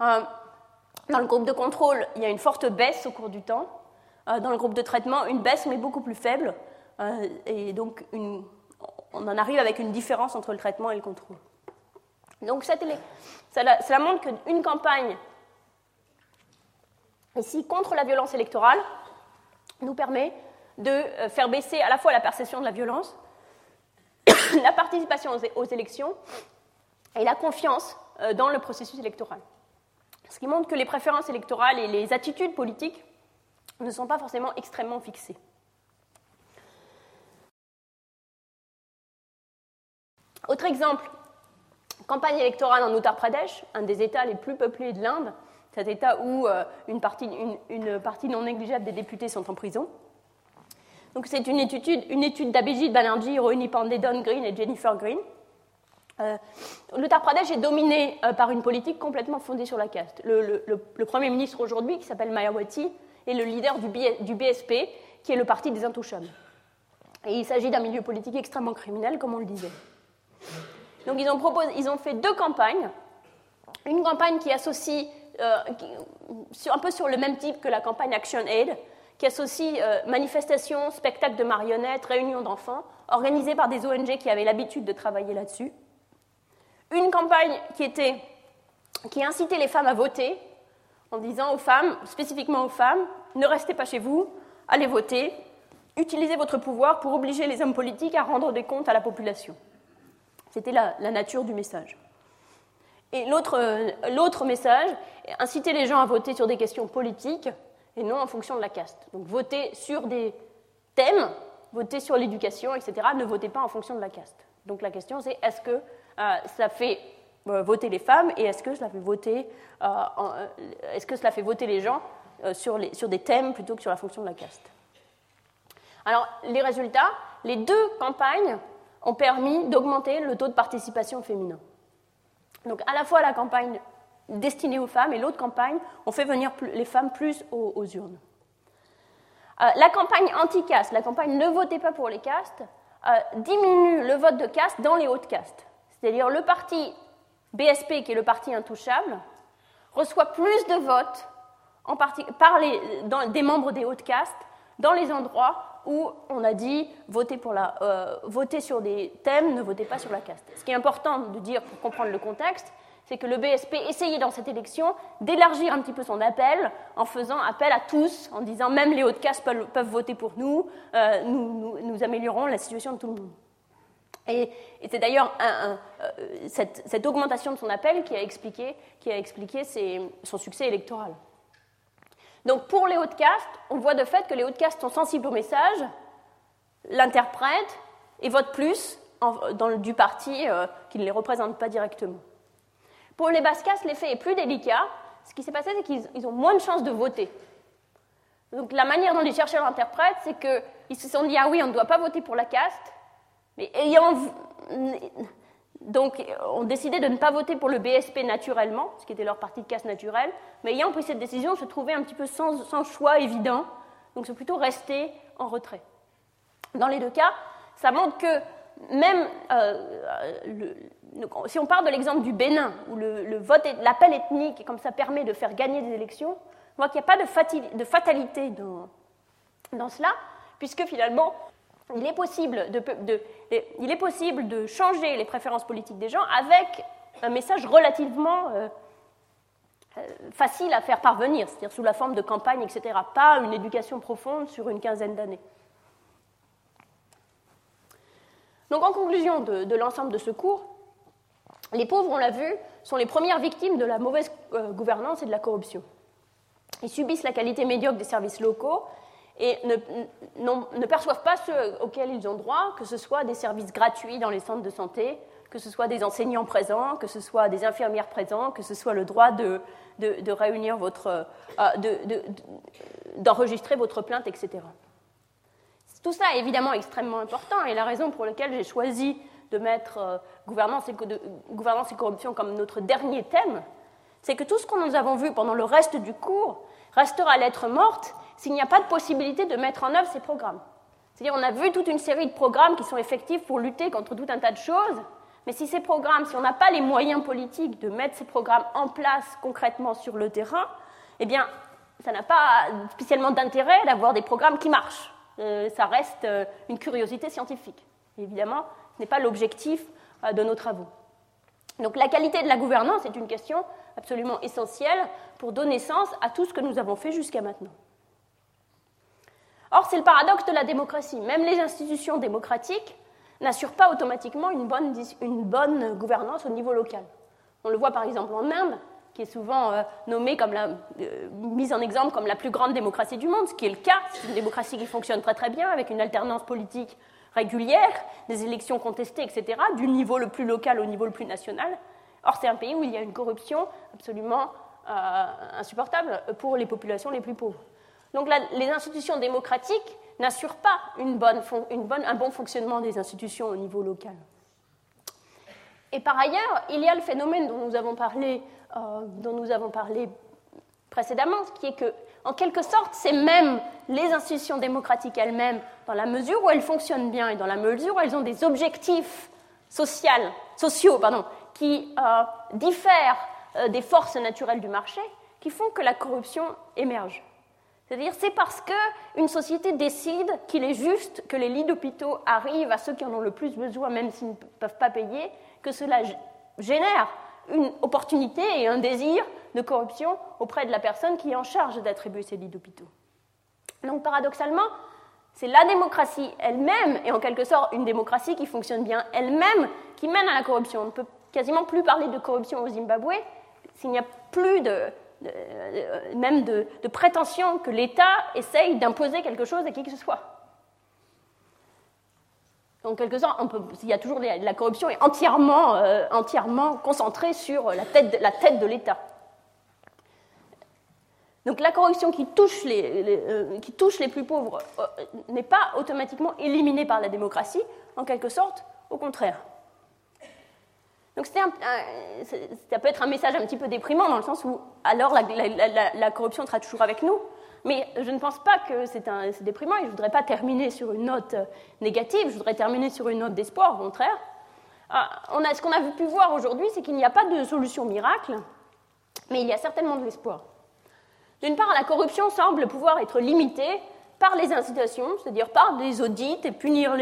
[SPEAKER 2] Euh, dans le groupe de contrôle, il y a une forte baisse au cours du temps. Euh, dans le groupe de traitement, une baisse mais beaucoup plus faible. et donc, on en arrive avec une différence entre le traitement et le contrôle. Donc, cela montre qu'une campagne, ici, contre la violence électorale, nous permet de euh, faire baisser à la fois la perception de la violence, la participation aux élections et la confiance euh, dans le processus électoral. Ce qui montre que les préférences électorales et les attitudes politiques ne sont pas forcément extrêmement fixées. Autre exemple, campagne électorale en Uttar Pradesh, un des États les plus peuplés de l'Inde, cet État où euh, une partie, une partie non négligeable des députés sont en prison. Donc c'est une étude, une étude d'Abhijit Banerjee réunie par Don Green et Jennifer Green. Euh, L'Uttar Pradesh est dominé euh, par une politique complètement fondée sur la caste. Le, Premier ministre aujourd'hui, qui s'appelle Mayawati, est le leader du, BSP, qui est le parti des intouchables. Et il s'agit d'un milieu politique extrêmement criminel, comme on le disait. Donc ils ont, proposé, ils ont fait deux campagnes. Une campagne qui associe, euh, un peu sur le même type que la campagne Action Aid, qui associe euh, manifestations, spectacles de marionnettes, réunions d'enfants, organisées par des ONG qui avaient l'habitude de travailler là-dessus. Une campagne qui, était, qui incitait les femmes à voter, en disant aux femmes, spécifiquement aux femmes, ne restez pas chez vous, allez voter, utilisez votre pouvoir pour obliger les hommes politiques à rendre des comptes à la population. C'était la, la nature du message. Et l'autre message, inciter les gens à voter sur des questions politiques et non en fonction de la caste. Donc votez sur des thèmes, votez sur l'éducation, etc. Ne votez pas en fonction de la caste. Donc la question c'est est-ce que euh, ça fait euh, voter les femmes et est-ce que cela fait voter, euh, est-ce que cela fait voter les gens sur, sur des thèmes plutôt que sur la fonction de la caste? Alors les résultats, les deux campagnes ont permis d'augmenter le taux de participation féminin. Donc à la fois la campagne destinée aux femmes et l'autre campagne, on fait venir les femmes plus aux, urnes. Euh, la campagne anti-caste, la campagne ne votez pas pour les castes, euh, diminue le vote de caste dans les hautes castes. C'est-à-dire le parti BSP, qui est le parti intouchable, reçoit plus de votes en par les, des membres des hautes castes dans les endroits où on a dit votez, pour la, euh, votez sur des thèmes, ne votez pas sur la caste. Ce qui est important de dire pour comprendre le contexte, c'est que le BSP essayait dans cette élection d'élargir un petit peu son appel en faisant appel à tous, en disant même les hautes castes peuvent, voter pour nous, euh, nous, améliorons la situation de tout le monde. Et, c'est d'ailleurs euh, cette, augmentation de son appel qui a expliqué, son succès électoral. Donc pour les hautes castes, on voit de fait que les hautes castes sont sensibles au message, l'interprètent et votent plus dans, du parti euh, qui ne les représente pas directement. Pour les basses castes, l'effet est plus délicat. Ce qui s'est passé, c'est qu'ils ont moins de chances de voter. Donc la manière dont les chercheurs l'interprètent, c'est qu'ils se sont dit ah oui, on ne doit pas voter pour la caste, mais ayant donc ont décidé de ne pas voter pour le BSP naturellement, ce qui était leur parti de caste naturelle, mais ayant pris cette décision, se trouvaient un petit peu sans, choix évident, donc c'est plutôt rester en retrait. Dans les deux cas, ça montre que même euh, si on part de l'exemple du Bénin, où le, vote, l'appel ethnique, comme ça permet de faire gagner des élections, on voit qu'il n'y a pas de, fatalité dans, dans, cela, puisque finalement, il est, possible de, changer les préférences politiques des gens avec un message relativement euh, euh, facile à faire parvenir, c'est-à-dire sous la forme de campagne, etc. Pas une éducation profonde sur une quinzaine d'années. Donc en conclusion de, l'ensemble de ce cours, les pauvres, on l'a vu, sont les premières victimes de la mauvaise euh, gouvernance et de la corruption. Ils subissent la qualité médiocre des services locaux et ne, perçoivent pas ceux auxquels ils ont droit, que ce soit des services gratuits dans les centres de santé, que ce soit des enseignants présents, que ce soit des infirmières présents, que ce soit le droit de, réunir votre, euh, d'enregistrer votre plainte, etc. Tout ça est évidemment extrêmement important et la raison pour laquelle j'ai choisi de mettre gouvernance, et, gouvernance et corruption comme notre dernier thème, c'est que tout ce que nous avons vu pendant le reste du cours restera lettre morte s'il n'y a pas de possibilité de mettre en œuvre ces programmes. C'est-à-dire, on a vu toute une série de programmes qui sont effectifs pour lutter contre tout un tas de choses, mais si ces programmes, si on n'a pas les moyens politiques de mettre ces programmes en place concrètement sur le terrain, eh bien, ça n'a pas spécialement d'intérêt d'avoir des programmes qui marchent. Euh, ça reste euh, une curiosité scientifique. évidemment, ce n'est pas l'objectif euh, de nos travaux. Donc la qualité de la gouvernance est une question absolument essentielle pour donner sens à tout ce que nous avons fait jusqu'à maintenant. Or, c'est le paradoxe de la démocratie. Même les institutions démocratiques n'assurent pas automatiquement une bonne, gouvernance au niveau local. On le voit par exemple en Inde, qui est souvent euh, nommée comme la, euh, mise en exemple comme la plus grande démocratie du monde, ce qui est le cas. C'est une démocratie qui fonctionne très très bien, avec une alternance politique régulière, des élections contestées, etc., du niveau le plus local au niveau le plus national. Or, c'est un pays où il y a une corruption absolument euh, insupportable pour les populations les plus pauvres. Donc les institutions démocratiques n'assurent pas une bonne, un bon fonctionnement des institutions au niveau local. Et par ailleurs, il y a le phénomène dont nous avons parlé, euh, dont nous avons parlé précédemment, qui est que, en quelque sorte, c'est même les institutions démocratiques elles-mêmes, dans la mesure où elles fonctionnent bien et dans la mesure où elles ont des objectifs sociaux qui euh, diffèrent euh, des forces naturelles du marché, qui font que la corruption émerge. C'est-à-dire, c'est parce qu'une société décide qu'il est juste que les lits d'hôpitaux arrivent à ceux qui en ont le plus besoin, même s'ils ne peuvent pas payer, que cela génère une opportunité et un désir de corruption auprès de la personne qui est en charge d'attribuer ces lits d'hôpitaux. Donc, paradoxalement, c'est la démocratie elle-même, et en quelque sorte une démocratie qui fonctionne bien elle-même, qui mène à la corruption. On ne peut quasiment plus parler de corruption au Zimbabwe s'il n'y a plus de, euh, même de, prétention que l'État essaye d'imposer quelque chose à qui que ce soit. En quelque sorte, il y a toujours la corruption est entièrement, euh, concentrée sur la tête de, l'État. Donc la corruption qui touche les, euh, qui touche les plus pauvres n'est pas automatiquement éliminée par la démocratie, en quelque sorte, au contraire. Donc ça peut être un message un petit peu déprimant dans le sens où alors la, corruption sera toujours avec nous. Mais je ne pense pas que c'est déprimant et je ne voudrais pas terminer sur une note euh, négative, je voudrais terminer sur une note d'espoir, au contraire. Ah, on a, ce qu'on a pu voir aujourd'hui, c'est qu'il n'y a pas de solution miracle, mais il y a certainement de l'espoir. D'une part, la corruption semble pouvoir être limitée par les incitations, c'est-à-dire par des audits et punir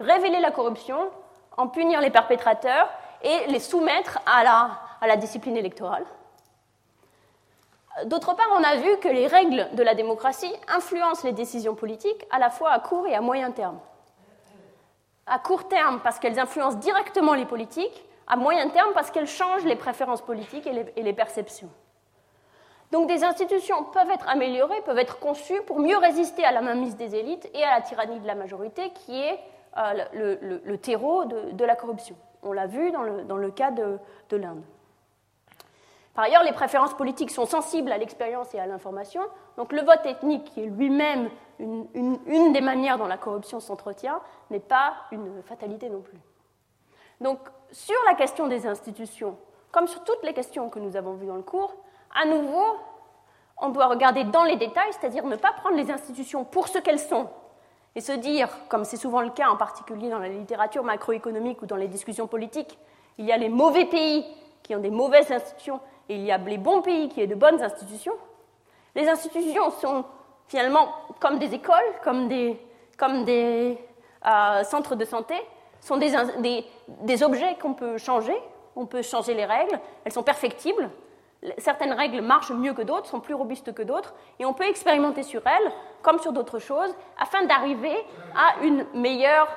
[SPEAKER 2] révéler la corruption en punir les perpétrateurs et les soumettre à la, discipline électorale. D'autre part, on a vu que les règles de la démocratie influencent les décisions politiques à la fois à court et à moyen terme. À court terme, parce qu'elles influencent directement les politiques, à moyen terme, parce qu'elles changent les préférences politiques et les, et les perceptions. Donc des institutions peuvent être améliorées, peuvent être conçues pour mieux résister à la mainmise des élites et à la tyrannie de la majorité, qui est euh, le, terreau de, la corruption. On l'a vu dans le, cas de, l'Inde. Par ailleurs, les préférences politiques sont sensibles à l'expérience et à l'information. Donc le vote ethnique, qui est lui-même une, des manières dont la corruption s'entretient, n'est pas une fatalité non plus. Donc sur la question des institutions, comme sur toutes les questions que nous avons vues dans le cours, à nouveau, on doit regarder dans les détails, c'est-à-dire ne pas prendre les institutions pour ce qu'elles sont, et se dire, comme c'est souvent le cas en particulier dans la littérature macroéconomique ou dans les discussions politiques, il y a les mauvais pays qui ont des mauvaises institutions et il y a les bons pays qui ont de bonnes institutions. Les institutions sont finalement comme des écoles, comme des, euh, centres de santé, sont des objets qu'on peut changer, on peut changer les règles, elles sont perfectibles, certaines règles marchent mieux que d'autres, sont plus robustes que d'autres, et on peut expérimenter sur elles, comme sur d'autres choses, afin d'arriver à une meilleure,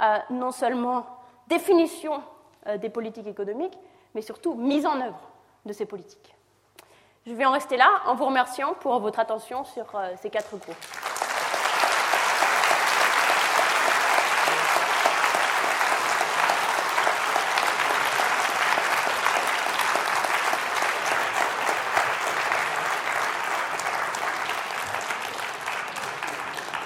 [SPEAKER 2] euh, non seulement définition euh, des politiques économiques, mais surtout mise en œuvre de ces politiques. Je vais en rester là en vous remerciant pour votre attention sur euh, ces quatre groupes.